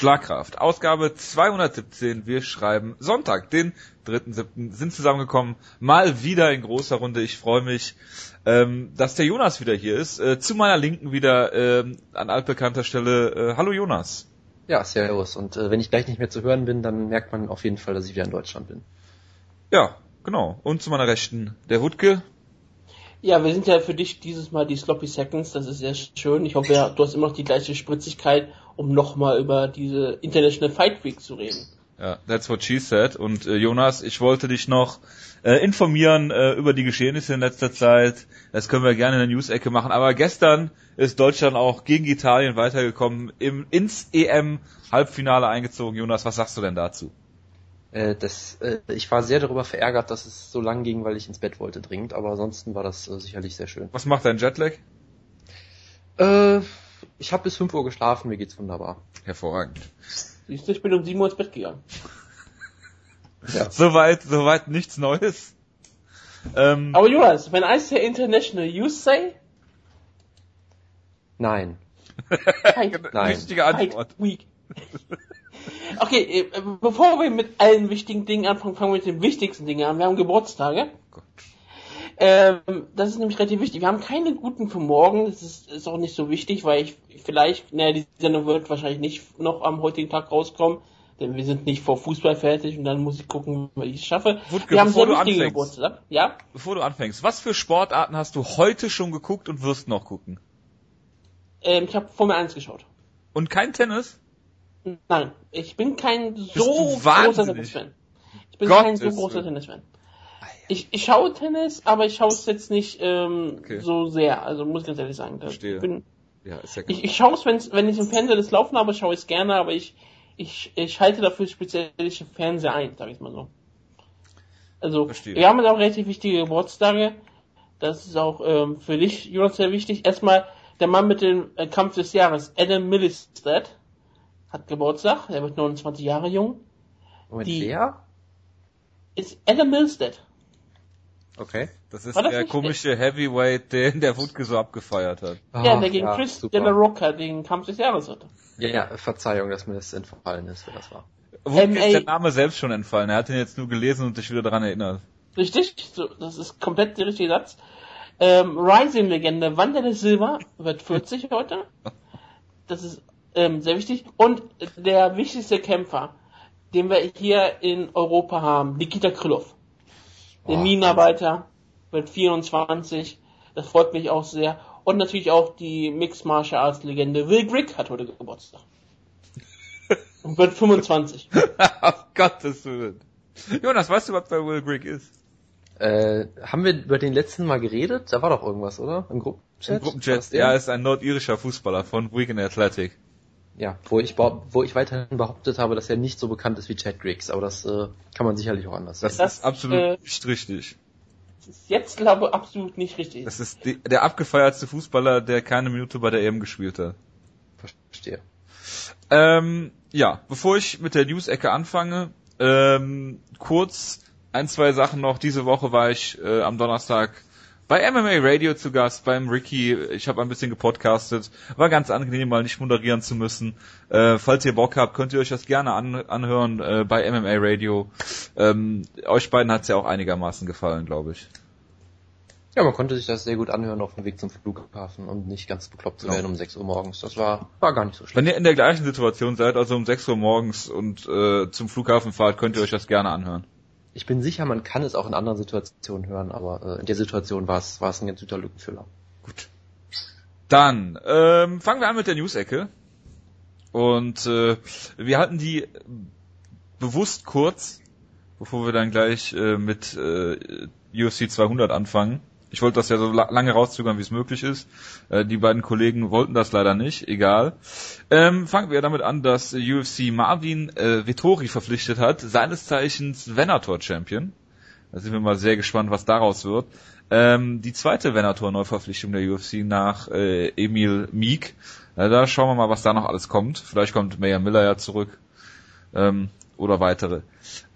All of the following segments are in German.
Schlagkraft. Ausgabe 217. Wir schreiben Sonntag, den 3.7. sind zusammengekommen. Mal wieder in großer Runde. Ich freue mich, ähm, dass der Jonas wieder hier ist. Äh, zu meiner Linken wieder ähm, an altbekannter Stelle. Äh, hallo Jonas. Ja, servus. Und äh, wenn ich gleich nicht mehr zu hören bin, dann merkt man auf jeden Fall, dass ich wieder in Deutschland bin. Ja, genau. Und zu meiner Rechten der Wutke. Ja, wir sind ja für dich dieses Mal die Sloppy Seconds, das ist sehr schön. Ich hoffe, ja, du hast immer noch die gleiche Spritzigkeit, um nochmal über diese International Fight Week zu reden. Ja, that's what she said. Und äh, Jonas, ich wollte dich noch äh, informieren äh, über die Geschehnisse in letzter Zeit. Das können wir gerne in der News-Ecke machen. Aber gestern ist Deutschland auch gegen Italien weitergekommen, im, ins EM-Halbfinale eingezogen. Jonas, was sagst du denn dazu? Äh, das, äh, ich war sehr darüber verärgert, dass es so lang ging, weil ich ins Bett wollte dringend, aber ansonsten war das äh, sicherlich sehr schön. Was macht dein Jetlag? Äh, ich habe bis 5 Uhr geschlafen, mir geht's wunderbar. Hervorragend. Siehst du, ich bin um 7 Uhr ins Bett gegangen. Ja. Soweit, soweit nichts Neues. Ähm, aber Jonas, when I say international, you say? Nein. Nein. Richtige Antwort. Okay, äh, bevor wir mit allen wichtigen Dingen anfangen, fangen wir mit den wichtigsten Dingen an. Wir haben Geburtstage. Ähm, das ist nämlich relativ wichtig. Wir haben keine guten für morgen. Das ist, ist auch nicht so wichtig, weil ich vielleicht, naja, die Sendung wird wahrscheinlich nicht noch am heutigen Tag rauskommen, denn wir sind nicht vor Fußball fertig und dann muss ich gucken, wie ich es schaffe. Wutke, wir haben sehr wichtige Geburtstag. Ja? Bevor du anfängst, was für Sportarten hast du heute schon geguckt und wirst noch gucken? Ähm, ich habe Formel 1 geschaut. Und kein Tennis? Nein, ich bin kein so großer Tennisfan. Ich bin Gott kein so großer Tennisfan. Ich, ich schaue Tennis, aber ich schaue es jetzt nicht ähm, okay. so sehr. Also muss ich ganz ehrlich sagen. Verstehe. Ich, bin, ja, ist ja ich, ich schaue es, wenn ich im Fernseher das laufen habe, schaue ich es gerne, aber ich, ich, ich halte dafür spezielle Fernseher ein, sage ich mal so. Also Verstehe. wir haben jetzt auch relativ wichtige Geburtstage. Das ist auch ähm, für dich, Jonas, sehr wichtig. Erstmal der Mann mit dem äh, Kampf des Jahres, Adam Millistad hat Geburtstag, er wird 29 Jahre jung. Moment, die wer? Ist Adam Milstead. Okay. Das ist das der komische Heavyweight, den der Wutke so abgefeiert hat. Ja, der gegen ja, Chris De La Rocca den Kampf des Jahres hatte. Ja, ja, Verzeihung, dass mir das entfallen ist, wer das war. Wutke ist der Name selbst schon entfallen. Er hat ihn jetzt nur gelesen und sich wieder daran erinnert. Richtig, das ist komplett der richtige Satz. Ähm, Rising-Legende Wanderle Silva wird 40 heute. Das ist ähm, sehr wichtig. Und der wichtigste Kämpfer, den wir hier in Europa haben, Nikita Krylov. Der oh, Minenarbeiter, wird 24. Das freut mich auch sehr. Und natürlich auch die Mixed Martial Arts Legende Will Grigg hat heute Geburtstag. Und wird 25. Auf Gottes Willen. Jonas, weißt du, was wer Will Grigg ist? Äh, haben wir über den letzten Mal geredet? Da war doch irgendwas, oder? Im Gruppenchat? Im Gruppenchat, ja, ist ein nordirischer Fußballer von Wigan Athletic. Ja, wo ich, wo ich weiterhin behauptet habe, dass er nicht so bekannt ist wie Chad Griggs, aber das äh, kann man sicherlich auch anders das sehen. Das ist absolut äh, nicht richtig. Das ist jetzt, glaube ich, absolut nicht richtig. Das ist die, der abgefeiertste Fußballer, der keine Minute bei der EM gespielt hat. Verstehe. Ähm, ja, bevor ich mit der News-Ecke anfange, ähm, kurz ein, zwei Sachen noch. Diese Woche war ich äh, am Donnerstag bei MMA Radio zu Gast, beim Ricky. Ich habe ein bisschen gepodcastet. War ganz angenehm, mal nicht moderieren zu müssen. Äh, falls ihr Bock habt, könnt ihr euch das gerne an, anhören äh, bei MMA Radio. Ähm, euch beiden hat's ja auch einigermaßen gefallen, glaube ich. Ja, man konnte sich das sehr gut anhören auf dem Weg zum Flughafen und nicht ganz bekloppt zu werden um 6 Uhr morgens. Das war, war gar nicht so schlecht. Wenn ihr in der gleichen Situation seid, also um 6 Uhr morgens und äh, zum Flughafen fahrt, könnt ihr euch das gerne anhören ich bin sicher, man kann es auch in anderen Situationen hören, aber äh, in der Situation war es war es ein ganz guter Lückenfüller. Gut. Dann ähm, fangen wir an mit der News-Ecke. Und äh, wir hatten die bewusst kurz, bevor wir dann gleich äh, mit äh, UFC 200 anfangen. Ich wollte das ja so lange rauszögern, wie es möglich ist. Äh, die beiden Kollegen wollten das leider nicht, egal. Ähm, fangen wir damit an, dass UFC Marvin äh, Vittori verpflichtet hat, seines Zeichens Venator-Champion. Da sind wir mal sehr gespannt, was daraus wird. Ähm, die zweite Venator-Neuverpflichtung der UFC nach äh, Emil Meek. Äh, da schauen wir mal, was da noch alles kommt. Vielleicht kommt Mayer Miller ja zurück. Ähm, oder weitere.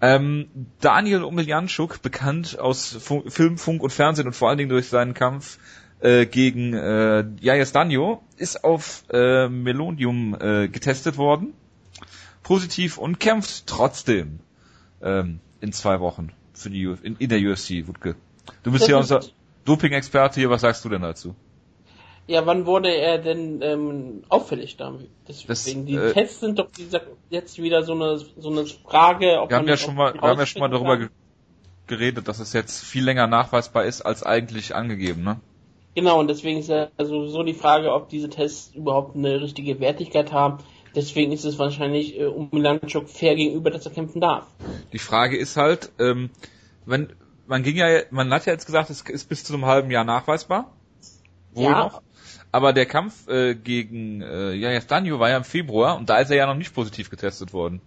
Ähm, Daniel Omelianschuk, bekannt aus Funk, Film, Funk und Fernsehen und vor allen Dingen durch seinen Kampf äh, gegen äh, Danjo, ist auf äh, Melodium äh, getestet worden. positiv und kämpft trotzdem ähm, in zwei Wochen für die Uf in, in der UFC, Wutke. Du bist Das hier ist- unser Doping-Experte hier, was sagst du denn dazu? Ja, wann wurde er denn ähm, auffällig da? Deswegen, Das, die äh, Tests sind doch jetzt wieder so eine so eine Frage, ob Wir haben ja schon mal, wir haben ja schon mal darüber kann. ge geredet, dass es jetzt viel länger nachweisbar ist als eigentlich angegeben, ne? Genau, und deswegen ist ja sowieso die Frage, ob diese Tests überhaupt eine richtige Wertigkeit haben. Deswegen ist es wahrscheinlich äh, um Milanchuk fair gegenüber, dass er kämpfen darf. Die Frage ist halt, ähm, wenn man ging ja, man hat ja jetzt gesagt, es ist bis zu einem halben Jahr nachweisbar. Wohl Ja. noch. Aber der Kampf äh, gegen äh, Yahya Stanio war ja im Februar und da ist er ja noch nicht positiv getestet worden.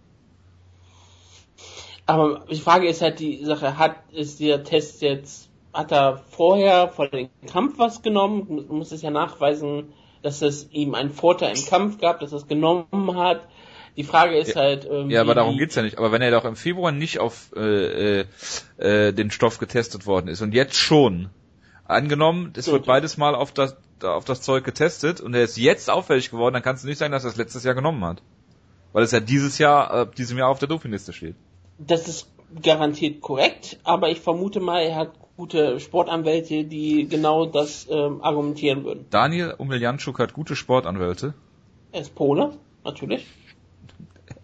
Aber die Frage ist halt die Sache, hat ist der Test jetzt, hat er vorher vor dem Kampf was genommen? Muss es ja nachweisen, dass es ihm einen Vorteil im Kampf gab, dass er es genommen hat. Die Frage ist halt, ähm, Ja, aber darum geht's ja nicht. Aber wenn er doch im Februar nicht auf äh, äh, äh, den Stoff getestet worden ist und jetzt schon, angenommen, es wird beides mal auf das auf das Zeug getestet und er ist jetzt auffällig geworden, dann kannst du nicht sagen, dass er es letztes Jahr genommen hat. Weil es ja dieses Jahr, äh, diesem Jahr auf der Dopingliste steht. Das ist garantiert korrekt, aber ich vermute mal, er hat gute Sportanwälte, die genau das ähm, argumentieren würden. Daniel Umiljanczuk hat gute Sportanwälte. Er ist Pole, natürlich.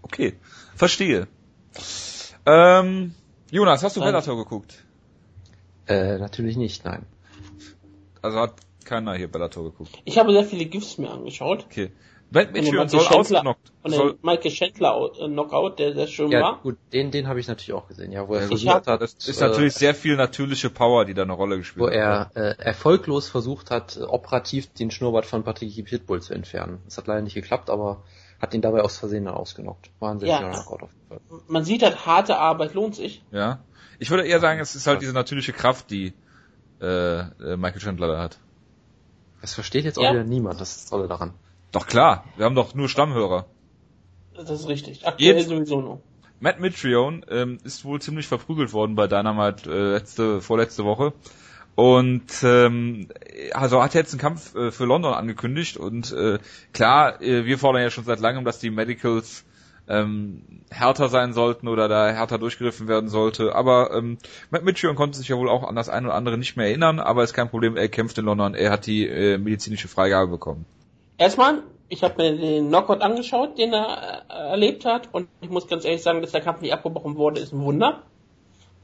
Okay, verstehe. Ähm, Jonas, hast du. Bellator geguckt? Äh, natürlich nicht, nein. Also hat keiner hier Bellator geguckt. Ich habe sehr viele GIFs mir angeschaut. Okay. Dem Mitchell Michael soll ausgenockt. Von Soll, dem Michael Chandler Out- äh, Knockout, der sehr schön Ja, war. gut, den, den habe ich natürlich auch gesehen, ja, wo er versucht hab- hat, das ist äh, natürlich sehr viel natürliche Power, die da eine Rolle gespielt wo hat. er äh, erfolglos versucht hat, äh, operativ den Schnurrbart von Patrick Pitbull zu entfernen. Das hat leider nicht geklappt, aber hat ihn dabei aus Versehen dann ausgenockt. War ein sehr Ja. schöner Knockout auf jeden Fall. Man sieht halt, harte Arbeit lohnt sich. Ja. Ich würde eher sagen, es ist halt diese natürliche Kraft, die äh, äh, Michael Chandler da hat. Das versteht jetzt auch Ja. wieder niemand, das ist das Tolle daran. Doch klar, wir haben doch nur Stammhörer. Das ist richtig. Aktuell Jetzt- sowieso nur. Matt Mitrione ähm, ist wohl ziemlich verprügelt worden bei Dynamite äh, letzte, vorletzte Woche. Und ähm, also hat jetzt einen Kampf äh, für London angekündigt und äh, klar, äh, wir fordern ja schon seit langem, dass die Medicals ähm, härter sein sollten oder da härter durchgegriffen werden sollte. Aber ähm, Matt Mitrione konnte sich ja wohl auch an das eine oder andere nicht mehr erinnern, aber ist kein Problem, er kämpft in London, er hat die äh, medizinische Freigabe bekommen. Erstmal, ich habe mir den Knockout angeschaut, den er äh, erlebt hat, und ich muss ganz ehrlich sagen, dass der Kampf nicht abgebrochen wurde, ist ein Wunder.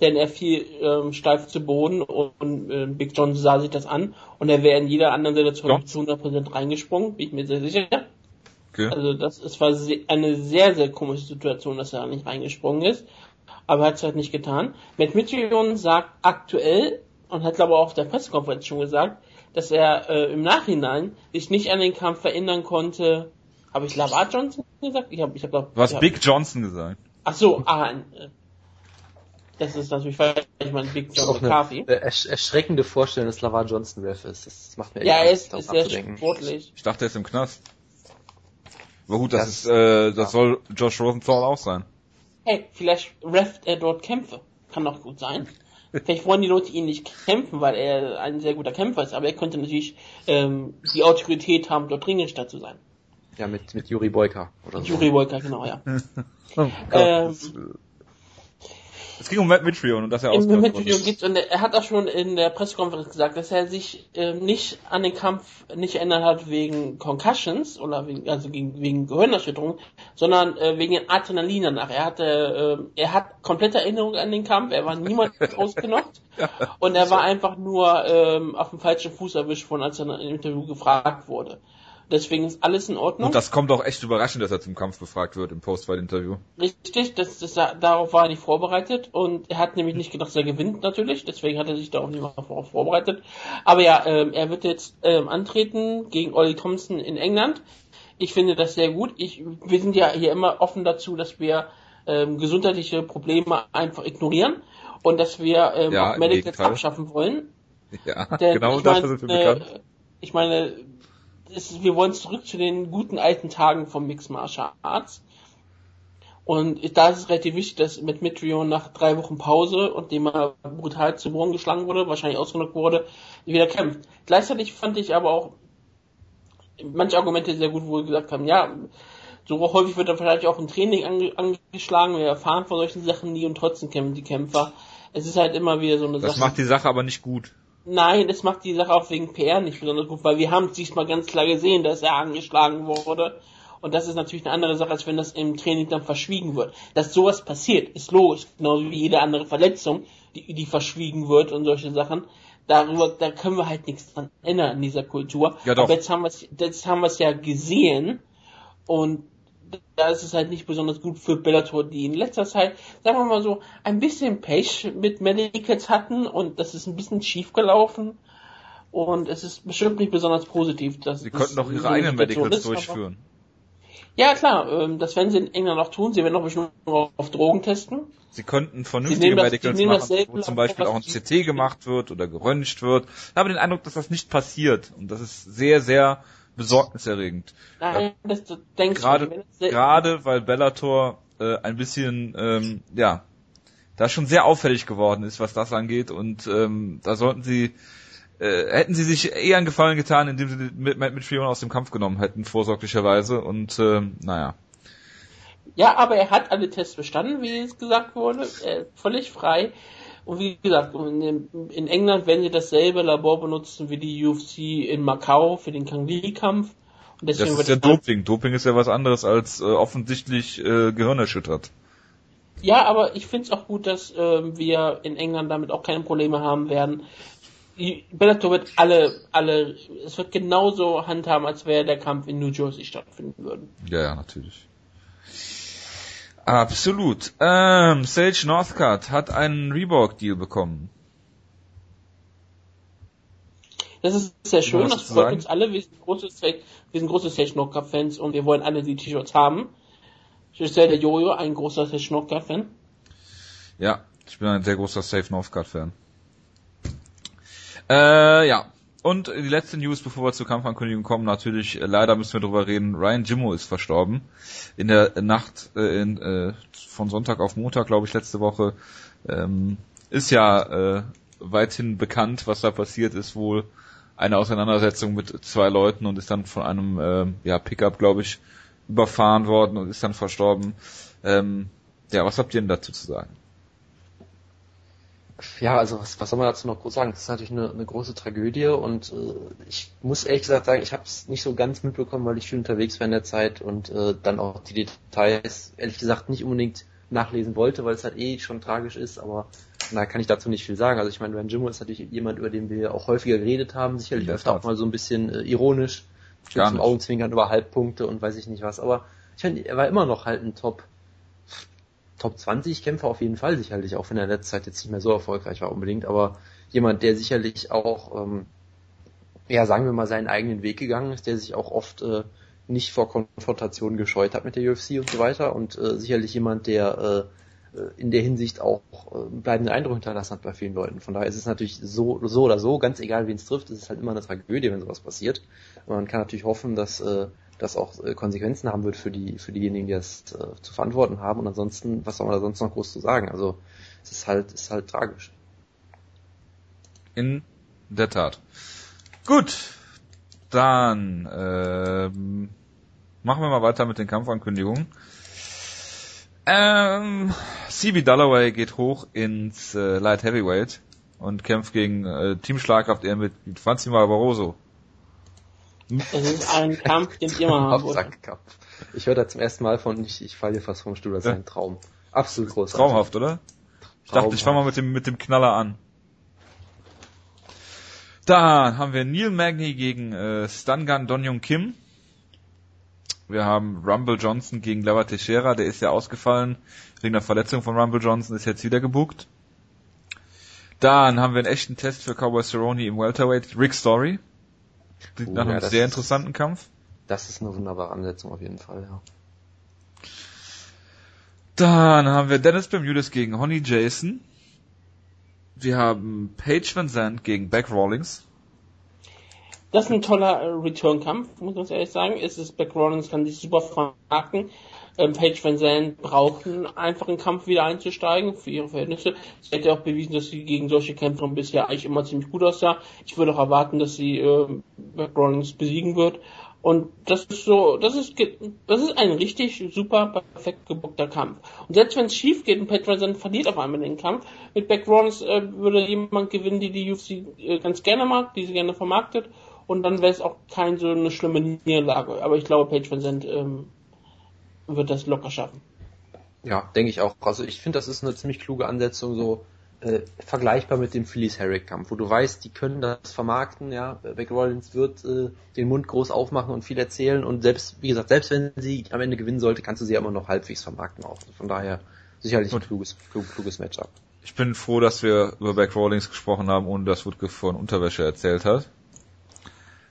Denn er fiel ähm, steif zu Boden und äh, Big John sah sich das an und er wäre in jeder anderen Situation Ja. zu 100% reingesprungen, bin ich mir sehr sicher. Okay. Also das es war eine sehr, sehr komische Situation, dass er da nicht reingesprungen ist. Aber er hat es halt nicht getan. Matt Mitrione sagt aktuell und hat glaube ich auch auf der Pressekonferenz schon gesagt, dass er äh, im Nachhinein sich nicht an den Kampf erinnern konnte. Habe ich Lavar Johnson gesagt? Ich habe, ich habe Du hast ich hab, Big Johnson gesagt. Ach so, ah, äh, das ist natürlich falsch. Ich meine Big ist John McCarthy. eine äh, ersch erschreckende Vorstellung, dass Lavar Johnson Ref ist. Das macht mir Ja, er Angst, ist, ist sehr sportlich. Ich dachte, er ist im Knast. Aber gut, das, Das- ist, äh, das soll Josh Rosenthal auch sein. Hey, vielleicht refft er dort Kämpfe. Kann doch gut sein. Vielleicht wollen die Leute ihn nicht kämpfen, weil er ein sehr guter Kämpfer ist, aber er könnte natürlich ähm, die Autorität haben, dort Ringrichter zu sein. Ja, mit, mit Juri Boyka oder so. Juri Wolker, genau, ja. Oh Ähm, Es ging um Matt Mitrione und dass er ausgelacht Interview ist. gibt's, und er hat auch schon in der Pressekonferenz gesagt, dass er sich ähm, nicht an den Kampf nicht erinnert hat wegen Concussions oder wegen, also gegen, wegen Gehirnerschütterung, sondern äh, wegen Adrenalin danach. Er hatte, ähm, er hat komplette Erinnerung an den Kampf, er war niemals ausgenockt und er war einfach nur ähm, auf dem falschen Fuß erwischt worden, als er im Interview gefragt wurde. Deswegen ist alles in Ordnung. Und das kommt auch echt überraschend, dass er zum Kampf befragt wird im Post-Fight-Interview. Richtig, das, das, darauf war er nicht vorbereitet und er hat nämlich nicht gedacht, dass er gewinnt natürlich, deswegen hat er sich darauf nicht mal vor- vorbereitet. Aber ja, ähm, er wird jetzt ähm, antreten gegen Ollie Thompson in England. Ich finde das sehr gut. Ich, wir sind ja hier immer offen dazu, dass wir ähm, gesundheitliche Probleme einfach ignorieren und dass wir ähm, Ja, auch Medicals abschaffen wollen. Ja, Denn genau dafür sind wir bekannt. ich meine, ist- wir wollen zurück zu den guten alten Tagen vom Mixed Martial Arts. Und da ist es relativ wichtig, dass mit Mitrion nach drei Wochen Pause und dem er brutal zu Boden geschlagen wurde, wahrscheinlich ausgenockt wurde, wieder kämpft. Gleichzeitig fand ich aber auch manche Argumente sehr gut, wo wir gesagt haben, ja, so häufig wird er vielleicht auch im Training ange angeschlagen, wir erfahren von solchen Sachen nie und trotzdem kämpfen die Kämpfer. Es ist halt immer wieder so eine Das Sache. macht die Sache aber nicht gut. Nein, es macht die Sache auch wegen PR nicht besonders gut, weil wir haben es diesmal ganz klar gesehen, dass er angeschlagen wurde. Und das ist natürlich eine andere Sache, als wenn das im Training dann verschwiegen wird. Dass sowas passiert, ist logisch, genauso wie jede andere Verletzung, die, die verschwiegen wird und solche Sachen. Darüber, da können wir halt nichts dran ändern in dieser Kultur. Ja, doch. Aber jetzt haben wir es, jetzt haben wir es ja gesehen und da ist es halt nicht besonders gut für Bellator, die in letzter Zeit, sagen wir mal so, ein bisschen Pech mit Medicals hatten und das ist ein bisschen schief gelaufen. Und es ist bestimmt nicht besonders positiv. Dass Sie könnten doch ihre eigenen Medicals ist, durchführen. Ja, klar, ähm, das werden sie in England auch tun. Sie werden auch bestimmt nur auf Drogen testen. Sie könnten vernünftige das- Medicals machen, wo zum Beispiel auch ein CT gemacht wird oder geröntgt wird. Ich habe den Eindruck, dass das nicht passiert. Und das ist sehr, sehr besorgniserregend. Nein, das, denkst Gerade, du. gerade weil Bellator äh, ein bisschen, ähm, ja, da schon sehr auffällig geworden ist, was das angeht. Und ähm, da sollten sie, äh, hätten sie sich eher einen Gefallen getan, indem sie mit, mit, mit Fiona aus dem Kampf genommen hätten, vorsorglicherweise. Und ähm, naja. Ja, aber er hat alle Tests bestanden, wie es gesagt wurde, äh, völlig frei. Und wie gesagt, in, England werden sie dasselbe Labor benutzen wie die UFC in Macau für den Kang Lee-Kampf. Das ist ja Doping. Doping ist ja was anderes als äh, offensichtlich äh, gehirnerschüttert. Ja, aber ich finde es auch gut, dass ähm, wir in England damit auch keine Probleme haben werden. Bellator wird alle, alle, es wird genauso handhaben, als wäre der Kampf in New Jersey stattfinden würde. Ja, ja, natürlich. Absolut. Ähm, Sage Northcutt hat einen Reebok-Deal bekommen. Das ist sehr schön, das freut uns alle. Wir sind große, Sage- wir sind große Sage Knocker Fans und wir wollen alle die T-Shirts haben. Speziell der Jojo, ein großer Sage Knocker Fan. Ja, ich bin ein sehr großer Safe Northcutt-Fan. Äh, ja. Und die letzte News, bevor wir zur Kampfankündigung kommen, natürlich, äh, leider müssen wir drüber reden, Ryan Jimmo ist verstorben. In der Nacht äh, in, äh, von Sonntag auf Montag, glaube ich, letzte Woche. Ähm, ist ja äh, weithin bekannt, was da passiert ist, wohl eine Auseinandersetzung mit zwei Leuten und ist dann von einem ähm, ja, Pickup, glaube ich, überfahren worden und ist dann verstorben. Ähm, ja, was habt ihr denn dazu zu sagen? Ja, also was, was soll man dazu noch groß sagen? Das ist natürlich eine, eine große Tragödie und äh, ich muss ehrlich gesagt sagen, ich habe es nicht so ganz mitbekommen, weil ich viel unterwegs war in der Zeit und äh, dann auch die Details ehrlich gesagt nicht unbedingt nachlesen wollte, weil es halt eh schon tragisch ist, aber da kann ich dazu nicht viel sagen. Also ich meine, Ryan Jimmo ist natürlich jemand, über den wir auch häufiger geredet haben, sicherlich der öfter auch mal so ein bisschen äh, ironisch, zum. Augenzwinkern über Halbpunkte und weiß ich nicht was, aber ich meine, er war immer noch halt ein Top Top 20 Kämpfer auf jeden Fall sicherlich, auch wenn er in letzter Zeit jetzt nicht mehr so erfolgreich war unbedingt, aber jemand, der sicherlich auch, ähm, ja, sagen wir mal, seinen eigenen Weg gegangen ist, der sich auch oft äh, nicht vor Konfrontationen gescheut hat mit der UFC und so weiter und äh, sicherlich jemand, der äh, äh, in der Hinsicht auch äh, einen bleibenden Eindruck hinterlassen hat bei vielen Leuten. Von daher ist es natürlich so, so oder so, ganz egal wen es trifft, es ist halt immer eine Tragödie, wenn sowas passiert. Man kann natürlich hoffen, dass äh, das auch äh, Konsequenzen haben wird für die für diejenigen, die das äh, zu verantworten haben. Und ansonsten, was soll man da sonst noch groß zu sagen? Also es ist halt, es ist halt tragisch. In der Tat. Gut, dann ähm, machen wir mal weiter mit den Kampfankündigungen. Ähm, CB Dalloway geht hoch ins äh, Light Heavyweight und kämpft gegen äh, Team Schlagkraft eher mit Franzi Barbaroso. Das ist ein Kampf, den ich immer. Absackkampf. Ich höre da zum ersten Mal von, ich, ich falle hier fast vom Stuhl, das ist Ja. ein Traum. Absolut großartig. Traumhaft, oder? Ich dachte, ich fange mal mit dem, mit dem Knaller an. Dann haben wir Neil Magny gegen äh, Stungun Donjong Kim. Wir haben Rumble Johnson gegen Lava Teixeira, der ist ja ausgefallen wegen der Verletzung von Rumble Johnson, ist jetzt wieder gebucht. Dann haben wir einen echten Test für Cowboy Cerrone im Welterweight, Rick Story. Klingt Oh, nach ja, einem das sehr ist- interessanten Kampf. Das ist eine wunderbare Ansetzung auf jeden Fall, ja. Dann haben wir Dennis Bermudez gegen Honey Jason. Wir haben Paige Van Zandt gegen Beck Rawlings. Das ist ein toller äh, Return-Kampf, muss man ehrlich sagen. Es ist Beck Rollins kann sich super vermarkten. Ähm, Paige Van Zandt braucht einen einfachen Kampf wieder einzusteigen für ihre Verhältnisse. Sie ja auch bewiesen, dass sie gegen solche Kämpfer bisher eigentlich immer ziemlich gut aussah. Ich würde auch erwarten, dass sie Beck Rollins besiegen wird. Und das ist so, das ist, das ist ein richtig super perfekt gebuckter Kampf. Und selbst wenn es schief geht und Pat Patterson verliert auf einmal den Kampf, mit Beck Rollins äh, würde jemand gewinnen, die die UFC äh, ganz gerne mag, die sie gerne vermarktet. Und dann wäre es auch keine so eine schlimme Niederlage. Aber ich glaube, Page Vincent ähm, wird das locker schaffen. Ja, denke ich auch. Also ich finde, das ist eine ziemlich kluge Ansetzung, so äh, vergleichbar mit dem Phillies Herrick Kampf, wo du weißt, die können das vermarkten, ja, Beck Rollins wird äh, den Mund groß aufmachen und viel erzählen und selbst, wie gesagt, selbst wenn sie am Ende gewinnen sollte, kannst du sie ja immer noch halbwegs vermarkten auch. Von daher sicherlich ein kluges, klug, kluges Matchup. Ich bin froh, dass wir über Beck Rollins gesprochen haben, ohne dass Woodke von Unterwäsche erzählt hat.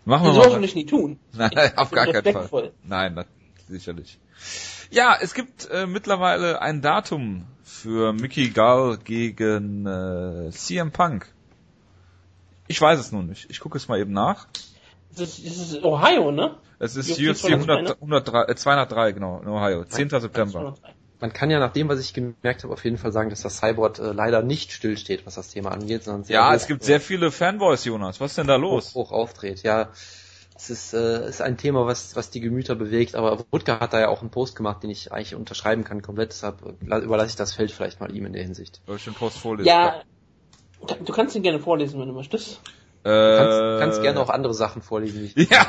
Machen wir das mal. Das nicht nie tun. Nein, auf gar keinen Fall. Nein, das, sicherlich. Ja, es gibt äh, mittlerweile ein Datum für Mickey Gall gegen äh, CM Punk. Ich weiß es nun nicht. Ich gucke es mal eben nach. Das ist, das ist Ohio, ne? Es ist UFC 100, 103, äh, 203, genau, in Ohio. 10. September. Man kann ja nach dem, was ich gemerkt habe, auf jeden Fall sagen, dass das Cyborg äh, leider nicht stillsteht, was das Thema angeht, sondern sehr Ja, es gibt sehr viele Fanboys, Jonas. Was ist denn da los? Hoch, hoch aufdreht. Ja, es ist, äh, ist ein Thema, was, was die Gemüter bewegt, aber Rutger hat da ja auch einen Post gemacht, den ich eigentlich unterschreiben kann komplett, deshalb überlasse ich das Feld vielleicht mal ihm in der Hinsicht. Soll ich den Post vorlesen? Ja, du kannst ihn gerne vorlesen, wenn du möchtest. Du kannst, kannst gerne auch andere Sachen vorlesen. Die ich ja,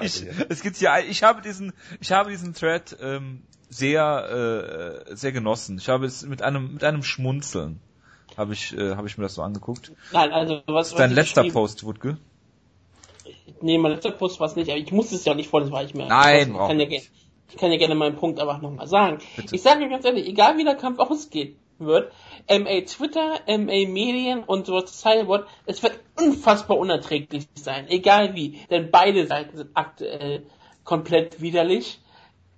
ich, es gibt ja, ich habe diesen, ich habe diesen Thread ähm, sehr, äh, sehr genossen. Ich habe es mit einem, mit einem Schmunzeln habe ich, äh, habe ich mir das so angeguckt. Nein, also was. Das ist dein letzter Post, Wutke? Nee, mein letzter Post war es nicht, aber ich muss es ja nicht vorlesen, weil ich mir. Nein, ich kann, ja, ich kann ja gerne meinen Punkt aber nochmal sagen. Bitte. Ich sage dir ganz ehrlich, egal wie der Kampf ausgeht wird, MA Twitter, MA Medien und so Cyborg, es wird unfassbar unerträglich sein, egal wie, denn beide Seiten sind aktuell komplett widerlich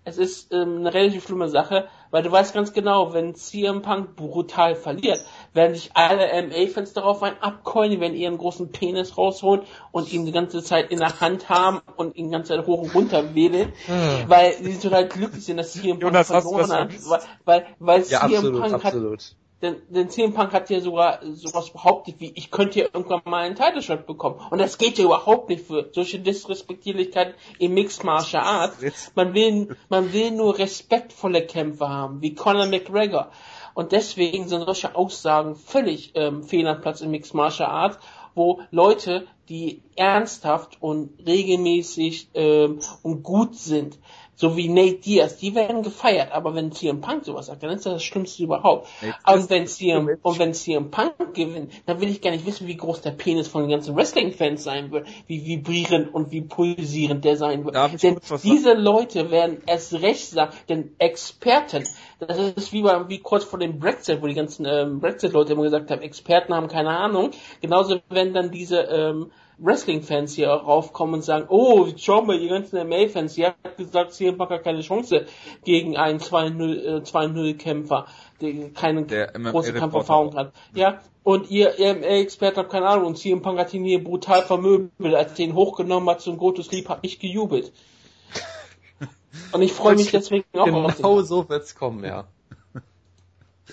es ist ähm, eine relativ schlimme Sache, weil du weißt ganz genau, wenn CM Punk brutal verliert, werden sich alle MA-Fans darauf ein abkeulen, die werden ihren großen Penis rausholen und ihn die ganze Zeit in der Hand haben und ihn die ganze Zeit hoch und runter wählen, hm. weil sie total glücklich sind, dass CM Punk Jonas, verloren hat, weil, weil, weil ja, CM absolut, Punk absolut. hat denn, denn CM Punk hat ja sogar sowas behauptet wie, ich könnte ja irgendwann mal einen Title Shot bekommen. Und das geht ja überhaupt nicht für solche Disrespektierlichkeiten im Mixed Martial Arts. Man will, man will nur respektvolle Kämpfer haben, wie Conor McGregor. Und deswegen sind solche Aussagen völlig ähm, fehl am Platz im Mixed Martial Arts, wo Leute, die ernsthaft und regelmäßig ähm, und gut sind, so wie Nate Diaz, die werden gefeiert, aber wenn CM Punk sowas sagt, dann ist das das Schlimmste überhaupt. Und wenn CM, und wenn CM Punk gewinnt, dann will ich gar nicht wissen, wie groß der Penis von den ganzen Wrestling-Fans sein wird, wie vibrierend und wie pulsierend der sein wird. Denn diese Leute werden es recht sagen, denn Experten, das ist wie, bei, wie kurz vor dem Brexit, wo die ganzen ähm, Brexit-Leute immer gesagt haben, Experten haben keine Ahnung. Genauso werden dann diese ähm, Wrestling-Fans hier raufkommen und sagen, oh, schau mal, die ganzen MA-Fans, die hat gesagt, CM Punk hat keine Chance gegen einen 2-0-Kämpfer, äh, der keine der große Kampferfahrung hat. Ja, und ihr MA-Experte habt keine Ahnung, und CM Punk hat ihn hier brutal vermöbelt, als den hochgenommen hat zum Gotus Sleep, hab ich gejubelt. Und ich freue mich deswegen auch genau auf Genau so wird's kommen, ja.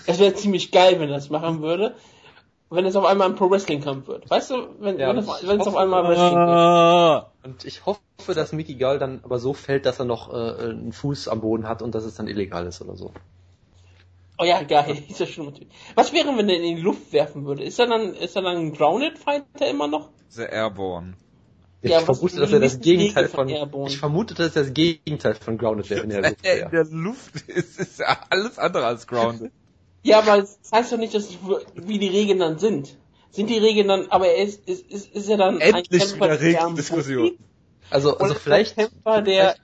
Es wäre ziemlich geil, wenn er das machen würde wenn es auf einmal ein Pro Wrestling Kampf wird. Weißt du, wenn, ja, wenn, es, wenn es auf einmal Wrestling wird. Und ich hoffe, dass Mickey Gall dann aber so fällt, dass er noch äh, einen Fuß am Boden hat und dass es dann illegal ist oder so. Oh ja, geil, ist ja schon natürlich. Was wäre, wenn er in die Luft werfen würde? Ist er dann, ist er dann ein Grounded Fighter immer noch? The Airborne. Ich ja, vermute, dass er das Gegenteil von, von ich vermute, dass er das Gegenteil von Grounded wäre, wenn er in der Luft wäre. In der Luft ist, ist alles andere als Grounded. Ja, aber das heißt doch nicht, dass wie die Regeln dann sind. Sind die Regeln dann, aber er ist, ist, ist, ist er dann Endlich ein Kämpfer, wieder Diskussion. Also, also vielleicht, Kämpfer, der,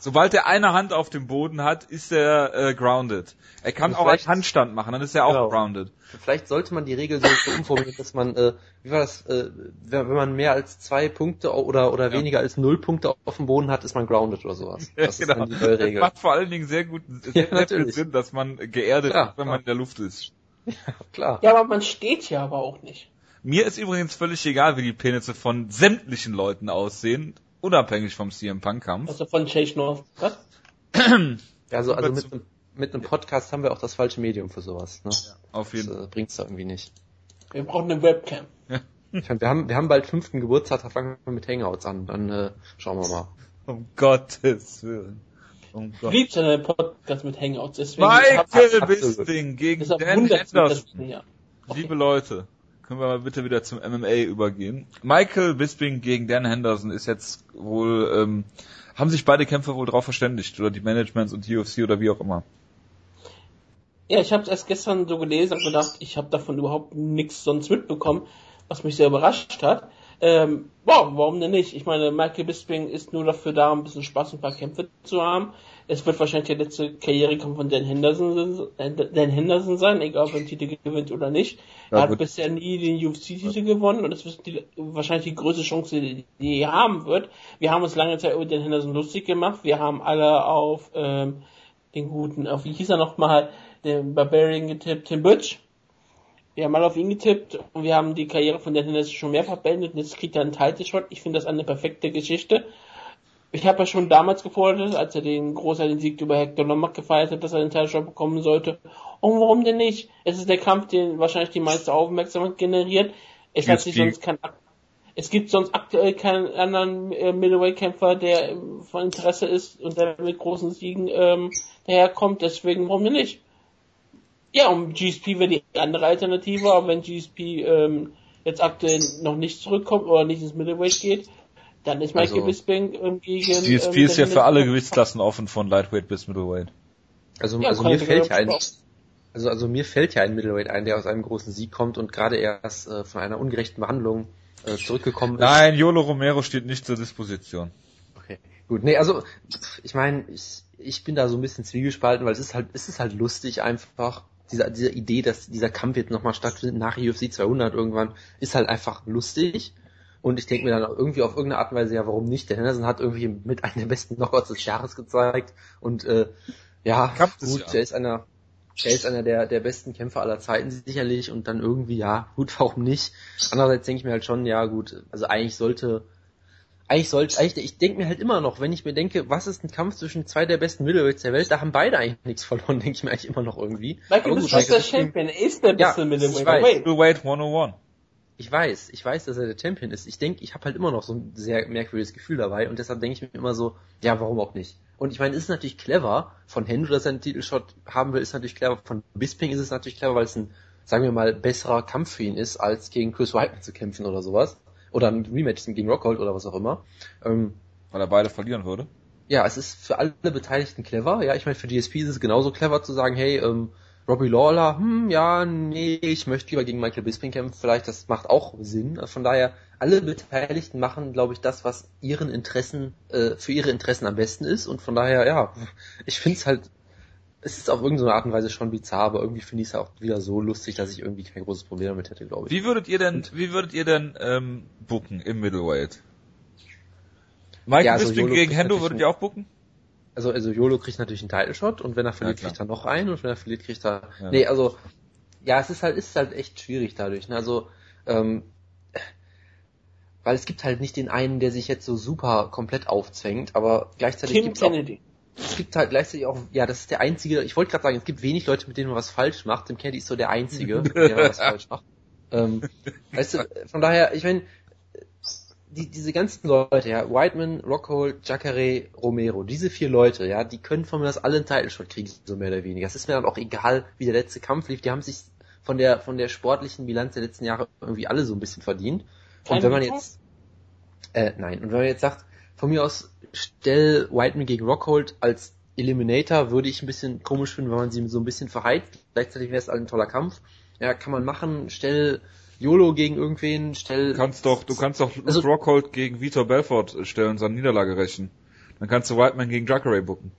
Sobald er eine Hand auf dem Boden hat, ist er äh, grounded. Er kann auch einen Handstand machen, dann ist er auch genau. grounded. Vielleicht sollte man die Regel so, so umformulieren, dass man, äh, wie war das, äh, wenn man mehr als zwei Punkte oder oder ja. weniger als null Punkte auf dem Boden hat, ist man grounded oder sowas. Das ja, genau. ist dann die Regel. Das macht vor allen Dingen sehr gut sehr, ja, sehr viel Sinn, dass man geerdet ja, ist, wenn man in der Luft ist. Ja, klar. Ja, aber man steht ja aber auch nicht. Mir ist übrigens völlig egal, wie die Penisse von sämtlichen Leuten aussehen unabhängig vom CM Punk Kampf. Also von Chase North. Was? also, also mit, einem, mit einem Podcast haben wir auch das falsche Medium für sowas. Ne? Ja, auf jeden Fall. Das äh, bringt's da irgendwie nicht. Wir brauchen eine Webcam. Ja. Ich meine, wir haben, wir haben bald fünften Geburtstag, da fangen wir mit Hangouts an. Dann äh, schauen wir mal. Um Gottes Willen. Um Ich Gott. liebe seinen Podcast mit Hangouts, deswegen Michael. Bisping gegen Dan Henderson. ja. Okay. Liebe Leute, können wir mal bitte wieder zum MMA übergehen. Michael Bisping gegen Dan Henderson ist jetzt wohl, ähm, haben sich beide Kämpfer wohl drauf verständigt, oder die Managements und die UFC oder wie auch immer. Ja, ich habe es erst gestern so gelesen und gedacht, ich habe davon überhaupt nichts sonst mitbekommen, was mich sehr überrascht hat. Ähm, wow, warum denn nicht? Ich meine, Michael Bisping ist nur dafür da, ein bisschen Spaß und ein paar Kämpfe zu haben. Es wird wahrscheinlich der letzte Karrierekampf von Dan Henderson, äh, Dan Henderson sein, egal ob er den Titel gewinnt oder nicht. Ja, er hat gut. bisher nie den UFC-Titel gewonnen und das ist die, wahrscheinlich die größte Chance, die, die er haben wird. Wir haben uns lange Zeit über Dan Henderson lustig gemacht. Wir haben alle auf ähm, den guten, auf wie hieß er nochmal, den Barbarian getippt, Tim Butch. Wir haben alle auf ihn getippt und wir haben die Karriere von Dan Henderson schon mehrfach beendet und jetzt kriegt er einen Title-Shot. Ich finde das eine perfekte Geschichte. Ich habe ja schon damals gefordert, als er den großartigen Sieg über Hector Lombard gefeiert hat, dass er den Title-Shot bekommen sollte. Und warum denn nicht? Es ist der Kampf, den wahrscheinlich die meiste Aufmerksamkeit generiert. Es hat sich sonst kein es gibt sonst aktuell keinen anderen äh, Middleweight-Kämpfer, der äh, von Interesse ist und der mit großen Siegen ähm, daherkommt. Deswegen, warum denn nicht? Ja, und GSP wäre die andere Alternative, aber wenn GSP ähm, jetzt aktuell noch nicht zurückkommt oder nicht ins Middleweight geht, dann ist Michael Also, Bisping ähm, gegen... GSP ähm, ist ja für alle Gewichtsklassen offen, von Lightweight bis Middleweight. Also, Ja, also mir fällt ja ein, also, also mir fällt ja ein Middleweight ein, der aus einem großen Sieg kommt und gerade erst äh, von einer ungerechten Behandlung äh, zurückgekommen ist. Nein, Yolo Romero steht nicht zur Disposition. Okay. Gut, nee, also ich meine, ich, ich bin da so ein bisschen zwiegespalten, weil es ist halt, es ist halt lustig einfach. Diese, diese Idee, dass dieser Kampf jetzt nochmal stattfindet nach UFC 200 irgendwann, ist halt einfach lustig. Und ich denke mir dann auch irgendwie auf irgendeine Art und Weise, ja, warum nicht? Der Henderson hat irgendwie mit einem der besten Knockouts des Jahres gezeigt. Und äh, ja, gut, Jahres. der ist einer, der ist einer der, der besten Kämpfer aller Zeiten sicherlich. Und dann irgendwie, ja, gut, warum nicht? Andererseits denke ich mir halt schon, ja gut, also eigentlich sollte eigentlich sollte, eigentlich, ich denke mir halt immer noch, wenn ich mir denke, was ist ein Kampf zwischen zwei der besten Middleweights der Welt, da haben beide eigentlich nichts verloren, denke ich mir eigentlich immer noch irgendwie. Michael Aber gut, Bisping ist der Champion, er ist der Ja, beste ich Middleweight. Middleweight 101. Ich weiß, ich weiß, dass er der Champion ist. Ich denke, ich habe halt immer noch so ein sehr merkwürdiges Gefühl dabei und deshalb denke ich mir immer so, ja, warum auch nicht? Und ich meine, es ist natürlich clever von Hendo, dass er einen Titelshot haben will, ist natürlich clever. Von Bisping ist es natürlich clever, weil es ein, sagen wir mal, besserer Kampf für ihn ist, als gegen Chris Weidman zu kämpfen oder sowas. Oder ein Rematch gegen Rockhold oder was auch immer. Ähm, Weil er beide verlieren würde. ja, es ist für alle Beteiligten clever. Ja, ich meine, für GSP ist es genauso clever zu sagen, hey, ähm, Robbie Lawler, hm, ja, nee, ich möchte lieber gegen Michael Bisping kämpfen, vielleicht, das macht auch Sinn. Von daher, alle Beteiligten machen, glaube ich, das, was ihren Interessen, äh, für ihre Interessen am besten ist. Und von daher, ja, ich finde es halt, es ist auf irgendeine Art und Weise schon bizarr, aber irgendwie finde ich es auch wieder so lustig, dass ich irgendwie kein großes Problem damit hätte, glaube ich. Wie würdet ihr denn, wie würdet ihr denn ähm, booken im Middleweight? Michael Ja, also Bisping gegen Hendo würdet ihr auch booken? Also, also Yolo kriegt natürlich einen Title-Shot und wenn er verliert, klar. kriegt er noch einen und wenn er verliert, kriegt er. Ja. Nee, also ja, es ist halt, ist halt echt schwierig dadurch. Ne? Also, ähm, weil es gibt halt nicht den einen, der sich jetzt so super komplett aufzwängt, aber gleichzeitig Tim gibt's auch, Kennedy. Es gibt halt gleichzeitig auch, ja, das ist der einzige, ich wollte gerade sagen, es gibt wenig Leute, mit denen man was falsch macht. Tim Kennedy ist so der einzige, mit dem man was falsch macht. Ähm, weißt du, von daher, ich meine, die, diese ganzen Leute, ja, Whiteman, Rockhold, Jacare, Romero, diese vier Leute, ja, die können von mir das alle einen Title-Shot kriegen, so mehr oder weniger. Es ist mir dann auch egal, wie der letzte Kampf lief. Die haben sich von der, von der sportlichen Bilanz der letzten Jahre irgendwie alle so ein bisschen verdient. Kein Und wenn man jetzt, äh, nein, und wenn man jetzt sagt, von mir aus, stell Whiteman gegen Rockhold als Eliminator, würde ich ein bisschen komisch finden, wenn man sie so ein bisschen verheizt. Gleichzeitig wäre es halt ein toller Kampf. Ja, kann man machen. Stell YOLO gegen irgendwen, stell... Du kannst doch, du kannst doch Also- Rockhold gegen Vitor Belfort stellen und seine Niederlage rächen. Dann kannst du Whiteman gegen Jacare booken.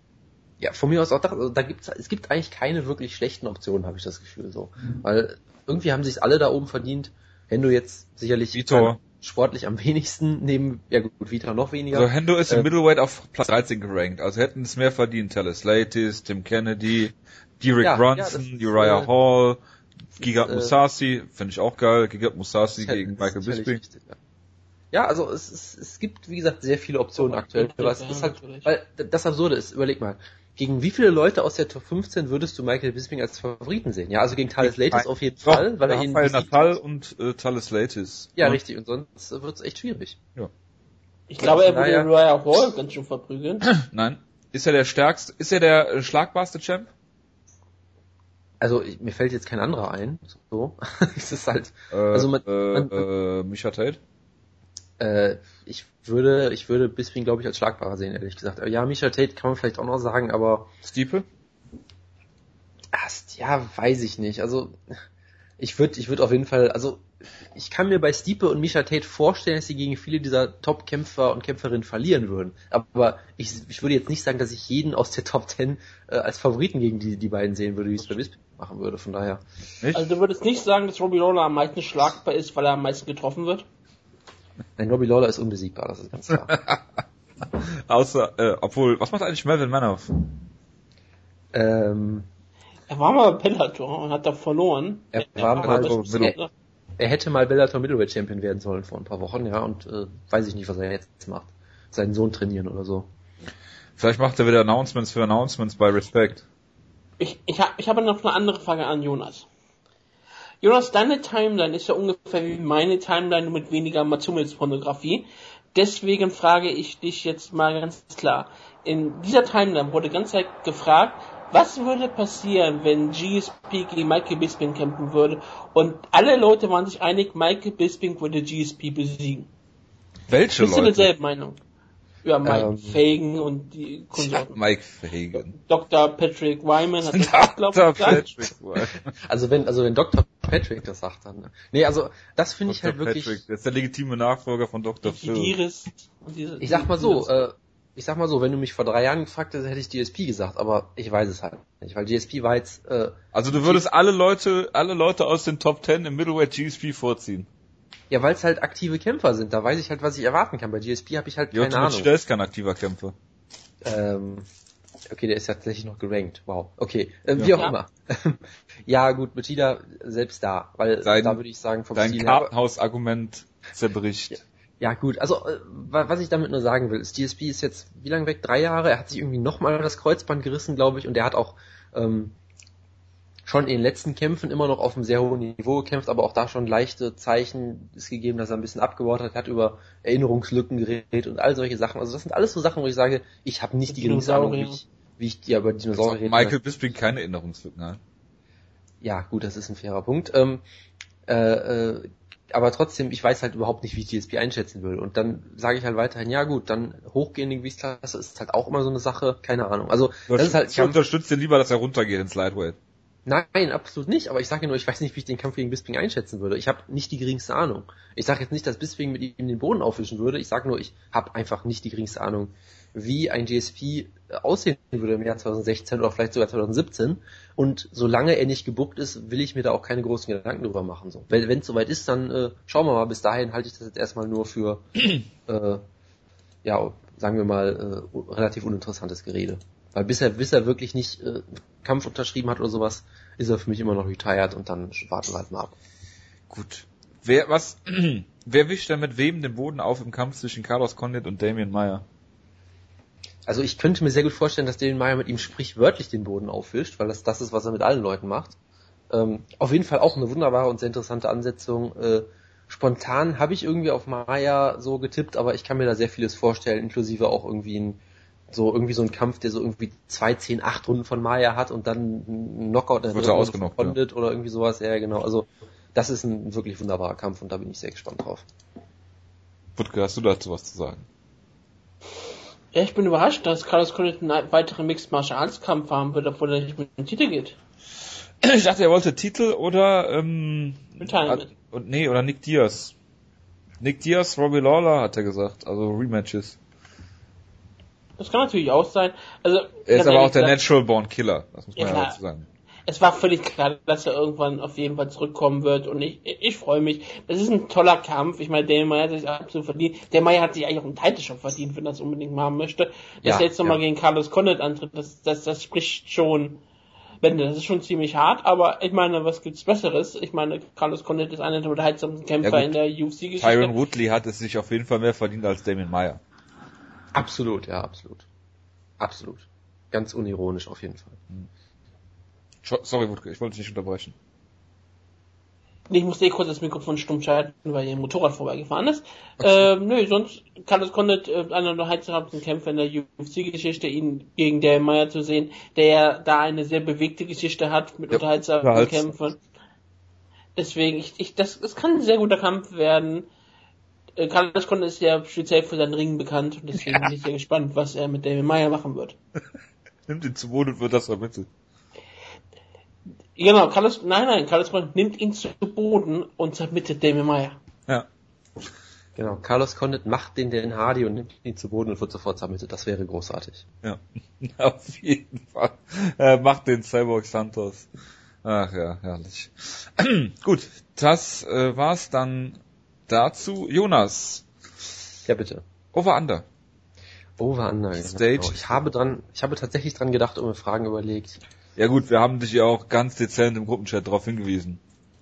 Ja, von mir aus auch, da, also da gibt's, es gibt eigentlich keine wirklich schlechten Optionen, habe ich das Gefühl so. Weil irgendwie haben sich alle da oben verdient. Wenn du jetzt sicherlich Vitor. Sportlich am wenigsten, neben, ja gut, Vitor noch weniger. Also Hendo ist im Äh, Middleweight auf Platz 13 gerankt. Also hätten es mehr verdient. Talis Latis, Tim Kennedy, Derek Ja, ja, Brunson, das ist, Uriah äh, Hall, Giga äh, Musasi, finde ich auch geil. Giga Musasi ist gegen Michael Bisping. ja. Ja, also es, es, es gibt, wie gesagt, sehr viele Optionen Ja, aktuell. Aber es ja, ist halt, weil das Absurde ist, überleg mal, gegen wie viele Leute aus der Top 15 würdest du Michael Bisping als Favoriten sehen? Ja, also gegen Thales Latis auf jeden Doch, Fall, weil er ihn Rafael Natal hat. und äh, Talis Latis. Ja, Und richtig, und sonst wird's echt schwierig. Ich glaube, er würde Uriah Hall ganz schön verprügeln. Nein. Ist er der stärkste, ist er der äh, schlagbarste Champ? Also ich, mir fällt jetzt kein anderer ein. So. es ist halt. Äh, Also man- äh, man- äh, Misha Tate? Äh, ich würde, ich würde Bisping, glaube ich, als schlagbarer sehen, ehrlich gesagt. Aber ja, Misha Tate kann man vielleicht auch noch sagen, aber Stiepe? ja, weiß ich nicht. Also ich würde, ich würde auf jeden Fall, also ich kann mir bei Stiepe und Misha Tate vorstellen, dass sie gegen viele dieser Top-Kämpfer und Kämpferinnen verlieren würden. Aber ich, ich würde jetzt nicht sagen, dass ich jeden aus der Top 10 äh, als Favoriten gegen die, die beiden sehen würde, wie es bei Bisping machen würde. Von daher. Nicht? Also du würdest nicht sagen, dass Robbie Lawler am meisten schlagbar ist, weil er am meisten getroffen wird? Nein, Robbie Lawler ist unbesiegbar, das ist ganz klar. Außer, äh, obwohl, was macht eigentlich Melvin Manoff? ähm, Er war mal Bellator und hat da verloren. Er war mal so Middle- er hätte mal Bellator Middleweight Champion werden sollen vor ein paar Wochen, ja, und äh, weiß ich nicht, was er jetzt macht. Seinen Sohn trainieren oder so. Vielleicht macht er wieder Announcements für Announcements bei Respect. Ich, ich, hab, ich habe noch eine andere Frage an Jonas. Jonas, deine Timeline ist ja ungefähr wie meine Timeline, nur mit weniger Matsumits-Pornografie. Deswegen frage ich dich jetzt mal ganz klar. In dieser Timeline wurde die ganze Zeit gefragt, was würde passieren, wenn GSP gegen Michael Bisping kämpfen würde? Und alle Leute waren sich einig, Michael Bisping würde GSP besiegen. Welche Bist du Leute? derselben Meinung? Ja, Mike Ähm, Fagan und die Konsorten. Mike Fagan. Dr. Patrick Wyman hat das glaube Dr. ich, gesagt. Patrick. Wyman. Also wenn, also wenn Dr. Patrick das sagt, dann. ne? Nee, also das finde ich Dr. halt wirklich. Patrick. Das ist der legitime Nachfolger von Dr. Die Phil. Ich sag mal so, äh, ich sag mal so, wenn du mich vor drei Jahren gefragt hättest, hätte ich GSP gesagt, aber ich weiß es halt nicht, weil GSP war jetzt, äh, Also du würdest alle Leute, alle Leute aus den Top 10 im Middleweight GSP vorziehen. ja, weil es halt aktive Kämpfer sind, da weiß ich halt, was ich erwarten kann. Bei GSP habe ich halt keine Joachim Ahnung. Stell ist kein aktiver Kämpfer. Ähm, okay, der ist ja tatsächlich noch gerankt. Wow. Okay, Ja. wie auch Ja. immer. ja, gut, Machida selbst da, weil Dein- da würde ich sagen, vom Dein Stil her. Kartenhaus-Argument zerbricht. Ja, gut, also äh, wa- was ich damit nur sagen will, ist, GSP ist jetzt wie lange weg? Drei Jahre. Er hat sich irgendwie nochmal das Kreuzband gerissen, glaube ich, und er hat auch ähm, schon in den letzten Kämpfen immer noch auf einem sehr hohen Niveau gekämpft, aber auch da schon leichte Zeichen ist gegeben, dass er ein bisschen abgebaut hat, hat über Erinnerungslücken geredet und all solche Sachen. Also das sind alles so Sachen, wo ich sage, ich habe nicht die geringste Ahnung, ich, wie ich ja über Dinosaurier reden Michael Bisping keine Erinnerungslücken hat. ja, gut, das ist ein fairer Punkt. Ähm, äh, äh, aber trotzdem, ich weiß halt überhaupt nicht, wie ich GSP einschätzen will. Und dann sage ich halt weiterhin, ja gut, dann hochgehende Gewichtsklasse ist halt auch immer so eine Sache, keine Ahnung. Also das ist halt ich unterstütze dir lieber, dass er runtergeht ins Lightweight. Nein, absolut nicht. Aber ich sage nur, ich weiß nicht, wie ich den Kampf gegen Bisping einschätzen würde. Ich habe nicht die geringste Ahnung. Ich sage jetzt nicht, dass Bisping mit ihm den Boden aufwischen würde. Ich sage nur, ich habe einfach nicht die geringste Ahnung, wie ein GSP aussehen würde im Jahr 2016 oder vielleicht sogar 2017. Und solange er nicht gebuckt ist, will ich mir da auch keine großen Gedanken drüber machen. So. Wenn es soweit ist, dann äh, schauen wir mal. Bis dahin halte ich das jetzt erstmal nur für, äh, ja, sagen wir mal, äh, relativ uninteressantes Gerede. Weil bis er, bis er wirklich nicht äh, Kampf unterschrieben hat oder sowas, ist er für mich immer noch retired und dann warten wir halt mal ab. Gut. Wer, was, wer wischt denn mit wem den Boden auf im Kampf zwischen Carlos Condit und Damien Meyer? Also ich könnte mir sehr gut vorstellen, dass Damien Meyer mit ihm sprichwörtlich den Boden aufwischt, weil das das ist, was er mit allen Leuten macht. Ähm, auf jeden Fall auch eine wunderbare und sehr interessante Ansetzung. Äh, spontan habe ich irgendwie auf Meyer so getippt, aber ich kann mir da sehr vieles vorstellen, inklusive auch irgendwie ein so irgendwie so ein Kampf, der so irgendwie zwei, zehn, acht Runden von Maya hat und dann ein Knockout in der Wird er ausgenockt, Condit oder irgendwie sowas. Ja, genau. Also das ist ein wirklich wunderbarer Kampf und da bin ich sehr gespannt drauf. Wutke, hast du dazu was zu sagen? Ja, ich bin überrascht, dass Carlos Condit einen weiteren Mixed Martial Arts Kampf haben wird, obwohl er nicht mit dem Titel geht. Ich dachte, er wollte Titel oder, ähm, Retirement. und nee, oder Nick Diaz. Nick Diaz, Robbie Lawler, hat er gesagt, also Rematches. Das kann natürlich auch sein. Also, Er ist aber auch der gesagt, Natural Born Killer, das muss man Ja, ja, dazu sagen. Es war völlig klar, dass er irgendwann auf jeden Fall zurückkommen wird und ich, ich freue mich. Das ist ein toller Kampf. Ich meine, der Meyer hat sich absolut verdient. Der Meyer hat sich eigentlich auch einen Titel schon verdient, wenn er es unbedingt machen möchte. Dass Ja, er jetzt nochmal ja. gegen Carlos Condit antritt, das, das, das spricht schon Bände. Das ist schon ziemlich hart, aber ich meine, was gibt's Besseres? Ich meine, Carlos Condit ist einer der unterhaltsamsten Kämpfer Ja, in der UFC-Geschichte. Tyron Woodley hat es sich auf jeden Fall mehr verdient als Damien Meyer. Absolut, ja, absolut. Absolut. Ganz unironisch auf jeden Fall. Scho- Sorry, Wutke, ich wollte dich nicht unterbrechen. Ich musste eh kurz das Mikrofon stumm schalten, weil ihr Motorrad vorbeigefahren ist. Ähm, nö, sonst kann es konnte äh, einer der heißersten Kämpfer in der UFC-Geschichte, ihn gegen Dale Meyer zu sehen, der ja da eine sehr bewegte Geschichte hat mit Ja, unterhaltsamen unterhaltsam. Kämpfen. Deswegen, ich, ich, das, das kann ein sehr guter Kampf werden. Äh, Carlos Condit ist ja speziell für seinen Ring bekannt und deswegen bin ich sehr gespannt, was er mit Dale Meyer machen wird. Nimmt ihn zu Boden und wird das vermittelt. Genau, Carlos, nein, nein, Carlos Condit nimmt ihn zu Boden und zermittelt Dale Meyer. Ja. Genau, Carlos Condit macht den Den Hardy und nimmt ihn zu Boden und wird sofort zermittelt. Das wäre großartig. Ja, auf jeden Fall. Er macht den Cyborg Santos. Ach ja, herrlich. Gut, das äh, war's dann dazu. Jonas, Ja, bitte. over under. Over Under. Stage. Genau. Ich habe dran, ich habe tatsächlich dran gedacht und mir Fragen überlegt. Ja gut, wir haben dich ja auch ganz dezent im Gruppenchat darauf hingewiesen.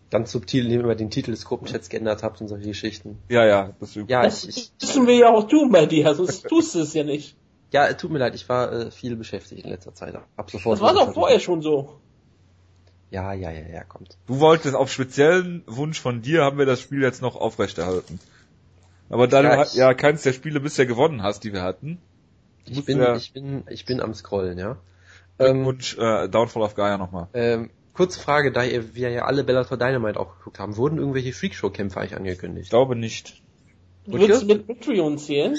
Ganz subtil, indem ihr den Titel des Gruppenchats geändert habt und solche Geschichten. Ja, ja, das. Ja, Das ich, müssen wir ja auch tun bei dir, sonst tust du es ja nicht. ja, tut mir leid, ich war äh, viel beschäftigt in letzter Zeit. Ab sofort. Das war doch vorher schon so. Ja, ja, ja, ja, kommt. Du wolltest auf speziellen Wunsch von dir haben wir das Spiel jetzt noch aufrechterhalten. Aber da Ja, du ich- ja keins der Spiele bisher gewonnen hast, die wir hatten, Ich bin, ja- ich bin, ich bin am Scrollen, ja. Ähm, Glückwunsch äh, Downfall of Gaia nochmal. ähm, kurze Frage, da ihr, wir ja alle Bellator Dynamite auch geguckt haben, wurden irgendwelche Freakshow-Kämpfe eigentlich Ich angekündigt? glaube nicht. Du würdest hier? mit Patreon zählen?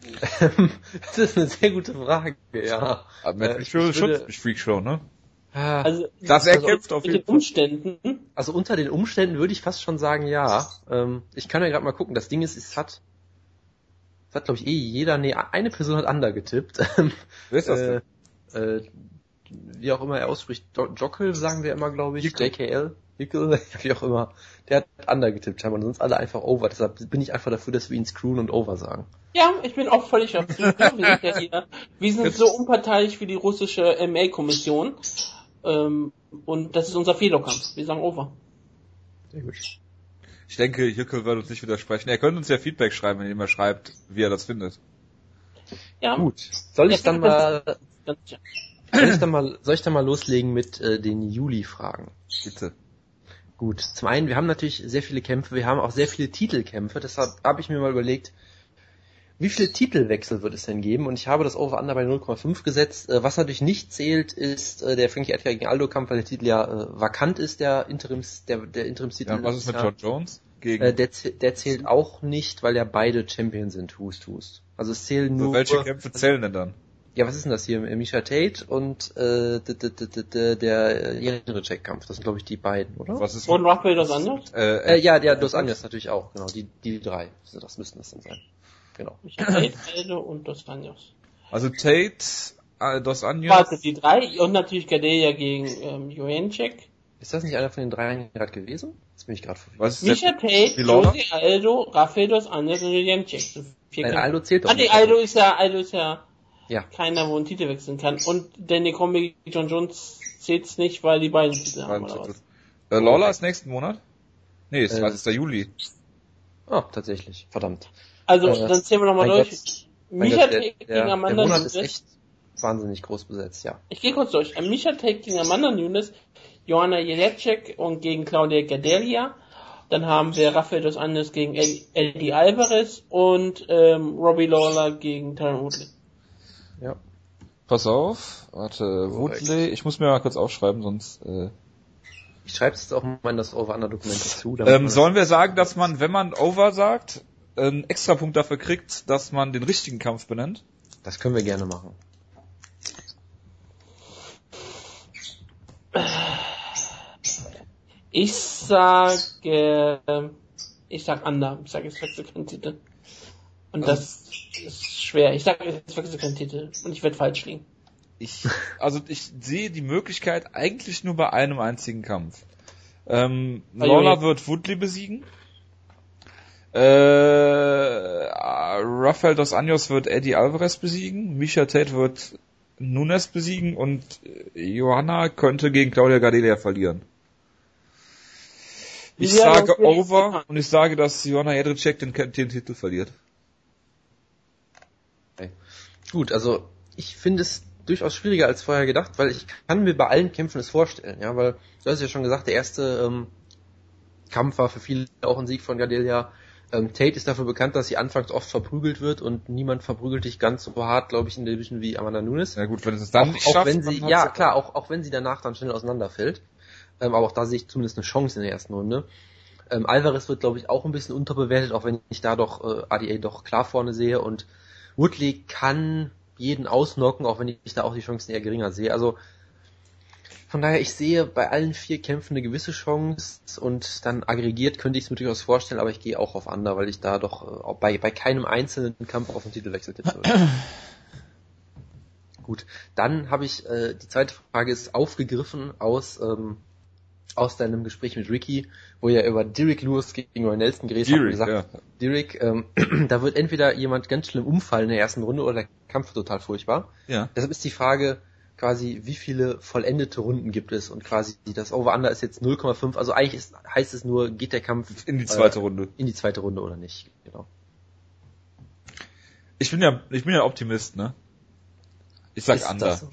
das ist eine sehr gute Frage, ja. Aber Äh, Matt ich Freak Show würde- schützt mich Freak Show, ne? Ah, Also, Das also kämpft auf mit jeden den Fall. Umständen. Also unter den Umständen würde ich fast schon sagen, ja. Ähm, ich kann ja gerade mal gucken. Das Ding ist, es hat, es hat glaube ich eh jeder, nee, eine Person hat Under getippt. Wer ist das denn? äh, äh, wie auch immer er ausspricht, Jo- Jockel sagen wir immer, glaube ich, Jickel. JKL, Jickel, wie auch immer. Der hat Under getippt, scheinbar, und sonst alle einfach Over. Deshalb bin ich einfach dafür, dass wir ihn screwen und Over sagen. Ja, ich bin auch völlig dafür. Wir sind, ja hier, wir sind so unparteiisch wie die russische MA-Kommission. Ähm, und das ist unser Fehlerkampf. Wir sagen over. Sehr gut. Ich denke, Jückel wird uns nicht widersprechen. Er könnte uns ja Feedback schreiben, indem er schreibt, wie er das findet. Ja, Gut. Soll ich Ja, dann mal, ganz sicher. Soll ich dann mal, soll ich dann mal loslegen mit äh, den Juli-Fragen? Bitte. Gut, zum einen, wir haben natürlich sehr viele Kämpfe, wir haben auch sehr viele Titelkämpfe, deshalb habe ich mir mal überlegt, wie viele Titelwechsel wird es denn geben? Und ich habe das Over-Under bei 0,5 gesetzt. Äh, Was natürlich nicht zählt, ist äh, der Frankie Edgar gegen Aldo-Kampf, weil der Titel ja äh, vakant ist, der Interims, der, der Interimstitel. Ja, was ist mit ja, John Jones? Gegen Äh, der, der zählt auch nicht, weil ja beide Champion sind, Hust, Hust. Also es zählen nur... welche Kämpfe zählen denn dann? Ja, was ist denn das hier? Misha Tate und äh, der Jericho-Kampf. Das sind, glaube ich, die beiden, oder? Was ist Und Raphael das anders? äh, Äh, ja, der Dos Anjos natürlich auch, genau, die, die drei. Also das müssten das dann sein. Genau. Michael, Aldo und Dos Anjos. Also Tate, äh, Dos Anjos, Warte, die drei und natürlich Gadelia gegen ähm, Johancek. Ist das nicht einer von den dreien gerade gewesen? Jetzt bin ich gerade verwirrt. was ist Misha Tate? Jose Aldo, Raphael Dos Anjos und Vier Nein. Aldo zählt doch Ah, nee, nicht. Aldo ist ja, Aldo ist ja Ja. keiner, wo einen Titel wechseln kann. Und Danny Combi gegen John Jones zählt's nicht, weil die beiden Titel haben, oder was? äh, Lawler ist nächsten Monat? Nee, ist Äh, 20. Juli. Ah, tatsächlich. Verdammt. Also, Äh, dann zählen wir nochmal durch. Gott. Micha Gott, Tate gegen der Amanda ist Nunes. echt wahnsinnig groß besetzt, ja. Ich gehe kurz durch. Äh, Misha Tate gegen Amanda Nunes, Johanna Jelecek und gegen Claudia Gadelia. Dann haben wir Rafael dos Anjos gegen Eddie Alvarez und ähm, Robbie Lawler gegen Tyron Woodley. Ja. Pass auf, warte, Woodley, ich muss mir mal kurz aufschreiben, sonst, äh, Ich schreibe es jetzt auch mal in das Over-Under-Dokument dazu. ähm, sollen wir sagen, dass man, wenn man Over sagt, einen extra Punkt dafür kriegt, dass man den richtigen Kampf benennt? Das können wir gerne machen. Ich sage, ich sag Under. Ich sage, es wechselt keinen Titel. Und das ist schwer. Ich sage, es wechselt keinen Titel. Und ich werde falsch liegen. Ich, also ich sehe die Möglichkeit eigentlich nur bei einem einzigen Kampf. Ähm, Bei Lawler wird Woodley besiegen. Äh, Rafael dos Anjos wird Eddie Alvarez besiegen. Misha Tate wird Nunes besiegen und Johanna könnte gegen Claudia Gadelia verlieren. Ich Ja, sage over und ich sage, dass Johanna Jedrzejczyk den, den Titel verliert. Gut, also ich finde es durchaus schwieriger als vorher gedacht, weil ich kann mir bei allen Kämpfen es vorstellen, ja, weil du hast ja schon gesagt, der erste ähm, Kampf war für viele auch ein Sieg von Gadelia. Ähm, Tate ist dafür bekannt, dass sie anfangs oft verprügelt wird und niemand verprügelt dich ganz so hart, glaube ich, in der Division wie Amanda Nunes. Ja gut, wenn es dann auch, nicht auch schafft, wenn sie, ja klar, auch, auch wenn sie danach dann schnell auseinanderfällt. Ähm, aber auch da sehe ich zumindest eine Chance in der ersten Runde. Ähm, Alvarez wird, glaube ich, auch ein bisschen unterbewertet, auch wenn ich da doch äh, ADA doch klar vorne sehe und Woodley kann jeden ausnocken, auch wenn ich da auch die Chancen eher geringer sehe. Also von daher, ich sehe bei allen vier Kämpfen eine gewisse Chance und dann aggregiert könnte ich es mir durchaus vorstellen, aber ich gehe auch auf Under, weil ich da doch äh, bei, bei keinem einzelnen Kampf auf den Titelwechsel tippen würde. Gut, dann habe ich, äh, die zweite Frage ist aufgegriffen aus, ähm, aus deinem Gespräch mit Ricky, wo ihr über Derek Lewis gegen Roy Nelson geredet habt und gesagt, ja. Derek, ähm, da wird entweder jemand ganz schlimm umfallen in der ersten Runde oder der Kampf total furchtbar. Ja. Deshalb ist die Frage quasi, wie viele vollendete Runden gibt es und quasi das Over-Under ist jetzt 0,5, also eigentlich ist, heißt es nur, geht der Kampf In die zweite äh, Runde. in die zweite Runde oder nicht, genau. Ich bin ja, ich bin ja Optimist, ne? Ich sag Ist Under. so?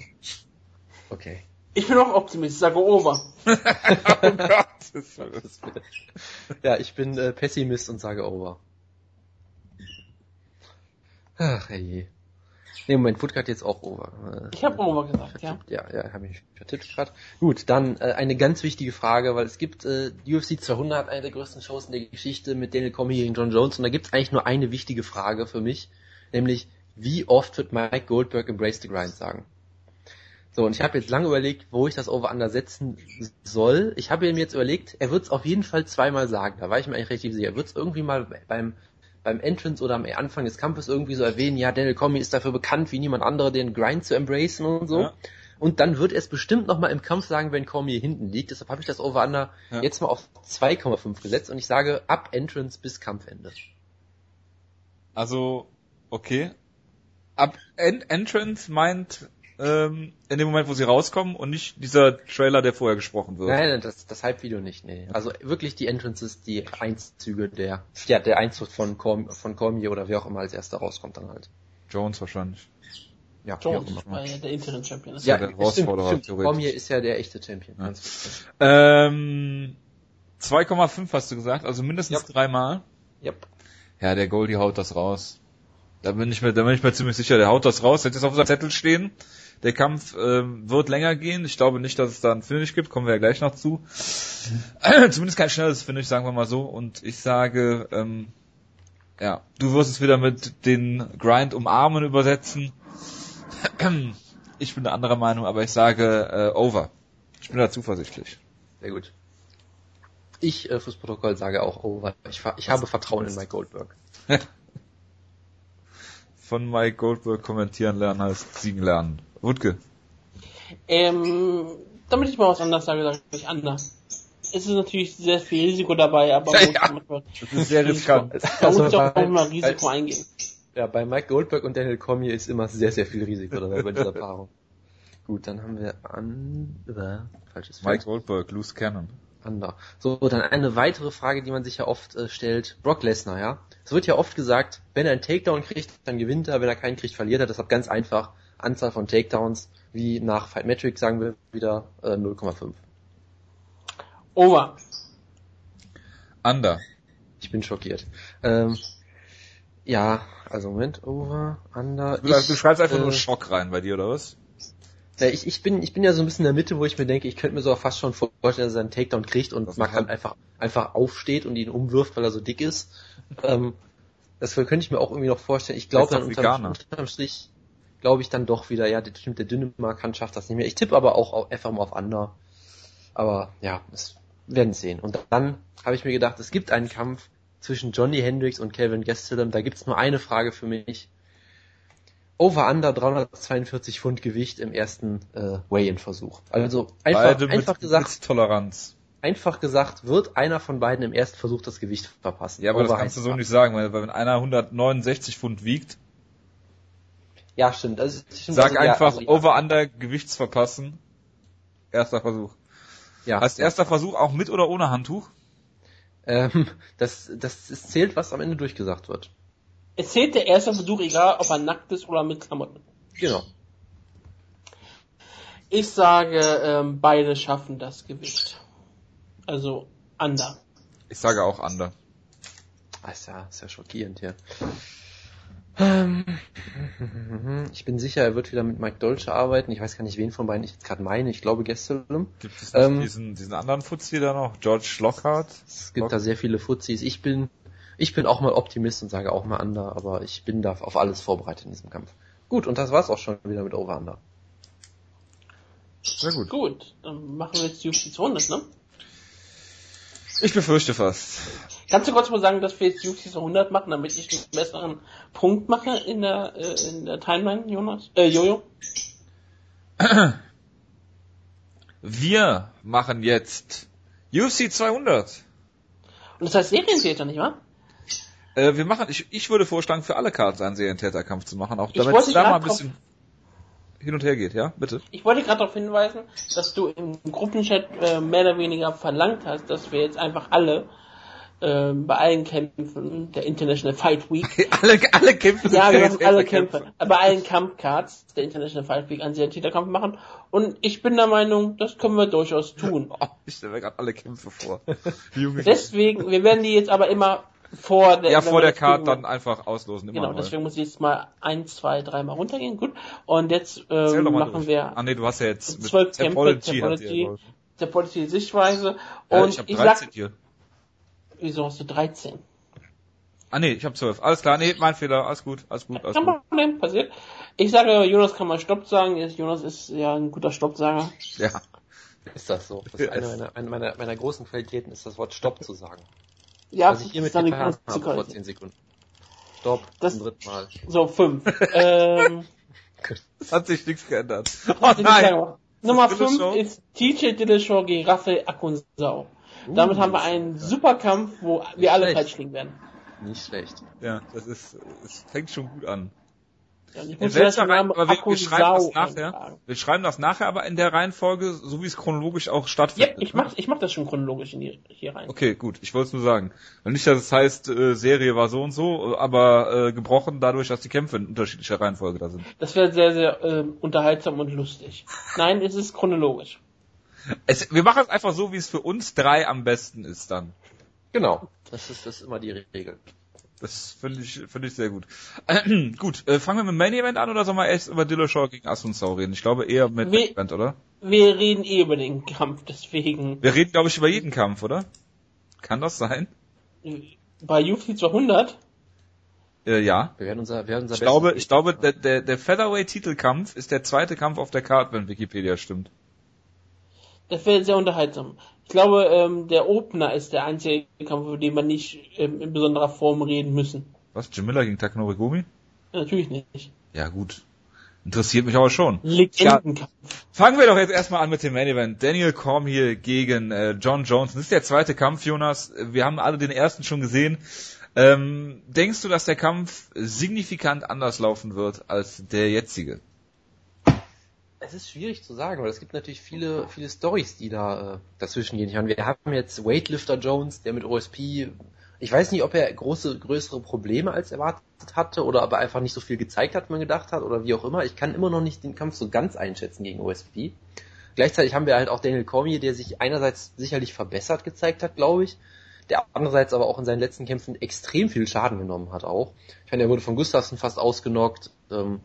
Okay. Ich bin auch Optimist, sage Over. oh Gott, ist alles. Ja, ich bin äh, Pessimist und sage Over. Ach, hey. Nee, Moment, Foot hat jetzt auch Over. Äh, Ich habe Over gesagt, ja. Ja, ja, habe ich vertippt gerade. Gut, dann äh, eine ganz wichtige Frage, weil es gibt äh, UFC 200, eine der größten Shows in der Geschichte mit Daniel Cormier gegen John Jones und da gibt es eigentlich nur eine wichtige Frage für mich, nämlich wie oft wird Mike Goldberg Embrace the Grind sagen? So, und ich habe jetzt lange überlegt, wo ich das Over-Under setzen soll. Ich habe mir jetzt überlegt, er wird es auf jeden Fall zweimal sagen. Da war ich mir eigentlich relativ sicher. Er wird es irgendwie mal beim beim Entrance oder am Anfang des Kampfes irgendwie so erwähnen, ja, Daniel Cormier ist dafür bekannt, wie niemand andere den Grind zu embracen und so. Ja. Und dann wird er es bestimmt nochmal im Kampf sagen, wenn Cormier hinten liegt. Deshalb habe ich das Over-Under Ja. jetzt mal auf 2,5 gesetzt und ich sage ab Entrance bis Kampfende. Also, okay. Ab En Entrance meint ähm, in dem Moment, wo sie rauskommen und nicht dieser Trailer, der vorher gesprochen wird. Nein, nein, das, das Hype-Video nicht, nee. Also wirklich die Entrances, die Einzüge der, ja, der Einzug von, Corm, von Cormier oder wer auch immer als erster rauskommt dann halt. Jones wahrscheinlich. Ja, Jones, weil der Interim Champion ist. Ja, Ja, der Herausforderer, stimmt, stimmt. theoretisch. Cormier ist ja der echte Champion. Ja. Ähm, 2,5 hast du gesagt, also mindestens Ja. dreimal. Yep. Ja, der Goldie haut das raus. Da bin ich mir, da bin ich mir ziemlich sicher, der haut das raus. Jetzt ist auf seinem Zettel stehen. Der Kampf ähm, wird länger gehen. Ich glaube nicht, dass es da ein Finish gibt. Kommen wir ja gleich noch zu. Zumindest kein schnelles Finish, sagen wir mal so. Und ich sage, ähm, ja, du wirst es wieder mit den Grind umarmen übersetzen. Ich bin der anderer Meinung, aber ich sage äh, over. Ich bin da zuversichtlich. Sehr gut. Ich äh, fürs Protokoll sage auch over. Ich, ich habe Vertrauen in Mike Goldberg. Von Mike Goldberg kommentieren lernen heißt siegen lernen. Wutke. Ähm, damit ich mal was anderes sage, sage ich anders. Es ist natürlich sehr viel Risiko dabei, aber Ja, ja. manchmal- Das ist sehr riskant. man muss Also, auch mal Risiko weil- eingehen. Ja, bei Mike Goldberg und Daniel Cormier ist immer sehr, sehr viel Risiko dabei bei dieser Paarung. Gut, dann haben wir an, äh, falsches Feld. Mike Goldberg, Loose Cannon. Ander. So, dann eine weitere Frage, die man sich ja oft äh, stellt. Brock Lesnar, ja. Es wird ja oft gesagt, wenn er einen Takedown kriegt, dann gewinnt er, wenn er keinen kriegt, verliert er. Deshalb ganz einfach, Anzahl von Takedowns, wie nach Fight Metric sagen wir wieder äh, 0,5. Over. Under. Ich bin schockiert. Ähm, ja, also Moment, over, under. Du, du schreibst einfach äh, nur Schock rein bei dir, oder was? Ja, ich, ich, bin, ich bin ja so ein bisschen in der Mitte, wo ich mir denke, ich könnte mir so fast schon vorstellen, dass er einen Takedown kriegt und Das Mark kann- dann einfach, einfach aufsteht und ihn umwirft, weil er so dick ist. ähm, das könnte ich mir auch irgendwie noch vorstellen. Ich glaube dann ist unterm, unterm Strich, glaube ich dann doch wieder, ja, der, der dünne Mark schafft das nicht mehr. Ich tippe aber auch auf, einfach mal auf Under. Aber ja, das werden sehen. Und dann habe ich mir gedacht, es gibt einen Kampf zwischen Johnny Hendricks und Calvin Gastelum. Da gibt es nur eine Frage für mich. Over Under 342 Pfund Gewicht im ersten äh, Weigh-in-Versuch. Also einfach, Beide mit, einfach gesagt, mit Toleranz. einfach gesagt, wird einer von beiden im ersten Versuch das Gewicht verpassen. Ja, aber das Over kannst du so nicht sagen, weil weil wenn einer 169 Pfund wiegt, Ja, stimmt. Also, stimmt sag also, ja, einfach also, ja. Over-Under Gewichtsverpassen. Erster Versuch. Ja, Heißt erster Versuch auch mit oder ohne Handtuch? ähm, das, das ist, zählt, was am Ende durchgesagt wird. Es zählt der erste Versuch, egal ob er nackt ist oder mit Klamotten. Genau. Ich sage, ähm, beide schaffen das Gewicht. Also under. Ich sage auch Under. Ah, ist ja, ist ja schockierend hier. Ähm, Ich bin sicher, er wird wieder mit Mike Dolce arbeiten. Ich weiß gar nicht, wen von beiden ich jetzt gerade meine. Ich glaube Gastelum. Gibt es Ähm, diesen, diesen anderen Fuzzi da noch? George Lockhart? Es gibt da sehr viele Fuzis. Ich bin, ich bin auch mal Optimist und sage auch mal Under, aber ich bin da auf alles vorbereitet in diesem Kampf. Gut, und das war's auch schon wieder mit Over Under. Sehr gut. Gut, dann machen wir jetzt die UFC 200, ne? Ich befürchte fast. Kannst du kurz mal sagen, dass wir jetzt UFC 200 machen, damit ich einen besseren Punkt mache in der, äh, in der Timeline, Jonas? Äh, Jojo? Wir machen jetzt UFC 200. Und das heißt Serientäter, nicht wahr? Äh, wir machen, ich, ich würde vorschlagen, für alle Cards einen Serientäterkampf zu machen, auch damit es da mal ein bisschen hin und her geht, ja? Bitte. Ich wollte gerade darauf hinweisen, dass du im Gruppenchat äh, mehr oder weniger verlangt hast, dass wir jetzt einfach alle äh, bei allen Kämpfen der International Fight Week alle, alle Kämpfe Ja, wir machen alle Serientäterkämpfe. Kämpfe. Bei allen Kampfcards der International Fight Week einen Serientitelkampf machen. Und ich bin der Meinung, das können wir durchaus tun. Oh, ich stelle mir gerade alle Kämpfe vor. Deswegen, wir werden die jetzt aber immer vor der, ja, vor der Card dann einfach auslosen. Immer Genau, neu. deswegen muss ich jetzt mal ein, zwei, dreimal runtergehen. Gut. Und jetzt ähm, mal machen durch. wir Ah nee, du hast ja jetzt zwölf Kämpfe, Topology Topology, Policy Sichtweise. Ja, Und ich habe ich 13 sag, hier. Wieso hast du 13? Ah nee, ich habe 12. Alles klar, nee, mein Fehler. Alles gut, alles gut, alles Kein gut. Problem, passiert. Ich sage, Jonas kann mal Stopp sagen. Jonas ist ja ein guter Stoppsager. Ja. Ist das so? Das ist eine meiner, eine meiner, meiner großen Qualitäten ist das Wort Stopp zu sagen. Ja, Was ich hiermit getan habe vor Qualität. 10 Sekunden. Stopp, Das- zum dritten Mal. So, fünf. ähm, Es hat sich nichts geändert. Oh nein! Nummer Das 5 Dillashaw? ist TJ Dillashaw gegen Raphael Akunsau. Damit haben wir einen super Kampf, wo wir alle schlecht. falsch liegen werden. Nicht schlecht. Ja, das ist, es fängt schon gut an. Ja, In welcher? Wir, wir schreiben das nachher. eintragen. Wir schreiben das nachher, aber in der Reihenfolge, so wie es chronologisch auch Ja, stattfindet. ich mach, ich mach das schon chronologisch in die, hier rein. Okay, gut. Ich wollte es nur sagen. Und nicht, dass es heißt, äh, Serie war so und so, aber äh, gebrochen dadurch, dass die Kämpfe in unterschiedlicher Reihenfolge da sind. Das wäre sehr, sehr ähm, unterhaltsam und lustig. Nein, es ist chronologisch. Es, wir machen es einfach so, wie es für uns drei am besten ist dann. Genau. Das ist, das ist immer die Regel. Das finde ich, finde ich sehr gut. gut, äh, fangen wir mit dem Main Event an oder sollen wir erst über Dillashaw gegen Asunsau reden? Ich glaube eher mit Main Event, oder? Wir reden eh über den Kampf, deswegen Wir reden, glaube ich, über jeden Kampf, oder? Kann das sein? äh, bei UFC 200 Äh, ja. Wir werden unser, wir werden unser Ich glaube, ich glaube, der, der, der Featherweight-Titelkampf ist der zweite Kampf auf der Card, wenn Wikipedia stimmt. Das wäre sehr unterhaltsam. Ich glaube, ähm, der Opener ist der einzige Kampf, über den wir nicht ähm, in besonderer Form reden müssen. Was? Jim Miller gegen Takanori Gomi? Ja, natürlich nicht. Ja, gut. Interessiert mich aber schon. Legendenkampf. Fangen wir doch jetzt erstmal an mit dem Main Event. Daniel Cormier gegen äh, John Jones. Das ist der zweite Kampf, Jonas. Wir haben alle den ersten schon gesehen. Ähm, denkst du, dass der Kampf signifikant anders laufen wird als der jetzige? Es ist schwierig zu sagen, weil es gibt natürlich viele, viele Stories, die da äh, dazwischen gehen. Ich meine, wir haben jetzt Weightlifter Jones, der mit OSP, ich weiß nicht, ob er große, größere Probleme als erwartet hatte oder ob er einfach nicht so viel gezeigt hat, wie man gedacht hat oder wie auch immer. Ich kann immer noch nicht den Kampf so ganz einschätzen gegen OSP. Gleichzeitig haben wir halt auch Daniel Cormier, der sich einerseits sicherlich verbessert gezeigt hat, glaube ich, der andererseits aber auch in seinen letzten Kämpfen extrem viel Schaden genommen hat auch. Ich meine, er wurde von Gustafsson fast ausgenockt, ähm,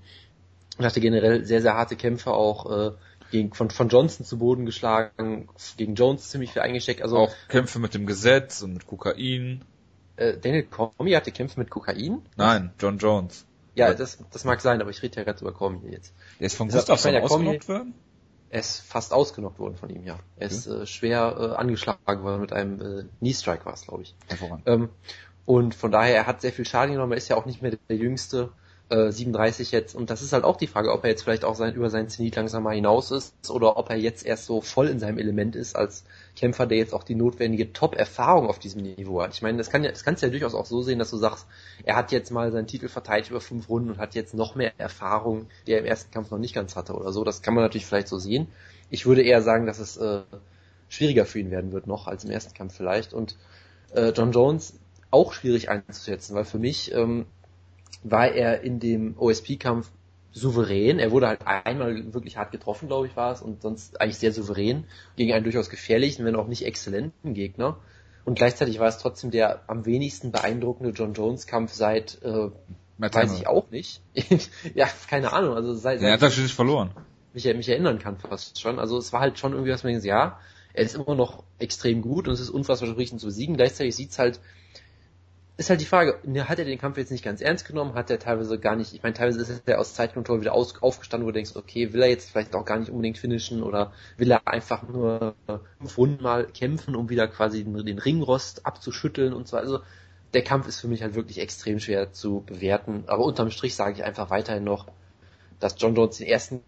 und hatte generell sehr, sehr harte Kämpfe auch äh, gegen, von, von Johnson zu Boden geschlagen, gegen Jones ziemlich viel eingesteckt. Also Auch Kämpfe mit dem Gesetz und mit Kokain. äh, Daniel Cormier hatte Kämpfe mit Kokain. Nein, John Jones. Ja, das, das mag sein, aber ich rede ja gerade über Cormier jetzt. Der ist von Gustafsson ausgenockt worden? Er ist fast ausgenockt worden von ihm, ja. Er ist äh, schwer äh, angeschlagen worden mit einem äh, Knee-Strike war es, glaube ich. Ähm, und von daher, er hat sehr viel Schaden genommen, er ist ja auch nicht mehr der Jüngste, äh, 37 jetzt. Und das ist halt auch die Frage, ob er jetzt vielleicht auch sein, über seinen Zenit langsam mal hinaus ist oder ob er jetzt erst so voll in seinem Element ist als Kämpfer, der jetzt auch die notwendige Top-Erfahrung auf diesem Niveau hat. Ich meine, das kann ja, das kannst du ja durchaus auch so sehen, dass du sagst, er hat jetzt mal seinen Titel verteidigt über fünf Runden und hat jetzt noch mehr Erfahrung, die er im ersten Kampf noch nicht ganz hatte oder so. Das kann man natürlich vielleicht so sehen. Ich würde eher sagen, dass es äh, schwieriger für ihn werden wird noch als im ersten Kampf vielleicht. Und äh, John Jones auch schwierig einzuschätzen, weil für mich ähm, war er in dem OSP-Kampf souverän. Er wurde halt einmal wirklich hart getroffen, glaube ich, war es, und sonst eigentlich sehr souverän gegen einen durchaus gefährlichen, wenn auch nicht exzellenten Gegner. Und gleichzeitig war es trotzdem der am wenigsten beeindruckende John Jones Kampf seit, äh, weiß ich auch nicht. ja, keine Ahnung, also seit, Er hat schließlich verloren. mich, mich erinnern kann fast schon. Also es war halt schon irgendwie, was man denkt, ja, er ist immer noch extrem gut und es ist unfassbar schwierig ihn zu besiegen. Gleichzeitig sieht's halt, ist halt die Frage, ne, hat er den Kampf jetzt nicht ganz ernst genommen? Hat er teilweise gar nicht, ich meine, teilweise ist er aus Zeitkontrolle wieder aus, aufgestanden, wo du denkst, okay, will er jetzt vielleicht auch gar nicht unbedingt finishen oder will er einfach nur fünf Runden mal kämpfen, um wieder quasi den, den Ringrost abzuschütteln und so. Also der Kampf ist für mich halt wirklich extrem schwer zu bewerten. Aber unterm Strich sage ich einfach weiterhin noch, dass John Jones den ersten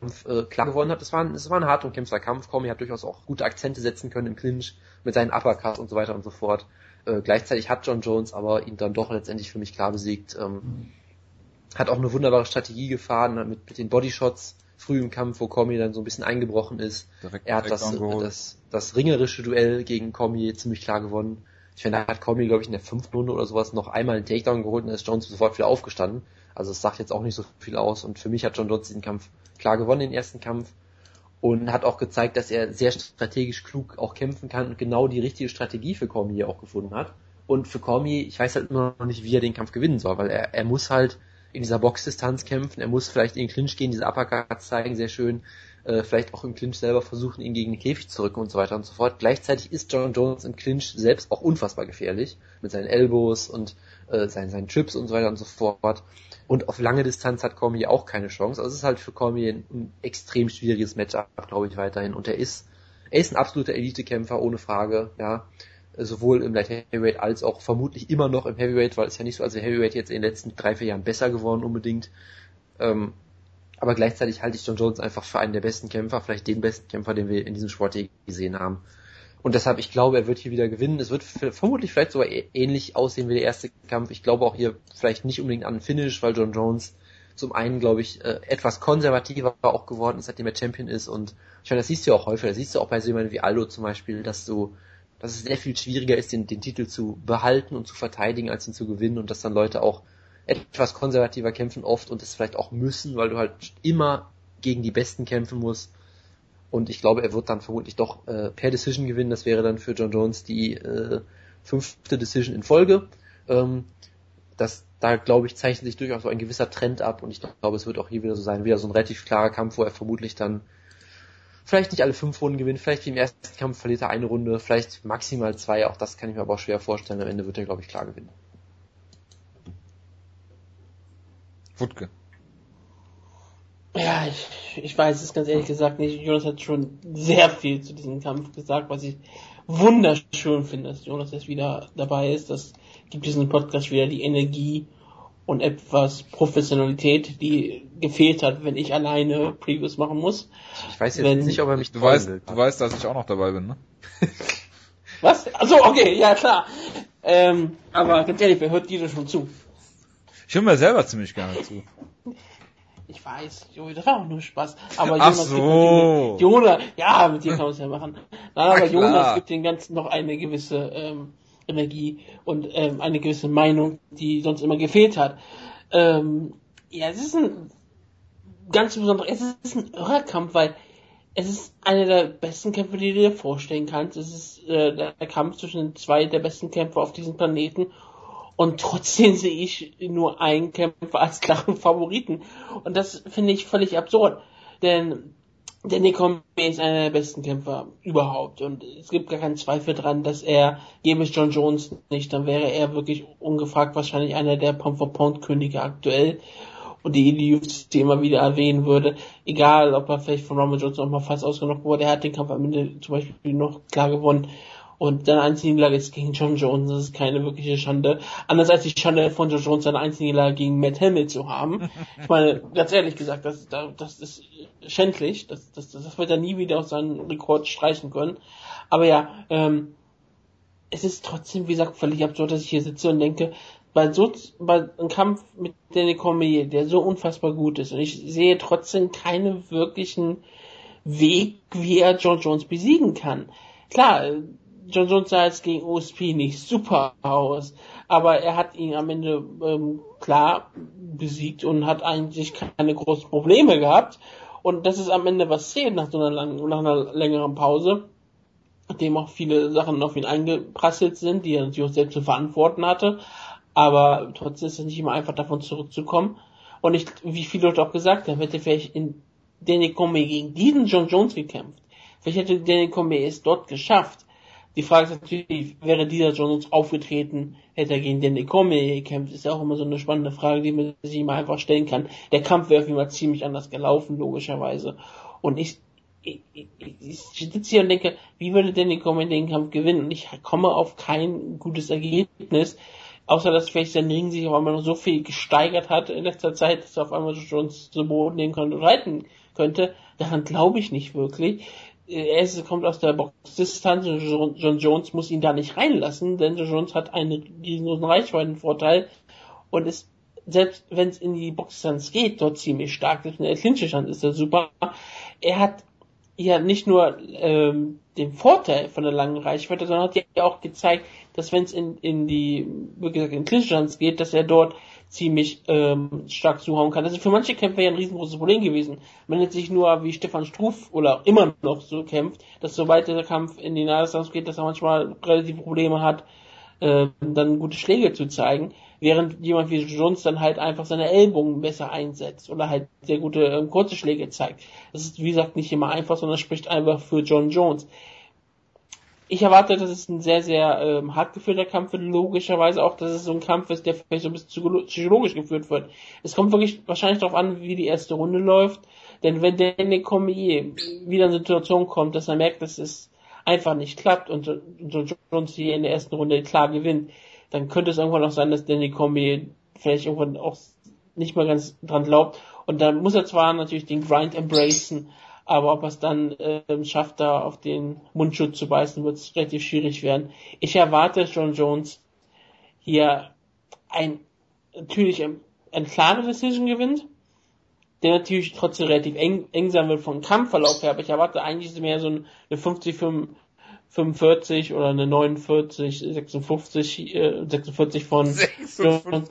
Kampf äh, klar gewonnen hat. Es war, ein, es war ein hart umkämpfter Kampf. Comey hat durchaus auch gute Akzente setzen können im Clinch mit seinen Uppercuts und so weiter und so fort. Äh, gleichzeitig hat John Jones aber ihn dann doch letztendlich für mich klar besiegt. Ähm, hat auch eine wunderbare Strategie gefahren mit, mit den Bodyshots früh im Kampf, wo Comey dann so ein bisschen eingebrochen ist. Direkt Er hat das, das, das ringerische Duell gegen Comey ziemlich klar gewonnen. Ich finde, da hat Comey, glaube ich, in der fünften Runde oder sowas noch einmal einen Takedown geholt und dann ist Jones sofort wieder aufgestanden. Also es sagt jetzt auch nicht so viel aus und für mich hat John Jones den Kampf klar gewonnen, den ersten Kampf. Und hat auch gezeigt, dass er sehr strategisch klug auch kämpfen kann und genau die richtige Strategie für Cormier auch gefunden hat. Und für Cormier, ich weiß halt immer noch nicht, wie er den Kampf gewinnen soll, weil er, er muss halt in dieser Boxdistanz kämpfen, er muss vielleicht in den Clinch gehen, diese Uppercuts zeigen, sehr schön, äh, vielleicht auch im Clinch selber versuchen, ihn gegen den Käfig zu rücken und so weiter und so fort. Gleichzeitig ist John Jones im Clinch selbst auch unfassbar gefährlich, mit seinen Elbows und äh, seinen, seinen Trips und so weiter und so fort. Und auf lange Distanz hat Cormier auch keine Chance. Also es ist halt für Cormier ein, ein extrem schwieriges Matchup, glaube ich, weiterhin. Und er ist, er ist ein absoluter Elitekämpfer, ohne Frage, ja. Sowohl im Light Heavyweight als auch vermutlich immer noch im Heavyweight, weil es ja nicht so, als wäre Heavyweight jetzt in den letzten drei, vier Jahren besser geworden unbedingt. Ähm, aber gleichzeitig halte ich John Jones einfach für einen der besten Kämpfer, vielleicht den besten Kämpfer, den wir in diesem Sport je gesehen haben. Und deshalb, ich glaube, er wird hier wieder gewinnen. Es wird vermutlich vielleicht sogar ähnlich aussehen wie der erste Kampf. Ich glaube auch hier vielleicht nicht unbedingt an Finish, weil John Jones zum einen, glaube ich, äh, etwas konservativer auch geworden ist, seitdem er Champion ist. Und ich meine, das siehst du ja auch häufig. Das siehst du auch bei so jemandem wie Aldo zum Beispiel, dass du, dass es sehr viel schwieriger ist, den, den Titel zu behalten und zu verteidigen, als ihn zu gewinnen. Und dass dann Leute auch etwas konservativer kämpfen oft und es vielleicht auch müssen, weil du halt immer gegen die Besten kämpfen musst. Und ich glaube, er wird dann vermutlich doch äh, per Decision gewinnen. Das wäre dann für John Jones die äh, fünfte Decision in Folge. Ähm, das, da glaube ich, zeichnet sich durchaus so ein gewisser Trend ab und ich glaube, es wird auch hier wieder so sein, wieder so ein relativ klarer Kampf, wo er vermutlich dann vielleicht nicht alle fünf Runden gewinnt, vielleicht wie im ersten Kampf verliert er eine Runde, vielleicht maximal zwei, auch das kann ich mir aber auch schwer vorstellen. Am Ende wird er, glaube ich, klar gewinnen. Wutke. Ja, ich, ich weiß es ganz ehrlich gesagt nicht. Jonas hat schon sehr viel zu diesem Kampf gesagt, was ich wunderschön finde, dass Jonas jetzt wieder dabei ist. Das gibt diesem Podcast wieder die Energie und etwas Professionalität, die gefehlt hat, wenn ich alleine Previews machen muss. Ich weiß jetzt Wenn- nicht, ob er mich Du weißt, will. du weißt, dass ich auch noch dabei bin, ne? Was? Also okay, ja klar. Ähm, aber ganz ehrlich, wer hört dir schon zu? Ich höre mir selber ziemlich gerne zu. Ich weiß, Junge, das war auch nur Spaß. Aber Ach Jonas so. gibt Jonas, ja, mit dir kann man es ja machen. Nein, aber. Jonas gibt den Ganzen noch eine gewisse ähm, Energie und ähm, eine gewisse Meinung, die sonst immer gefehlt hat. Ähm, ja, es ist ein ganz besonderer, es ist ein Irrkampf, weil es ist einer der besten Kämpfe, die du dir vorstellen kannst. Es ist äh, der Kampf zwischen zwei der besten Kämpfer auf diesem Planeten. Und trotzdem sehe ich nur einen Kämpfer als klaren Favoriten. Und das finde ich völlig absurd. Denn Danny Cormier ist einer der besten Kämpfer überhaupt. Und es gibt gar keinen Zweifel dran, dass er, gäbe es John Jones nicht, dann wäre er wirklich ungefragt wahrscheinlich einer der Pound-for-Pound-Könige aktuell. Und die die UFC immer wieder erwähnen würde, egal ob er vielleicht von Roman Jones noch mal fast ausgenockt wurde, er hat den Kampf am Ende zum Beispiel noch klar gewonnen. Und seine einzige Niederlage ist gegen John Jones, das ist keine wirkliche Schande. Anders als die Schande von John Jones seine einzige Niederlage gegen Matt Hamill zu haben. Ich meine, ganz ehrlich gesagt, das, das ist schändlich. Das, das, das wird er nie wieder aus seinem Rekord streichen können. Aber ja, ähm, es ist trotzdem, wie gesagt, völlig absurd, dass ich hier sitze und denke, bei so, bei einem Kampf mit Danny Cormier, der so unfassbar gut ist, und ich sehe trotzdem keinen wirklichen Weg, wie er John Jones besiegen kann. Klar, John Jones sah jetzt gegen OSP nicht super aus, aber er hat ihn am Ende ähm, klar besiegt und hat eigentlich keine großen Probleme gehabt. Und das ist am Ende was zählt nach so einer, langen, nach einer längeren Pause. dem auch viele Sachen auf ihn eingeprasselt sind, die er natürlich auch selbst zu verantworten hatte. Aber trotzdem ist es nicht immer einfach davon zurückzukommen. Und ich, wie viele Leute auch gesagt haben, hätte vielleicht in Danny Cormier gegen diesen John Jones gekämpft. Vielleicht hätte Danny Cormier es dort geschafft. Die Frage ist natürlich, wäre dieser Jones aufgetreten, hätte er gegen Danny Cormier gekämpft, ist ja auch immer so eine spannende Frage, die man sich immer einfach stellen kann. Der Kampf wäre auf jeden Fall ziemlich anders gelaufen, logischerweise. Und ich, ich, ich, sitze hier und denke, wie würde Danny Cormier den Kampf gewinnen? Und ich komme auf kein gutes Ergebnis außer dass vielleicht sein Ring sich auf einmal noch so viel gesteigert hat in letzter Zeit, dass er auf einmal schon zu Boden nehmen könnte und reiten könnte, daran glaube ich nicht wirklich. Er ist, kommt aus der Boxdistanz und John Jones muss ihn da nicht reinlassen, denn John Jones hat einen riesengroßen Reichweitenvorteil und ist, selbst wenn es in die Boxdistanz geht, dort ziemlich stark. Selbst in der Clinch-Stand ist er super. Er hat ja nicht nur ähm, den Vorteil von der langen Reichweite, sondern hat ja auch gezeigt, dass wenn es in, in die, wie gesagt, in Clinch geht, dass er dort ziemlich ähm, stark zuhauen kann. Das ist für manche Kämpfer ja ein riesengroßes Problem gewesen. Man nennt sich nur wie Stefan Struff oder immer noch so kämpft, dass sobald der Kampf in die Nahdistanz geht, dass er manchmal relativ Probleme hat, äh, dann gute Schläge zu zeigen, während jemand wie Jones dann halt einfach seine Ellbogen besser einsetzt oder halt sehr gute äh, kurze Schläge zeigt. Das ist wie gesagt nicht immer einfach, sondern spricht einfach für John Jones ich erwarte, dass es ein sehr, sehr ähm, hart geführter Kampf wird, logischerweise auch, dass es so ein Kampf ist, der vielleicht so ein bisschen psychologisch geführt wird. Es kommt wirklich wahrscheinlich darauf an, wie die erste Runde läuft, denn wenn Danny Cormier wieder in Situation kommt, dass er merkt, dass es einfach nicht klappt und John Jones hier in der ersten Runde klar gewinnt, dann könnte es irgendwann auch sein, dass Danny Cormier vielleicht irgendwann auch nicht mehr ganz dran glaubt. Und dann muss er zwar natürlich den Grind embracen, aber ob er es dann äh, schafft, da auf den Mundschutz zu beißen, wird es relativ schwierig werden. Ich erwarte John Jones hier ein natürlich ein, ein klare Decision gewinnt, der natürlich trotzdem relativ eng, eng sein wird vom Kampfverlauf her, aber ich erwarte eigentlich mehr so eine 50 45 oder eine 49 56 äh, 46 von 56.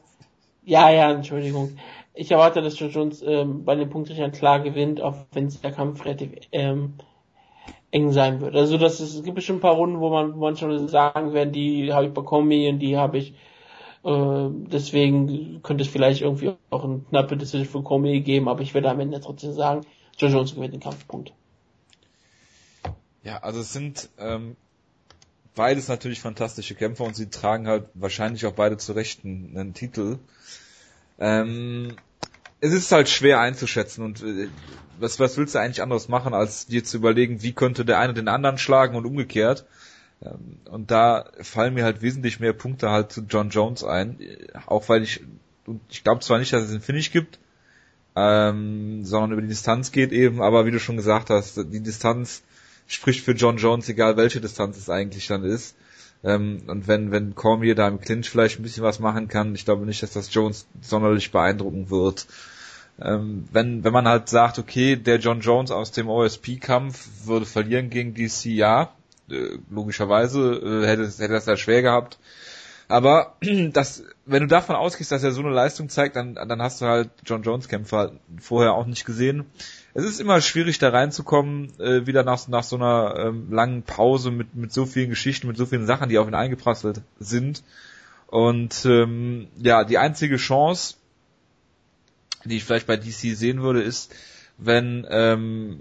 ja ja Entschuldigung ich erwarte, dass Joe Jones ähm, bei den Punktrichtern klar gewinnt, auch wenn der Kampf relativ ähm, eng sein wird. Also das ist, es gibt bestimmt ein paar Runden, wo man, wo man schon sagen werden, die habe ich bekommen und die habe ich äh, deswegen könnte es vielleicht irgendwie auch ein knappe Decision für Comey geben, aber ich werde am Ende trotzdem sagen, Joe Jones gewinnt den Kampfpunkt. Ja, also es sind ähm, beides natürlich fantastische Kämpfer und sie tragen halt wahrscheinlich auch beide zu Recht einen, einen Titel. Ähm, es ist halt schwer einzuschätzen und äh, was, was willst du eigentlich anderes machen, als dir zu überlegen, wie könnte der eine den anderen schlagen und umgekehrt. Ähm, und da fallen mir halt wesentlich mehr Punkte halt zu John Jones ein, auch weil ich, ich glaube zwar nicht, dass es einen Finish gibt, ähm, sondern über die Distanz geht eben, aber wie du schon gesagt hast, die Distanz spricht für John Jones, egal welche Distanz es eigentlich dann ist. Ähm, und wenn, wenn Cormier da im Clinch vielleicht ein bisschen was machen kann, ich glaube nicht, dass das Jones sonderlich beeindrucken wird. Ähm, wenn, wenn man halt sagt, okay, der John Jones aus dem OSP-Kampf würde verlieren gegen DC, ja, äh, logischerweise äh, hätte, hätte das ja schwer gehabt. Aber das, wenn du davon ausgehst, dass er so eine Leistung zeigt, dann, dann hast du halt John Jones Kämpfer vorher auch nicht gesehen es ist immer schwierig da reinzukommen, äh, wieder nach, nach so einer ähm, langen Pause mit, mit so vielen Geschichten, mit so vielen Sachen, die auf ihn eingeprasselt sind. Und ähm, ja, die einzige Chance, die ich vielleicht bei DC sehen würde, ist, wenn ähm,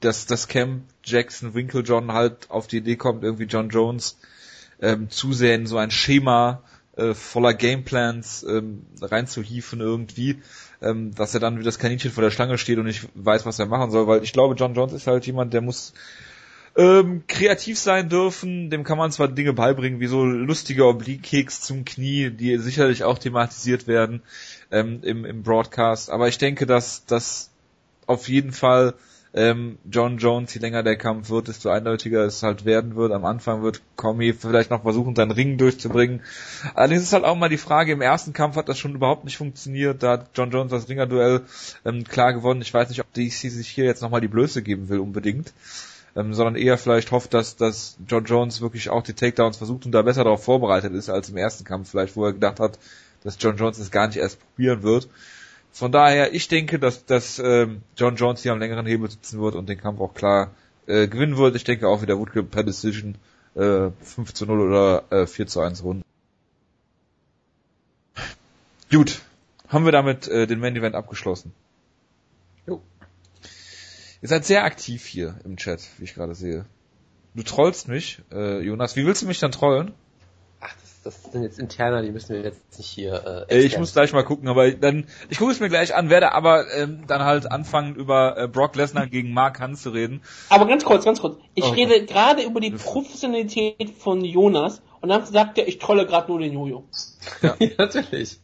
das, das Camp Jackson Winklejohn halt auf die Idee kommt, irgendwie John Jones ähm, zu sehr in so ein Schema äh, voller Gameplans ähm, reinzuhieven irgendwie ähm, dass er dann wie das Kaninchen vor der Schlange steht und nicht weiß, was er machen soll, weil ich glaube, John Jones ist halt jemand, der muss ähm, kreativ sein dürfen, dem kann man zwar Dinge beibringen, wie so lustige Oblique-Kicks zum Knie, die sicherlich auch thematisiert werden ähm, im, im Broadcast, aber ich denke, dass das auf jeden Fall ähm, John Jones, je länger der Kampf wird, desto eindeutiger es halt werden wird. Am Anfang wird Comey vielleicht noch versuchen, seinen Ring durchzubringen. Allerdings ist halt auch mal die Frage, im ersten Kampf hat das schon überhaupt nicht funktioniert. Da hat John Jones das Ringer-Duell ähm, klar gewonnen. Ich weiß nicht, ob DC sich hier jetzt nochmal die Blöße geben will unbedingt. Ähm, sondern eher vielleicht hofft, dass, dass John Jones wirklich auch die Takedowns versucht und da besser darauf vorbereitet ist als im ersten Kampf vielleicht, wo er gedacht hat, dass John Jones es gar nicht erst probieren wird. Von daher, ich denke, dass, dass ähm, John Jones hier am längeren Hebel sitzen wird und den Kampf auch klar äh, gewinnen wird. Ich denke auch wieder Woodke per Decision äh, 5 zu 0 oder äh, 4 zu 1 Runden. Gut, haben wir damit äh, den Main Event abgeschlossen. Jo. Ihr seid sehr aktiv hier im Chat, wie ich gerade sehe. Du trollst mich, äh, Jonas. Wie willst du mich dann trollen? Das, sind jetzt interner, die müssen wir jetzt nicht hier. Äh, ich muss gleich mal gucken, aber dann ich gucke es mir gleich an, werde aber ähm, dann halt anfangen über äh, Brock Lesnar gegen Mark Hunt zu reden. Aber ganz kurz, ganz kurz. Ich oh, rede gerade über die Professionalität von Jonas und dann sagt er, ich trolle gerade nur den Jojo. Ja, ja natürlich.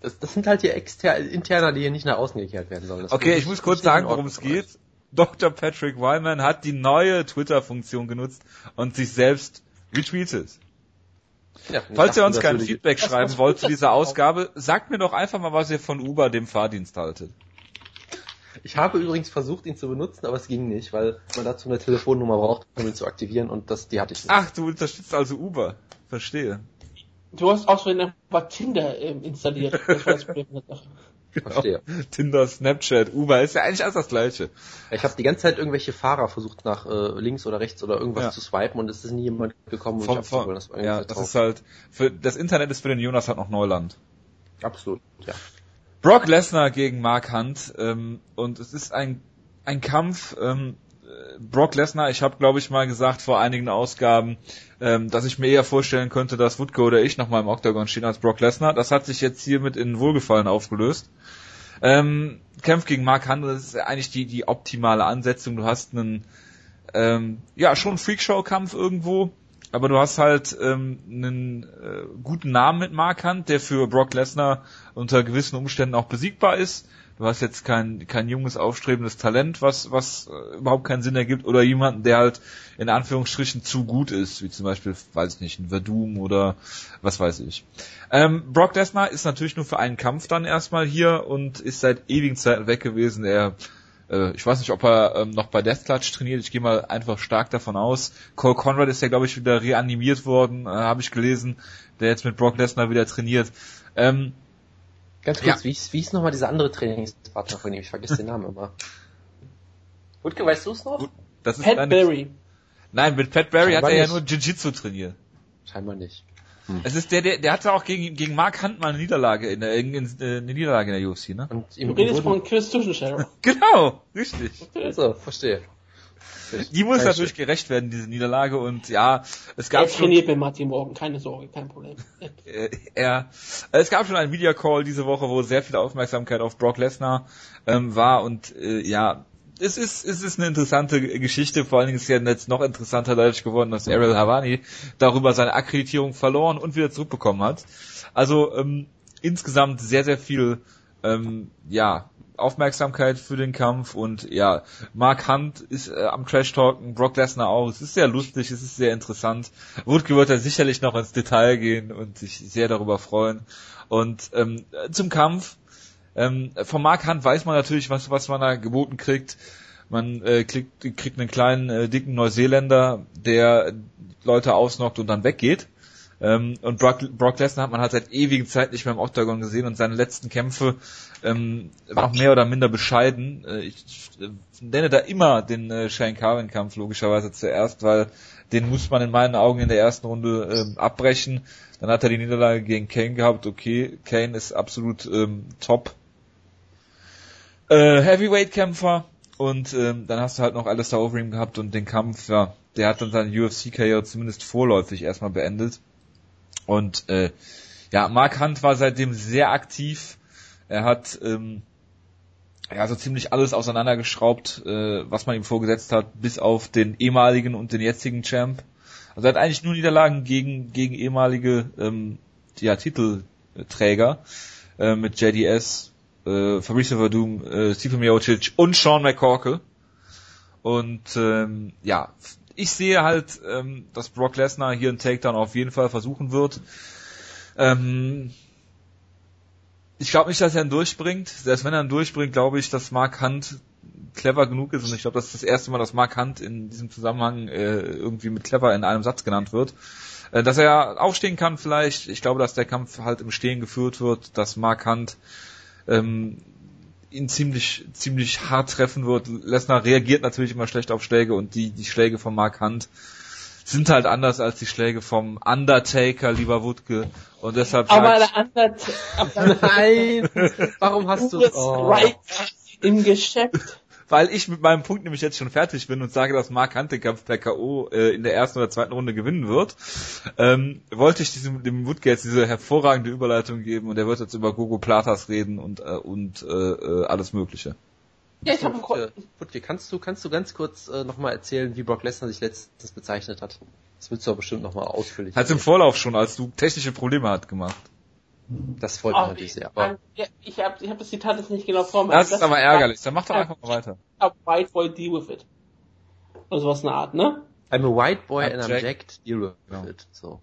Das, das sind halt hier exter Interner, die hier nicht nach außen gekehrt werden sollen. Das okay, ich muss kurz sagen, worum es geht. Dr. Patrick Wyman hat die neue Twitter-Funktion genutzt und sich selbst retweetet. Ja, Falls ihr uns kein Feedback schreiben wollt zu dieser Ausgabe, sagt mir doch einfach mal, was ihr von Uber, dem Fahrdienst, haltet. Ich habe übrigens versucht, ihn zu benutzen, aber es ging nicht, weil man dazu eine Telefonnummer braucht, um ihn zu aktivieren und das, die hatte ich nicht. Ach, du unterstützt also Uber. Verstehe. Du hast auch so eine Tinder ähm, installiert. Das war das Problem mit der Sache. Genau. Verstehe. Tinder, Snapchat, Uber, ist ja eigentlich alles das gleiche. Ich habe die ganze Zeit irgendwelche Fahrer versucht nach äh, links oder rechts oder irgendwas ja. zu swipen und es ist nie jemand gekommen und vom, ich vom, das Ja, das ist halt für das Internet ist für den Jonas halt noch Neuland. Absolut, ja. Brock Lesnar gegen Mark Hunt ähm, und es ist ein ein Kampf ähm, Brock Lesnar, ich habe glaube ich mal gesagt vor einigen Ausgaben, ähm, dass ich mir eher vorstellen könnte, dass Woodko oder ich nochmal im Octagon stehen als Brock Lesnar. Das hat sich jetzt hiermit in Wohlgefallen aufgelöst. Ähm, Kampf gegen Mark das ist eigentlich die, die optimale Ansetzung. Du hast einen, ähm, ja, schon Freakshow-Kampf irgendwo, aber du hast halt ähm, einen äh, guten Namen mit Mark Hunt, der für Brock Lesnar unter gewissen Umständen auch besiegbar ist du hast jetzt kein, kein junges, aufstrebendes Talent, was, was äh, überhaupt keinen Sinn ergibt, oder jemanden, der halt in Anführungsstrichen zu gut ist, wie zum Beispiel, weiß ich nicht, ein Verdum oder was weiß ich. Ähm, Brock Lesnar ist natürlich nur für einen Kampf dann erstmal hier und ist seit ewigen Zeiten weg gewesen. Er äh, ich weiß nicht, ob er ähm, noch bei Death Clutch trainiert. Ich gehe mal einfach stark davon aus. Cole Conrad ist ja, glaube ich, wieder reanimiert worden, äh, habe ich gelesen, der jetzt mit Brock Lesnar wieder trainiert. Ähm, Ganz kurz, ja. wie, ist, wie ist nochmal dieser andere Trainingspartner von ihm? Ich vergesse den Namen immer. Wutke, weißt du es noch? Das ist Pat eine... Barry. Nein, mit Pat Barry Scheinbar hat er ja nur Jiu-Jitsu trainiert. Scheinbar nicht. Hm. Es ist der, der, der hatte auch gegen, gegen Mark Hunt mal eine Niederlage in der, in, in, äh, eine Niederlage in der UFC, ne? Und du redest von Chris Tuschenscherer. genau, richtig. Also, verstehe. Die muss natürlich gerecht werden, diese Niederlage. Und ja, es gab er schon... trainiert bei Martin Morgen, keine Sorge, kein Problem. Er, es gab schon einen Media Call diese Woche, wo sehr viel Aufmerksamkeit auf Brock Lesnar ähm, war. Und äh, ja, es ist, es ist eine interessante Geschichte. Vor allen Dingen ist ja jetzt noch interessanter dadurch geworden, dass Ariel Havani darüber seine Akkreditierung verloren und wieder zurückbekommen hat. Also ähm, insgesamt sehr, sehr viel ähm, ja, Aufmerksamkeit für den Kampf und ja, Mark Hunt ist äh, am Trash Talken, Brock Lesnar auch. Es ist sehr lustig, es ist sehr interessant. Woodke wird da sicherlich noch ins Detail gehen und sich sehr darüber freuen. Und ähm, zum Kampf, ähm, von Mark Hunt weiß man natürlich, was, was man da geboten kriegt. Man äh, kriegt, kriegt einen kleinen, äh, dicken Neuseeländer, der Leute ausnockt und dann weggeht. Ähm, und Brock, Brock Lesnar hat man halt seit ewigen Zeit nicht mehr im Octagon gesehen und seine letzten Kämpfe ähm, waren auch mehr oder minder bescheiden. Äh, ich, äh, nenne da immer den äh, Shane Carvin Kampf logischerweise zuerst, weil den muss man in meinen Augen in der ersten Runde ähm, abbrechen. Dann hat er die Niederlage gegen Kane gehabt. Okay, Kane ist absolut ähm, top. Äh, Heavyweight-Kämpfer. Und ähm, dann hast du halt noch Alistair Overeem gehabt und den Kampf, ja, der hat dann seine UFC-Karriere zumindest vorläufig erstmal beendet. Und äh, ja, Mark Hunt war seitdem sehr aktiv. Er hat ähm, ja so ziemlich alles auseinandergeschraubt, äh, was man ihm vorgesetzt hat, bis auf den ehemaligen und den jetzigen Champ. Also er hat eigentlich nur Niederlagen gegen gegen ehemalige ähm, ja, Titelträger äh, mit JDS, äh, Fabrizio Verdum, äh, Stephen Miocic und Sean McCorkle. Und ähm, ja, ich sehe halt, ähm, dass Brock Lesnar hier einen Takedown auf jeden Fall versuchen wird. Ähm, ich glaube nicht, dass er ihn durchbringt. Selbst wenn er ihn durchbringt, glaube ich, dass Mark Hunt clever genug ist und ich glaube, das ist das erste Mal, dass Mark Hunt in diesem Zusammenhang äh, irgendwie mit clever in einem Satz genannt wird. Äh, dass er aufstehen kann vielleicht. Ich glaube, dass der Kampf halt im Stehen geführt wird, dass Mark Hunt ähm, ihn ziemlich, ziemlich hart treffen wird. Lesnar reagiert natürlich immer schlecht auf Schläge und die, die Schläge von Mark Hunt sind halt anders als die Schläge vom Undertaker, lieber Wutke. Und deshalb aber der Undertaker, nein, warum hast du es oh. im Geschäft? Weil ich mit meinem Punkt nämlich jetzt schon fertig bin und sage, dass Mark Hunt den Kampf per K.O. Äh, in der ersten oder zweiten Runde gewinnen wird, ähm, wollte ich diesem, dem Woodke jetzt diese hervorragende Überleitung geben und er wird jetzt über Gogo Platas reden und, äh, und äh, äh alles Mögliche. Ja, ich habe Wutke, kannst du, kannst du ganz kurz äh, nochmal erzählen, wie Brock Lesnar sich letztens bezeichnet hat? Das willst du aber bestimmt nochmal ausführlich. Hat im Vorlauf schon, als du technische Probleme hat gemacht. Das freut mich natürlich sehr. Aber ich habe ich hab das Zitat jetzt nicht genau vor mir. Das, das ist aber ärgerlich. Dann mach doch einfach mal weiter. A white boy deal with it. Oder sowas in der Art, ne? I'm a white boy I'm and I'm jacked, deal with genau. it. So.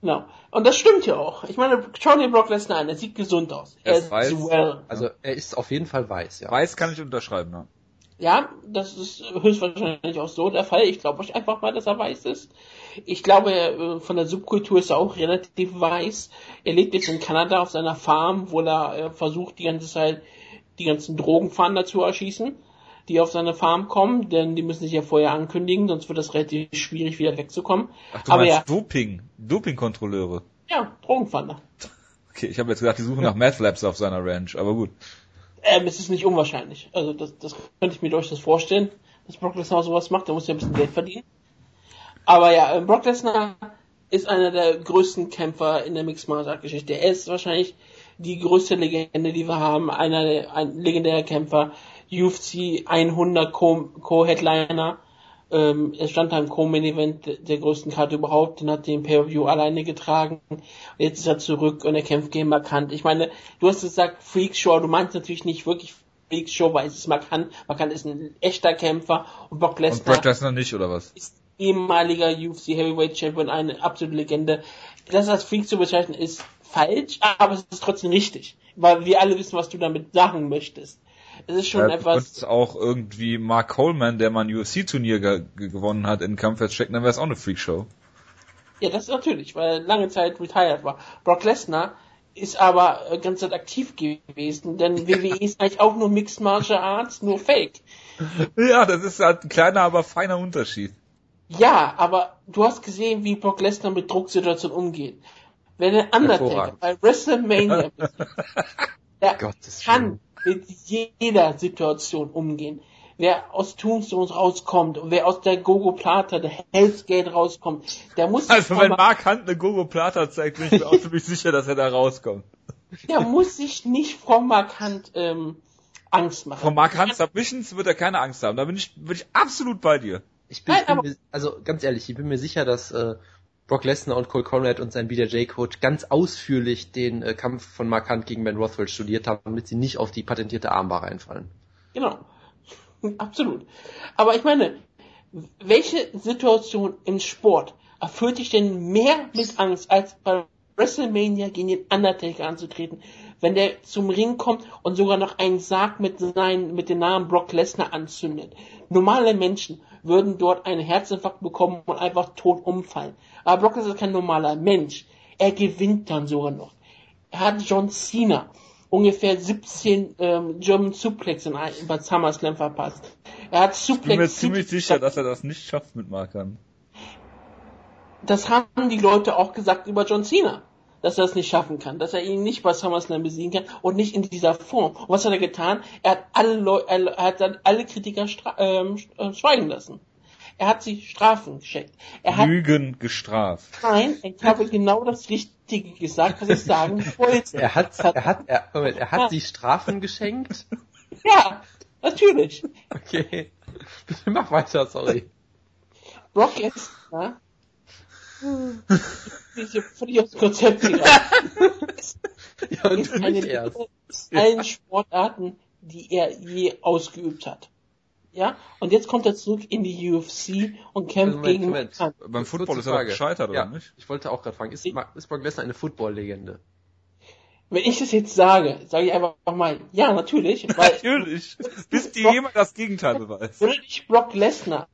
Genau. Und das stimmt ja auch. Ich meine, schau dir Brock Lesnar an, er sieht gesund aus. Er, er ist weiß. Well. Also er ist auf jeden Fall weiß, ja. Weiß kann ich unterschreiben, ja. Ja, das ist höchstwahrscheinlich auch so der Fall. Ich glaube euch einfach mal, dass er weiß ist. Ich glaube, äh, von der Subkultur ist er auch relativ weiß. Er lebt jetzt in Kanada auf seiner Farm, wo er äh, versucht, die ganze Zeit die ganzen Drogenfahnder zu erschießen die auf seine Farm kommen, denn die müssen sich ja vorher ankündigen, sonst wird das relativ schwierig, wieder wegzukommen. Ach, du Aber ja, Doping, Doping-Kontrolleure. Ja, Drogenfander. Okay, ich habe jetzt gedacht, die suchen nach Meth Labs auf seiner Ranch, aber gut. Ähm, es ist nicht unwahrscheinlich. Also das, das könnte ich mir durchaus vorstellen, dass Brock Lesnar sowas macht. Der muss ja ein bisschen Geld verdienen. Aber ja, äh, Brock Lesnar ist einer der größten Kämpfer in der Mixed Martial Art Geschichte. Er ist wahrscheinlich die größte Legende, die wir haben. Einer der, ein legendärer Kämpfer. UFC 100 Co-Headliner. Ähm, er stand da im Co-Main-Event der größten Karte überhaupt und hat den Pay-Per-View alleine getragen. Und jetzt ist er zurück und er kämpft gegen Markant. Ich meine, du hast gesagt Freak Show, du meinst natürlich nicht wirklich Freak Show, weil es ist Markant. Markant ist ein echter Kämpfer und Brock Lesnar. Und Brock Lesnar nicht, oder was? Ist ehemaliger UFC Heavyweight Champion, eine absolute Legende. Das als Freak zu bezeichnen ist falsch, aber es ist trotzdem richtig. Weil wir alle wissen, was du damit sagen möchtest. Es ist schon ja, etwas. Du auch irgendwie Mark Coleman, der mal ein UFC-Turnier ge gewonnen hat, in Kampf jetzt stecken, dann wäre es auch eine Freakshow. Ja, das ist natürlich, weil er lange Zeit retired war. Brock Lesnar ist aber äh, ganz Zeit aktiv gewesen, denn WWE ist eigentlich auch nur Mixed Martial Arts, nur Fake. Ja, das ist halt ein kleiner, aber feiner Unterschied. Ja, aber du hast gesehen, wie Brock Lesnar mit Drucksituationen umgeht. Wenn der Undertaker bei WrestleMania der kann mit jeder Situation umgehen. Wer aus Tombstones rauskommt und wer aus der Gogo Plata, der Hell's Gate rauskommt, der muss Also wenn Mark Hunt eine Gogo Plata zeigt, bin ich mir auch ziemlich sicher, dass er da rauskommt. Der muss sich nicht vor Mark Hunt ähm, Angst machen. Vor Mark Hunt Submissions wird er keine Angst haben. Da bin ich, bin ich absolut bei dir. Ich bin, Nein, ich bin mir, also ganz ehrlich, ich bin mir sicher, dass äh, Brock Lesnar und Cole Conrad und sein BJJ-Coach ganz ausführlich den äh, Kampf von Mark Hunt gegen Ben Rothwell studiert haben, damit sie nicht auf die patentierte Armbar reinfallen. Genau. Absolut. Aber ich meine, welche Situation im Sport erfüllt dich denn mehr mit Angst, als bei WrestleMania gegen den Undertaker anzutreten, wenn der zum Ring kommt und sogar noch einen Sarg mit, seinen, mit dem Namen Brock Lesnar anzündet. Normale Menschen würden dort einen Herzinfarkt bekommen und einfach tot umfallen. Aber Brock ist kein normaler Mensch. Er gewinnt dann sogar noch. Er hat John Cena ungefähr 17 ähm, German Suplex in, bei SummerSlam verpasst. Er hat Suplex. Ich bin mir ziemlich sicher, dass er das nicht schafft mit Markern. Das haben die Leute auch gesagt über John Cena dass er es nicht schaffen kann, dass er ihn nicht bei SummerSlam besiegen kann und nicht in dieser Form. Und was hat er getan? Er hat alle Leute, er hat dann alle Kritiker ähm, äh, schweigen lassen. Er hat sie Strafen geschenkt. Er hat, Lügen gestraft. Nein, ich habe genau das Richtige gesagt, was ich sagen wollte. Er hat, er hat, er, Moment, er hat sie Strafen geschenkt? Ja, natürlich. Okay. Bitte mach weiter, sorry. Brock Lesnar diese völlig aufs Konzept gegangen. ja, und eine erst. allen Sportarten, die er je ausgeübt hat. Ja, und jetzt kommt er zurück in die UFC und kämpft also gegen Moment. Beim Football ist er gescheitert, ja, oder nicht? Ich wollte auch gerade fragen, ist, ist Brock Lesnar eine Football-Legende? Wenn ich das jetzt sage, sage ich einfach mal, ja, natürlich. Weil natürlich. Bis dir jemand das Gegenteil beweist. Würde dich Brock Lesnar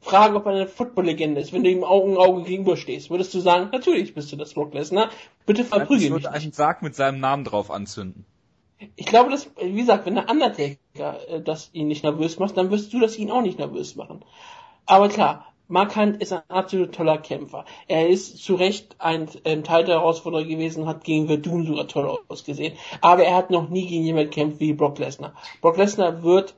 fragen, ob er eine Football-Legende ist, wenn du ihm Augen Auge gegenüberstehst, würdest du sagen, natürlich bist du das Brock Lesnar, bitte verprügel mich. Ich würde einen Sarg mit seinem Namen drauf anzünden. Ich glaube, dass, wie gesagt, wenn der Undertaker äh, das ihn nicht nervös macht, dann wirst du das ihn auch nicht nervös machen. Aber klar, Mark Hunt ist ein absolut toller Kämpfer. Er ist zu Recht ein ähm, Teil der Herausforderer gewesen, hat gegen Verdun sogar toll ausgesehen. Aber er hat noch nie gegen jemanden gekämpft wie Brock Lesnar. Brock Lesnar wird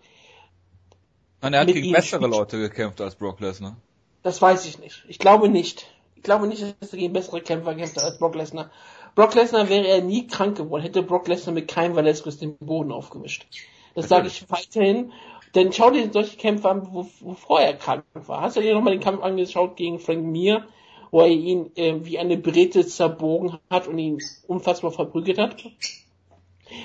Nein, er hat gegen bessere spielt- Leute gekämpft als Brock Lesnar. Das weiß ich nicht. Ich glaube nicht. Ich glaube nicht, dass er gegen bessere Kämpfer kämpft als Brock Lesnar. Brock Lesnar wäre er nie krank geworden, hätte Brock Lesnar mit keinem Velasquez den Boden aufgewischt. Das sage ich weiterhin. Denn schau dir solche Kämpfe an, wo, wovor er krank war. Hast du dir nochmal den Kampf angeschaut gegen Frank Mir, wo er ihn äh, wie eine Brete zerbogen hat und ihn unfassbar verprügelt hat?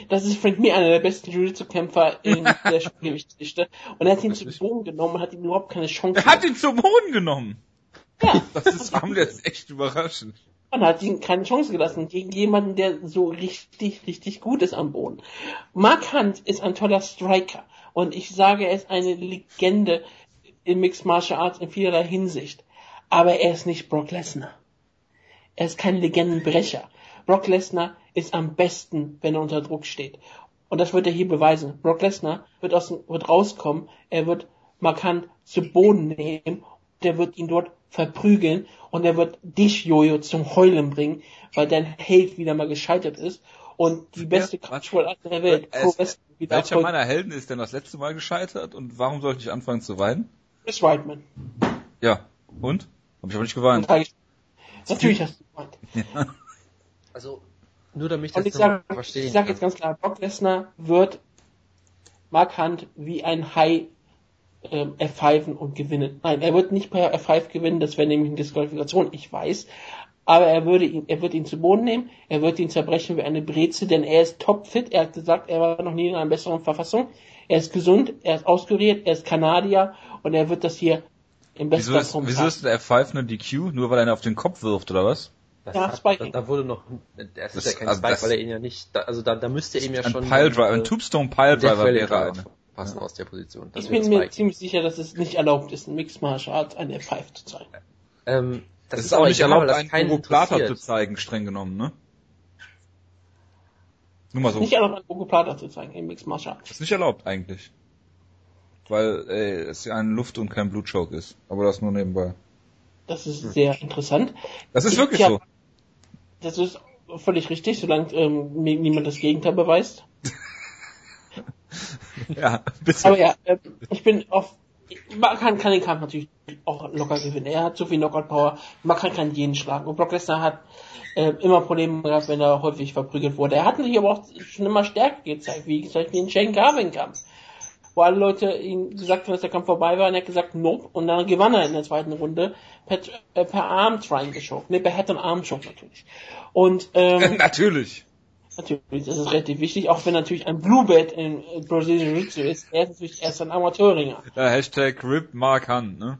Das ist Frank Mir einer der besten Jiu-Jitsu-Kämpfer in der Schwergewichtsgeschichte. Und er hat ihn zu. Boden genommen und hat ihm überhaupt keine Chance Er hat ihn zum Boden genommen. Ja. Das ist mir jetzt echt überraschend. Man hat ihm keine Chance gelassen gegen jemanden, der so richtig, richtig gut ist am Boden. Mark Hunt ist ein toller Striker und ich sage, er ist eine Legende in Mixed Martial Arts in vielerlei Hinsicht. Aber er ist nicht Brock Lesnar. Er ist kein Legendenbrecher. Brock Lesnar ist am besten, wenn er unter Druck steht. Und das wird er hier beweisen. Brock Lesnar wird, aus, dem- wird rauskommen, er wird Mark Hunt zu Boden nehmen, der wird ihn dort verprügeln und er wird dich, Jojo, zum Heulen bringen, weil dein Held wieder mal gescheitert ist und die beste was? Kampfsportart der Welt, Es- Wrestling, wieder Welcher Erfolg- meiner Helden ist denn das letzte Mal gescheitert und warum sollte ich anfangen zu weinen? Chris Weidman. Ja. Und? Hab ich aber nicht geweint. Natürlich hast du gemeint. Ja. Also, nur damit ich Und das ich sage ich sag kann. jetzt ganz klar, Brock Lesnar wird Mark Hunt wie ein Hai ähm, F5 und gewinnen. Nein, er wird nicht per F5 gewinnen, das wäre nämlich eine Disqualifikation, ich weiß. Aber er würde ihn, er wird ihn zu Boden nehmen, er wird ihn zerbrechen wie eine Breze, denn er ist topfit, er hat gesagt, er war noch nie in einer besseren Verfassung. Er ist gesund, er ist auskuriert, er ist Kanadier und er wird das hier im besten Wieso ist, wieso ist der F5 eine DQ? Nur weil er ihn auf den Kopf wirft, oder was? Das Ja, hat, Spiking. da, da wurde noch, das ist Das- ja kein also Spike, das- weil er ihn ja nicht, da, also da, da müsste er ihm ja Ein schon Piledriver, ein äh, Tombstone Piledriver Valley wäre Driver eine. passen aus der Position. Das Ich bin mir ziemlich sicher, dass es nicht erlaubt ist, in Mixed Martial Arts eine F5 zu zeigen. Ähm, das, Das ist auch nicht erlaubt, einen Ogoplata zu zeigen, streng genommen, ne? Nur mal so. Nicht erlaubt, einen Ogoplata zu zeigen in Mixed Martial Arts. Das ist nicht erlaubt eigentlich. Weil ey, es ja ein Luft- und kein Blutchoke ist. Aber das nur nebenbei. Das ist sehr interessant. Das ist Ich- wirklich ja, so. Das ist völlig richtig, solange ähm, niemand das Gegenteil beweist. Ja, bitte. Aber ja, ähm, ich bin auf. Man kann, kann den Kampf natürlich auch locker gewinnen. Er hat so viel Knockout-Power. Man kann, kann jeden schlagen. Und Brock Lesnar hat äh, immer Probleme gehabt, wenn er häufig verprügelt wurde. Er hat natürlich aber auch schon immer Stärke gezeigt, wie zum Beispiel in Shane Garvin-Kampf. Wo alle Leute ihm gesagt haben, dass der Kampf vorbei war, und er hat gesagt, nope, und dann gewann er in der zweiten Runde per, äh, per Arm Trying geschoben. Ne, per Head und Arm Choke natürlich. Und ähm, Natürlich. Natürlich, das ist relativ wichtig, auch wenn natürlich ein Bluebelt in äh, Brazilian Jiu-Jitsu ist. Er ist natürlich erst ein Amateurringer. Ja, Hashtag RIP Mark Hunt, ne?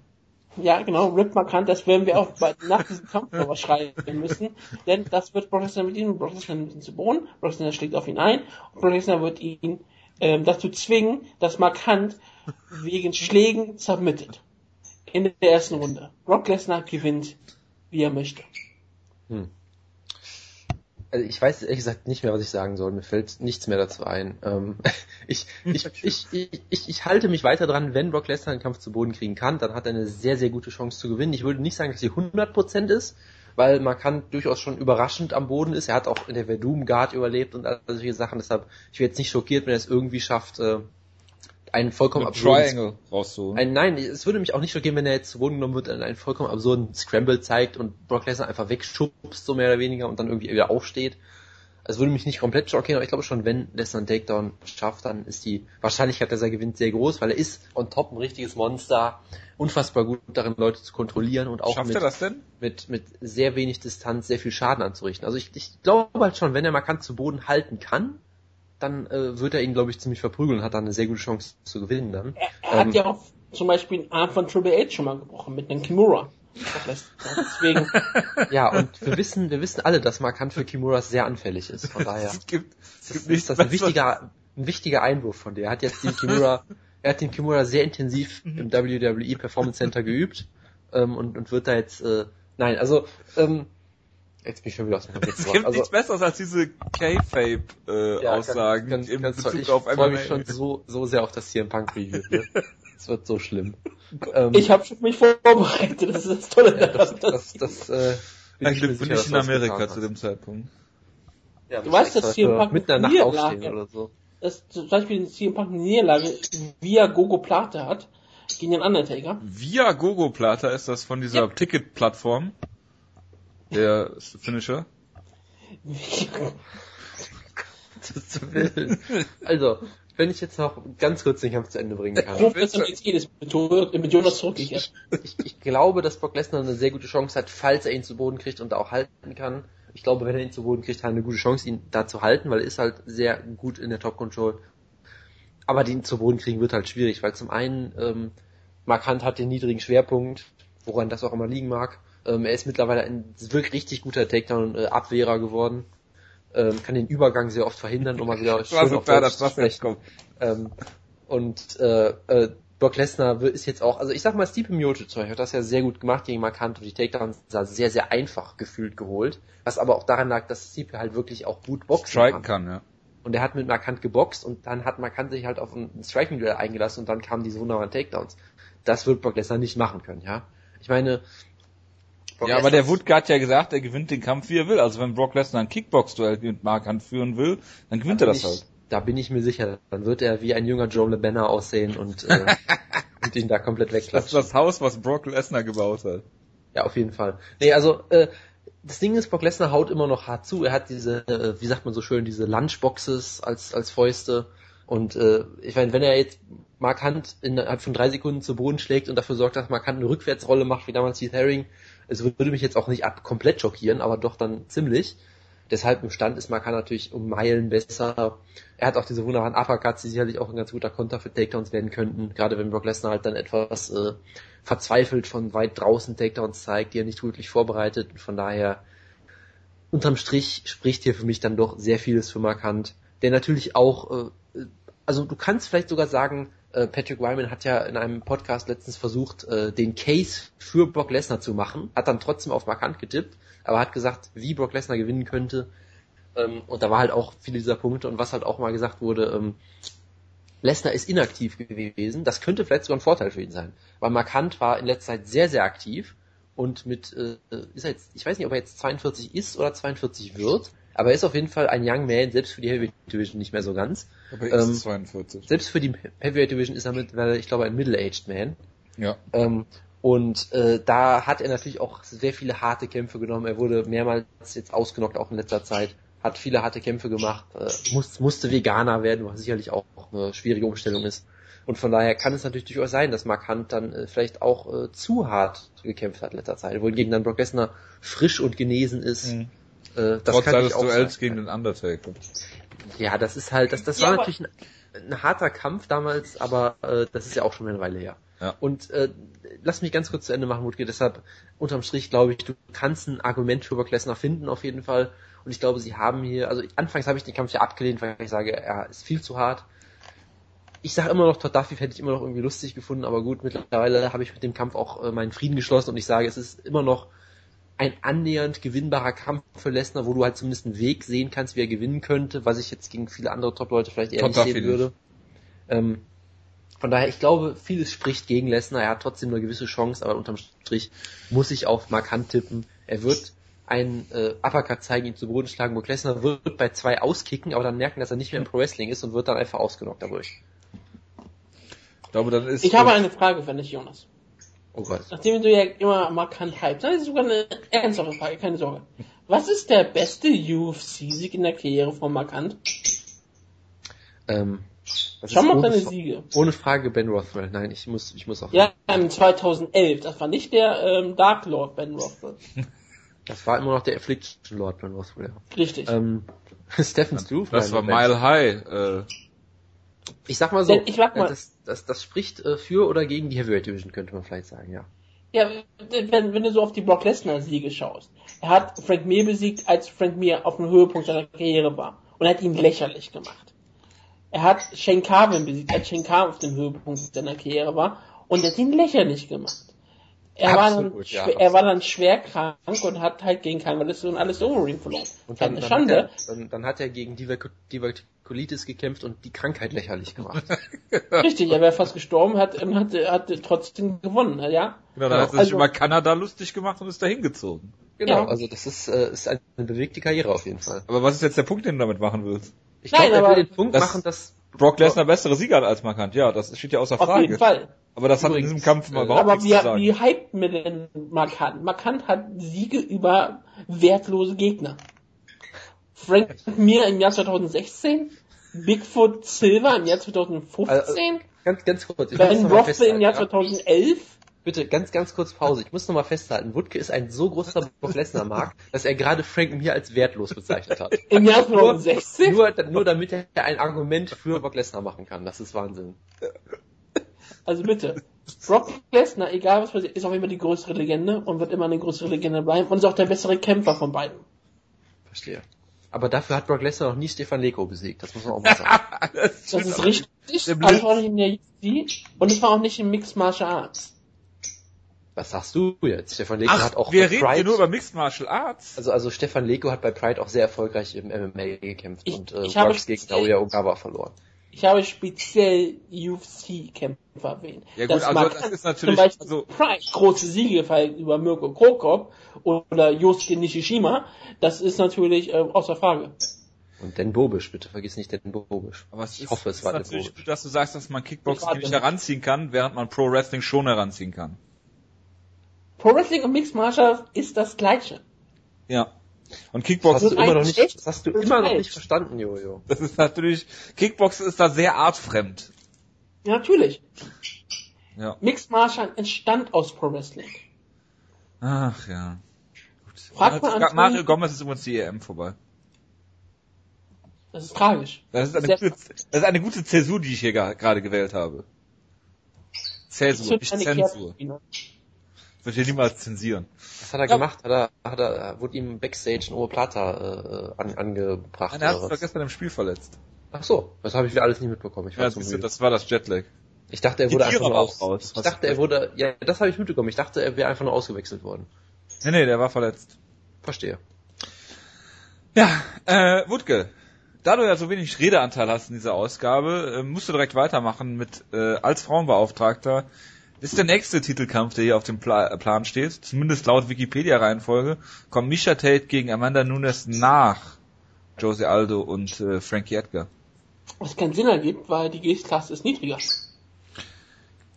Ja, genau, Rip markant, das werden wir auch bei, nach diesem Kampf nochmal schreiben müssen, denn das wird Brock Lesnar mit ihm, Brock Lesnar nimmt ihn zu Boden, Brock Lesnar schlägt auf ihn ein und Brock Lesnar wird ihn ähm, dazu zwingen, dass markant wegen Schlägen submitted. In der ersten Runde. Brock Lesnar gewinnt, wie er möchte. Also ich weiß ehrlich gesagt nicht mehr, was ich sagen soll. Mir fällt nichts mehr dazu ein. Ähm, ich, ich, ich, ich, ich, ich halte mich weiter dran, wenn Brock Lesnar einen Kampf zu Boden kriegen kann, dann hat er eine sehr, sehr gute Chance zu gewinnen. Ich würde nicht sagen, dass sie 100% ist, weil man kann durchaus schon überraschend am Boden ist. Er hat auch in der Verdum Guard überlebt und all solche Sachen. Deshalb, ich wäre jetzt nicht schockiert, wenn er es irgendwie schafft, äh, einen vollkommen absurden Triangle rauszuholen. ein, nein, es würde mich auch nicht schockieren, wenn er jetzt zu Boden genommen wird und einen vollkommen absurden Scramble zeigt und Brock Lesnar einfach wegschubst, so mehr oder weniger, und dann irgendwie wieder aufsteht. Es würde mich nicht komplett schockieren, aber ich glaube schon, wenn Lesnar einen Takedown schafft, dann ist die Wahrscheinlichkeit, dass er gewinnt, sehr groß, weil er ist on top ein richtiges Monster, unfassbar gut darin, Leute zu kontrollieren und auch mit, er das denn? mit, mit sehr wenig Distanz sehr viel Schaden anzurichten. Also ich, ich glaube halt schon, wenn er markant zu Boden halten kann, dann äh, wird er ihn, glaube ich, ziemlich verprügeln und hat dann eine sehr gute Chance zu gewinnen dann. Er, er Ähm, hat ja auch zum Beispiel den Arm von Triple H schon mal gebrochen mit einem Kimura. Lesnar. Deswegen, Ja, und wir wissen, wir wissen alle, dass Markant für Kimuras sehr anfällig ist. Von daher Es gibt, es das gibt ist nichts das ein wichtiger, ein wichtiger Einwurf von dir. Er hat jetzt den Kimura, er hat den Kimura sehr intensiv im WWE Performance Center geübt ähm, und, und wird da jetzt, äh, nein, also ähm, Jetzt bin ich schon wieder aus dem Kontext Es gibt Also, nichts Besseres als diese K-Fape-Aussagen ganz, in ganz toll. Bezug Ich auf freue MMA. mich schon so, so sehr auf das CM Punk Review. Ne? Es wird so schlimm. Ähm, Ich habe mich vorbereitet, das ist das Tolle ja, daran. das, das, das, äh, bin ich bin ich in Amerika zu dem Zeitpunkt. Ja, Du weißt, dass CM Punk mitten in der Nacht Niederlage- aufstehen oder so. dass zum Beispiel CM Punk eine Niederlage via Gogo Plate hat gegen den Undertaker. Via Gogo Plata ist das von dieser Ja. Ticket-Plattform. Der Finisher. Also, wenn ich jetzt noch ganz kurz den Kampf zu Ende bringen kann. Mit mit Jonas. Ich, ich glaube, dass Brock Lesnar eine sehr gute Chance hat, falls er ihn zu Boden kriegt und auch halten kann. Ich glaube, wenn er ihn zu Boden kriegt, hat er eine gute Chance, ihn da zu halten, weil er ist halt sehr gut in der Top Control. Aber den zu Boden kriegen wird halt schwierig, weil zum einen ähm, Mark Hunt hat den niedrigen Schwerpunkt, woran das auch immer liegen mag. Ähm, er ist mittlerweile ein wirklich richtig guter Takedown-Abwehrer geworden. Ähm, kann den Übergang sehr oft verhindern, um mal wieder war so auf klar, Deutsch zu sprechen. kommt. Ähm, und äh, äh, Brock Lesnar ist jetzt auch, also ich sag mal, Stipe Miocic hat das ja sehr gut gemacht gegen Mark Hunt und die Takedowns sah sehr, sehr einfach gefühlt geholt. Was aber auch daran lag, dass Stipe halt wirklich auch gut boxen Striken kann. kann, ja. Und er hat mit Mark Hunt geboxt und dann hat Mark Hunt sich halt auf ein Striking-Duell eingelassen und dann kamen diese wunderbaren Takedowns. Das wird Brock Lesnar nicht machen können, ja. Ich meine, Brock Ja, aber der Woodke hat ja gesagt, er gewinnt den Kampf, wie er will. Also wenn Brock Lesnar ein Kickbox-Duell mit Mark Hunt führen will, dann gewinnt er bin das ich, halt. Da bin ich mir sicher. Dann wird er wie ein junger Joe LeBanner aussehen und, äh, und ihn da komplett Das ist wegklatschen. das Haus, was Brock Lesnar gebaut hat. Ja, auf jeden Fall. Nee, also äh, das Ding ist, Brock Lesnar haut immer noch hart zu. Er hat diese, äh, wie sagt man so schön, diese Lunchboxes als als Fäuste. Und äh, ich meine, wenn er jetzt Mark Hunt innerhalb von drei Sekunden zu Boden schlägt und dafür sorgt, dass Mark Hunt eine Rückwärtsrolle macht, wie damals Keith Haring, es würde mich jetzt auch nicht ab komplett schockieren, aber doch dann ziemlich. Deshalb im Stand ist Hunt natürlich um Meilen besser. Er hat auch diese wunderbaren Uppercuts, die sicherlich auch ein ganz guter Konter für Takedowns werden könnten. Gerade wenn Brock Lesnar halt dann etwas äh, verzweifelt von weit draußen Takedowns zeigt, die er nicht wirklich vorbereitet. Und von daher, unterm Strich spricht hier für mich dann doch sehr vieles für Mark Hunt, der natürlich auch, äh, also du kannst vielleicht sogar sagen, äh, Patrick Wyman hat ja in einem Podcast letztens versucht, äh, den Case für Brock Lesnar zu machen, hat dann trotzdem auf Mark Hunt getippt, aber hat gesagt, wie Brock Lesnar gewinnen könnte. Ähm, und da war halt auch viele dieser Punkte und was halt auch mal gesagt wurde, ähm, Lesnar ist inaktiv gewesen. Das könnte vielleicht sogar ein Vorteil für ihn sein. Weil Mark Hunt war in letzter Zeit sehr, sehr aktiv und mit, äh, ist er jetzt, ich weiß nicht, ob er jetzt 42 ist oder 42 wird, aber er ist auf jeden Fall ein Young Man, selbst für die Heavyweight Division nicht mehr so ganz. Aber Ähm, ist 42. Selbst für die Heavyweight Division ist er mittlerweile, ich glaube, ein Middle-Aged Man. Ja. Ähm, und äh, da hat er natürlich auch sehr viele harte Kämpfe genommen. Er wurde mehrmals jetzt ausgenockt, auch in letzter Zeit. Hat viele harte Kämpfe gemacht, äh, muss, musste Veganer werden, was sicherlich auch eine schwierige Umstellung ist. Und von daher kann es natürlich durchaus sein, dass Mark Hunt dann äh, vielleicht auch äh, zu hart gekämpft hat in letzter Zeit, wohingegen dann Brock Lesnar frisch und genesen ist. Mhm. Äh, das Trotz kann seines ich auch Duells sagen. gegen den Undertaker. Ja, das ist halt, das, das Ja, war natürlich ein, ein harter Kampf damals, aber äh, das ist ja auch schon eine Weile her. Ja. Und äh, lass mich ganz kurz zu Ende machen, Wutke. Deshalb unterm Strich glaube ich, du kannst ein Argument für Brock Lesnar finden auf jeden Fall. Und ich glaube, sie haben hier, also anfangs habe ich den Kampf ja abgelehnt, weil ich sage, er ist viel zu hart. Ich sage immer noch, Todd Duffy hätte ich immer noch irgendwie lustig gefunden, aber gut, mittlerweile habe ich mit dem Kampf auch äh, meinen Frieden geschlossen und ich sage, es ist immer noch ein annähernd gewinnbarer Kampf für Lesnar, wo du halt zumindest einen Weg sehen kannst, wie er gewinnen könnte, was ich jetzt gegen viele andere Top-Leute vielleicht eher Todd nicht sehen nicht. würde. Ähm, von daher, ich glaube, vieles spricht gegen Lesnar. Er hat trotzdem eine gewisse Chance, aber unterm Strich muss ich auf Mark Hunt tippen. Er wird einen äh, Uppercut zeigen, ihn zu Boden schlagen. Brock Lesnar wird bei zwei auskicken, aber dann merken, dass er nicht mehr im Pro Wrestling ist und wird dann einfach ausgenockt dadurch. Ich glaube, dann ist. Ich habe eine Frage für dich, Jonas. Oh Gott. Nachdem du ja immer markant hypst, das ist sogar eine ernsthafte Frage, keine Sorge. Was ist der beste UFC-Sieg in der Karriere von Markant? Ähm, Schau mal auf deine Siege. ohne Frage Ben Rothwell. Nein, ich muss, ich muss auch. Ja, im 2011. Das war nicht der ähm, Dark Lord Ben Rothwell. Das war immer noch der Affliction Lord Ben Rothwell. Ja. Richtig. Ähm, Stephen Struve. das war. Mile High. Äh, Ich sag mal so, sag mal- äh, das, das, das spricht äh, für oder gegen die Heavyweight Division, könnte man vielleicht sagen, ja. Ja, wenn, wenn du so auf die Brock Lesnar Siege schaust. Er hat Frank Mir besiegt, als Frank Mir auf dem Höhepunkt seiner Karriere war. Und er hat ihn lächerlich gemacht. Er hat Shane Carvin besiegt, als Shane Carvin auf dem Höhepunkt seiner Karriere war. Und er hat ihn lächerlich gemacht. Er war, dann, ja, schwer, er war dann schwer krank und hat halt gegen Canvallis und alles Overeem verloren. Und dann, eine dann, Schande. Hat er, dann, dann hat er gegen Divertikulitis gekämpft und die Krankheit lächerlich gemacht. Richtig, er wäre fast gestorben, hat, und hat, hat trotzdem gewonnen, ja. Genau, dann hat er sich Also- über Kanada lustig gemacht und ist dahin gezogen. genau, Ja. also das ist, äh, ist eine bewegte Karriere auf jeden Fall. Aber was ist jetzt der Punkt, den du damit machen willst? Ich Nein, glaube, er will den Punkt das- machen, dass Brock Lesnar bessere Sieger hat als markant, ja, das steht ja außer Auf jeden Frage. Fall. Aber das hat in diesem Kampf mal äh, überhaupt Aber nichts wie, zu sagen. wie hypt mir denn Markant? Markant hat Siege über wertlose Gegner. Frank Mir im Jahr 2016, Bigfoot Silver im Jahr 2015, ganz, ganz kurz. Ich Ben Rothwell im Jahr festhalten, ja? 2011. Bitte, ganz, ganz kurz Pause. Ich muss noch mal festhalten. Wutke ist ein so großer Brock Lesnar Mark, dass er gerade Frank Mir als wertlos bezeichnet hat. Im Jahr Nur, 2016? nur, nur damit er ein Argument für Brock Lesnar machen kann. Das ist Wahnsinn. Also bitte. Brock Lesnar, egal was passiert, ist auch immer die größere Legende und wird immer eine größere Legende bleiben und ist auch der bessere Kämpfer von beiden. Verstehe. Aber dafür hat Brock Lesnar noch nie Stefan Leko besiegt. Das muss man auch mal sagen. Das ist richtig. Es war nicht in der UFC und es war auch nicht im Mixed Martial Arts. Was sagst du jetzt? Stefan Leko Ach, hat auch wir bei reden Pride, hier nur über Mixed Martial Arts. also, also Stefan Leko hat bei Pride auch sehr erfolgreich im MMA gekämpft Ich- und äh, Brocks gegen Naoya Ogawa verloren. Ich habe speziell UFC-Kämpfer erwähnt. Ja gut, Das also das ist zum natürlich, Beispiel also Pride, große Siege gefallen über Mirko Krokop oder Yosuke Nishishima. Das ist natürlich äh, außer Frage. Und Den Bobisch, bitte vergiss nicht Den Bobisch. aber es ich ist, hoffe, es ist war Den natürlich Bobisch. dass du sagst, dass man Kickboxing Ich nicht heranziehen kann, während man Pro Wrestling schon heranziehen kann. Pro Wrestling und Mixed Martial Arts ist das gleiche. Ja. Und Das hast Kickboxen, du immer noch nicht, das hast du immer noch nicht verstanden, Jojo. das ist natürlich, Kickboxen ist da sehr artfremd. Ja, natürlich. Ja. Mixed Martial entstand aus Pro Wrestling. Ach ja. Gut. Fragt mal Mario, Anthony- Mario Gomez ist übrigens die EM vorbei. Das ist tragisch. Das ist eine, Sehr- gute, das ist eine gute Zäsur, die ich hier gerade gewählt habe. Zäsur, nicht Zensur. Kehrtmaschine. Ich würde hier niemals zensieren. Was hat er Ja. gemacht? Hat er, hat er, wurde ihm Backstage ein Oberplata äh, an, angebracht? Nein, er hat sich doch gestern im Spiel verletzt. Ach so, das habe ich wieder alles nicht mitbekommen. Ich war Ja, zu siehst du, müde. das war das Jetlag. Ich dachte, er Die wurde Tiere einfach nur aus, raus. Ich dachte, er wurde, ja, das habe ich mitbekommen. Ich dachte, er wäre einfach nur ausgewechselt worden. Nee, nee, der war verletzt. Verstehe. Ja, äh, Wutke, da du ja so wenig Redeanteil hast in dieser Ausgabe, äh, musst du direkt weitermachen mit, äh, als Frauenbeauftragter, ist der nächste Titelkampf, der hier auf dem Pla äh, Plan steht, zumindest laut Wikipedia-Reihenfolge, kommt Misha Tate gegen Amanda Nunes nach Jose Aldo und äh, Frankie Edgar. Was keinen Sinn ergibt, weil die Gewichtsklasse ist niedriger.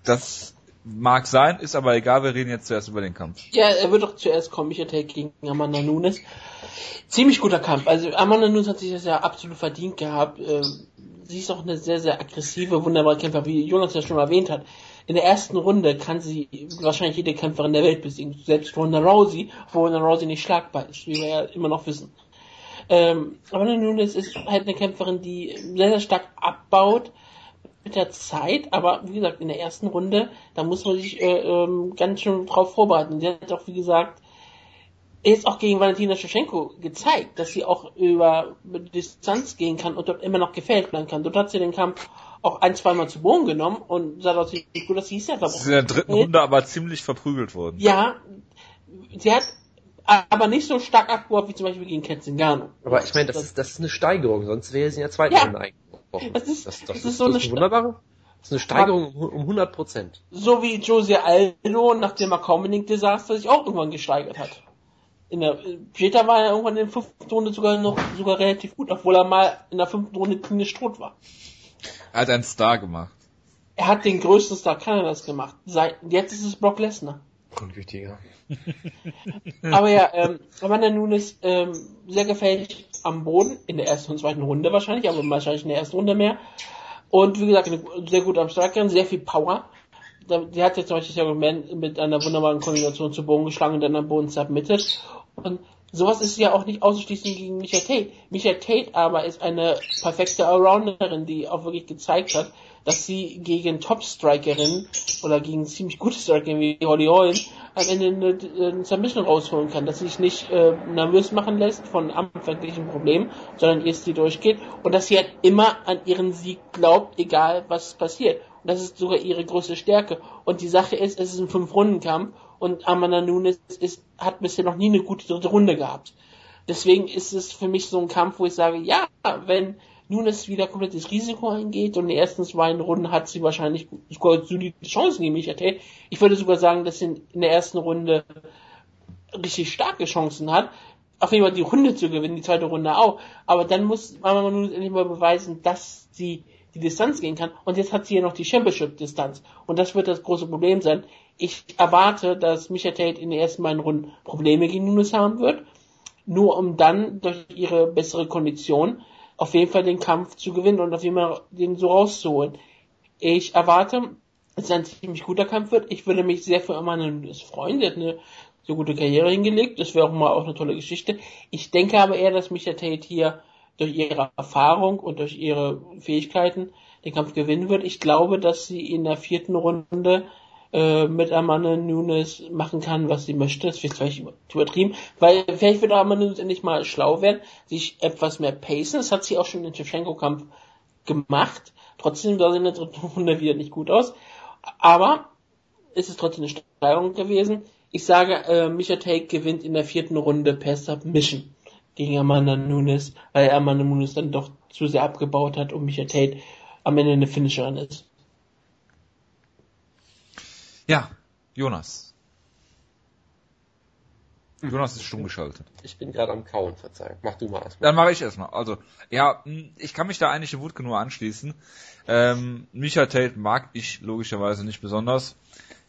Das mag sein, ist aber egal, wir reden jetzt zuerst über den Kampf. Ja, er wird doch zuerst kommen, Michael Tate gegen Amanda Nunes. Ziemlich guter Kampf. Also Amanda Nunes hat sich das ja absolut verdient gehabt. Ähm, Sie ist auch eine sehr, sehr aggressive, wunderbare Kämpfer, wie Jonas ja schon erwähnt hat. In der ersten Runde kann sie wahrscheinlich jede Kämpferin der Welt besiegen. Selbst Ronda Rousey, wo Ronda Rousey nicht schlagbar ist, wie wir ja immer noch wissen. Ähm, Amanda Nunes ist halt eine Kämpferin, die sehr, sehr stark abbaut mit der Zeit, aber wie gesagt, in der ersten Runde, da muss man sich äh, ähm, ganz schön drauf vorbereiten. Sie hat auch, wie gesagt, jetzt auch gegen Valentina Shevchenko gezeigt, dass sie auch über Distanz gehen kann und dort immer noch gefällt bleiben kann. Dort hat sie den Kampf auch ein, zweimal zu Boden genommen und sah dort ziemlich gut, dass sie ist ja, glaube Sie ist in der dritten Runde aber ziemlich verprügelt worden. Ja, sie hat aber nicht so stark abgebaut wie zum Beispiel gegen Ketzingano. Aber ich meine, das ist, das ist eine Steigerung, sonst wäre sie in der zweiten Ja. Runde eingebrochen. Das ist- das, das ist so eine wunderbare. Das ist eine Steigerung um, um 100 Prozent. So wie Jose Aldo nach dem Accompanying-Desaster sich auch irgendwann gesteigert hat. In der, später war er irgendwann in der fünften Runde sogar noch, sogar relativ gut, obwohl er mal in der fünften Runde klinisch tot war. Er hat einen Star gemacht. Er hat den größten Star Kanadas gemacht. Seit, jetzt ist es Brock Lesnar. Unwichtiger. Aber ja, ähm, Amanda Nunes ähm, sehr gefährlich am Boden, in der ersten und zweiten Runde wahrscheinlich, aber wahrscheinlich in der ersten Runde mehr. Und wie gesagt, sehr gut am Strikerin, sehr viel Power. Die hat jetzt zum Beispiel das Argument mit einer wunderbaren Kombination zu Boden geschlagen und dann am Boden submitted. Und sowas ist ja auch nicht auszuschließen gegen Micha Tate. Micha Tate aber ist eine perfekte Allrounderin, die auch wirklich gezeigt hat, dass sie gegen Top-Strikerinnen oder gegen ziemlich gute Strikerinnen wie Holly Holm am Ende eine, eine Submission rausholen kann, dass sie sich nicht äh, nervös machen lässt von anfänglichen Problemen, sondern erst die durchgeht und dass sie halt immer an ihren Sieg glaubt, egal was passiert. Und das ist sogar ihre größte Stärke. Und die Sache ist, es ist ein Fünf-Runden-Kampf und Amanda Nunes ist, hat bisher noch nie eine gute dritte Runde gehabt. Deswegen ist es für mich so ein Kampf, wo ich sage, ja, wenn Nunes wieder komplettes Risiko eingeht und in den ersten zwei Runden hat sie wahrscheinlich sogar solide Chancen gegen Micha Tate. Ich würde sogar sagen, dass sie in der ersten Runde richtig starke Chancen hat, auf jeden Fall die Runde zu gewinnen, die zweite Runde auch. Aber dann muss Mama Nunes endlich mal beweisen, dass sie die Distanz gehen kann. Und jetzt hat sie ja noch die Championship-Distanz. Und das wird das große Problem sein. Ich erwarte, dass Micha Tate in den ersten beiden Runden Probleme gegen Nunes haben wird. Nur um dann durch ihre bessere Kondition auf jeden Fall den Kampf zu gewinnen und auf jeden Fall den so rauszuholen. Ich erwarte, dass es ein ziemlich guter Kampf wird. Ich würde mich sehr für Amanda Nunes freuen. Sie hat eine so gute Karriere hingelegt. Das wäre auch mal auch eine tolle Geschichte. Ich denke aber eher, dass Micha Tate hier durch ihre Erfahrung und durch ihre Fähigkeiten den Kampf gewinnen wird. Ich glaube, dass sie in der vierten Runde äh, mit Amanda Nunes machen kann, was sie möchte. Das wird vielleicht übertrieben, weil vielleicht wird Amanda Nunes endlich mal schlau werden, sich etwas mehr pacen. Das hat sie auch schon im Shevchenko-Kampf gemacht. Trotzdem sah sie in der dritten Runde wieder nicht gut aus. Aber es ist trotzdem eine Steigerung gewesen. Ich sage, äh, Micha Tate gewinnt in der vierten Runde per Submission gegen Amanda Nunes, weil Amanda Nunes dann doch zu sehr abgebaut hat und Micha Tate am Ende eine Finisherin ist. Ja, Jonas. Jonas ist stumm geschaltet. Ich bin gerade am Kauen, Verzeihung. Mach du mal erstmal. Dann mache ich erstmal. Also, ja, ich kann mich da eigentlich in Wutke nur anschließen. Ähm, Micha Tate mag ich logischerweise nicht besonders.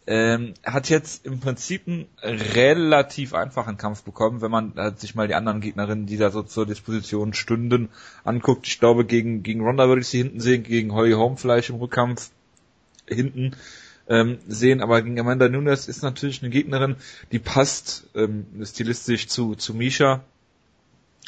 Ähm, hat jetzt im Prinzip einen relativ einfachen Kampf bekommen, wenn man halt sich mal die anderen Gegnerinnen, die da so zur Disposition stünden, anguckt. Ich glaube, gegen, gegen Ronda würde ich sie hinten sehen, gegen Holly Holm vielleicht im Rückkampf hinten ähm, sehen, aber gegen Amanda Nunes ist natürlich eine Gegnerin, die passt ähm, stilistisch zu, zu Misha.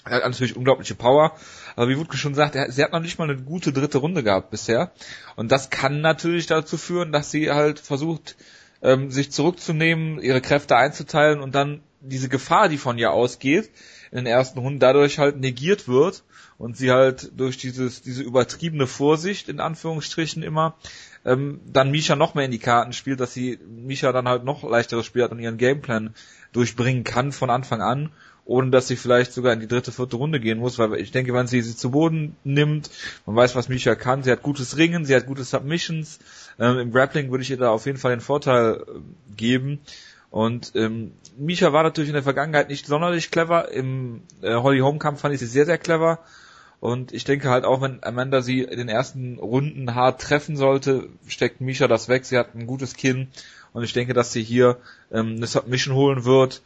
Er hat natürlich unglaubliche Power, aber wie Wutke schon sagt, er, sie hat noch nicht mal eine gute dritte Runde gehabt bisher. Und das kann natürlich dazu führen, dass sie halt versucht, ähm, sich zurückzunehmen, ihre Kräfte einzuteilen und dann diese Gefahr, die von ihr ausgeht, in den ersten Runden dadurch halt negiert wird und sie halt durch dieses, diese übertriebene Vorsicht in Anführungsstrichen immer ähm, dann Misha noch mehr in die Karten spielt, dass sie Misha dann halt noch leichteres Spiel hat und ihren Gameplan durchbringen kann von Anfang an, ohne dass sie vielleicht sogar in die dritte, vierte Runde gehen muss, weil ich denke, wenn sie sie zu Boden nimmt, man weiß, was Misha kann, sie hat gutes Ringen, sie hat gute Submissions, ähm, im Grappling würde ich ihr da auf jeden Fall den Vorteil äh, geben. Und ähm, Misha war natürlich in der Vergangenheit nicht sonderlich clever. Im äh, Holly Home Kampf fand ich sie sehr, sehr clever. Und ich denke halt auch, wenn Amanda sie in den ersten Runden hart treffen sollte, steckt Misha das weg. Sie hat ein gutes Kinn. Und ich denke, dass sie hier ähm, eine Submission holen wird.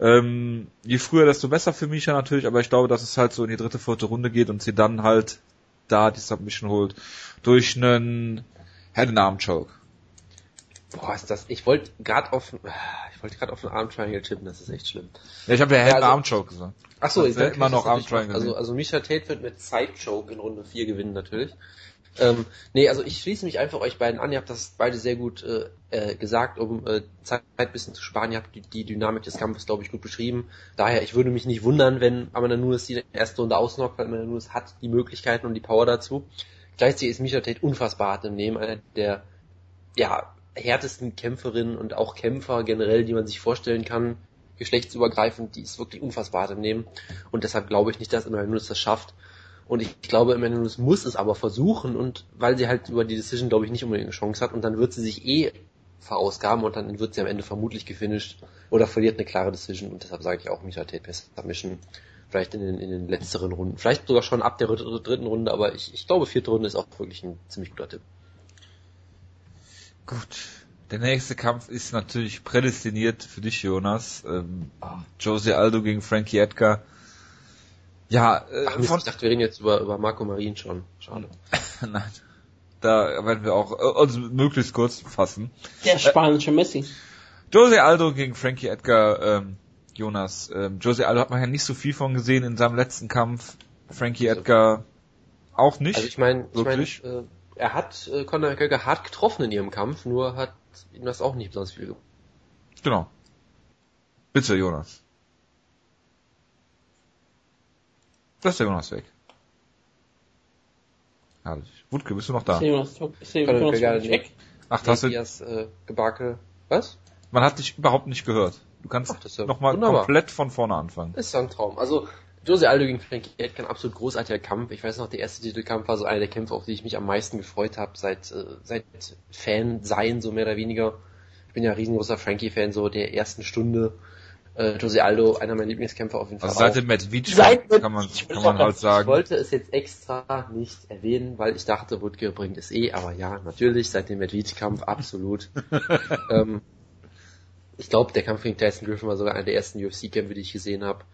Ähm, je früher, desto besser für Misha natürlich. Aber ich glaube, dass es halt so in die dritte, vierte Runde geht und sie dann halt da die Submission holt. Durch einen Head and Arm Choke. Boah, ist das. Ich wollte gerade auf ich wollte gerade auf einen Arm Triangle tippen, das ist echt schlimm. Ja, ich habe ja Head and Arm Choke gesagt. Ach so, ich immer noch Arm Triangle. Also also Misha Tate wird mit Side Choke in Runde 4 gewinnen natürlich. Ähm, nee, also ich schließe mich einfach euch beiden an. Ihr habt das beide sehr gut äh, äh, gesagt, um äh, Zeit ein bisschen zu sparen. Ihr habt die, die Dynamik des Kampfes, glaube ich, gut beschrieben. Daher, ich würde mich nicht wundern, wenn Amanda Nunes die erste Runde ausnockt, weil Amanda Nunes hat die Möglichkeiten und die Power dazu. Gleichzeitig ist Misha Tate unfassbar hart im Nehmen, einer der ja, härtesten Kämpferinnen und auch Kämpfer generell, die man sich vorstellen kann, geschlechtsübergreifend, die ist wirklich unfassbar hart im Nehmen. Und deshalb glaube ich nicht, dass Emmanuel Nunes das schafft. Und ich glaube, Emmanuel Nunes muss es aber versuchen und weil sie halt über die Decision, glaube ich, nicht unbedingt eine Chance hat und dann wird sie sich eh verausgaben und dann wird sie am Ende vermutlich gefinisht oder verliert eine klare Decision und deshalb sage ich auch Michael Tate per Submission vielleicht in den, in den letzteren Runden. Vielleicht sogar schon ab der dritten Runde, aber ich, ich glaube, vierte Runde ist auch wirklich ein ziemlich guter Tipp. Gut. Der nächste Kampf ist natürlich prädestiniert für dich, Jonas. Ähm, Jose Aldo gegen Frankie Edgar. Ja, äh, Ach, Mist, ich dachte, wir reden jetzt über, über Marco Marin schon. Schade. Nein. Da werden wir auch äh, uns möglichst kurz fassen. Der spanische Messi. Jose Aldo gegen Frankie Edgar. Ähm, Jonas, ähm, Jose Aldo hat man ja nicht so viel von gesehen in seinem letzten Kampf. Frankie also, Edgar auch nicht. Also ich meine, ich mein, äh, er hat äh, Conor McGregor hart getroffen in ihrem Kampf, nur hat ihm das auch nicht besonders viel gemacht. Genau. Bitte, Jonas. Das ist der Jonas weg. Herrlich. Wutke, bist du noch da? Der Jonas, ist der Jonas weg? Ach, das ist... äh, Gebakel. Was? Man hat dich überhaupt nicht gehört. Du kannst ja nochmal komplett von vorne anfangen. Ist so ein Traum. Also, Jose Aldo gegen Frankie Edgar, ein absolut großartiger Kampf. Ich weiß noch, der erste Titelkampf war so einer der Kämpfe, auf die ich mich am meisten gefreut habe, seit, äh, seit Fan sein, so mehr oder weniger. Ich bin ja riesengroßer Frankie-Fan, so der ersten Stunde. Äh, Jose Aldo, einer meiner Lieblingskämpfer auf jeden Fall. Also seit dem Medvedev kann man, kann man halt sagen. Ich wollte es jetzt extra nicht erwähnen, weil ich dachte, Woodke bringt es eh, aber ja, natürlich, seit dem Medvedev-Kampf absolut. ähm, ich glaube, der Kampf gegen Tyson Griffin war sogar einer der ersten UFC-Kämpfe, die ich gesehen habe.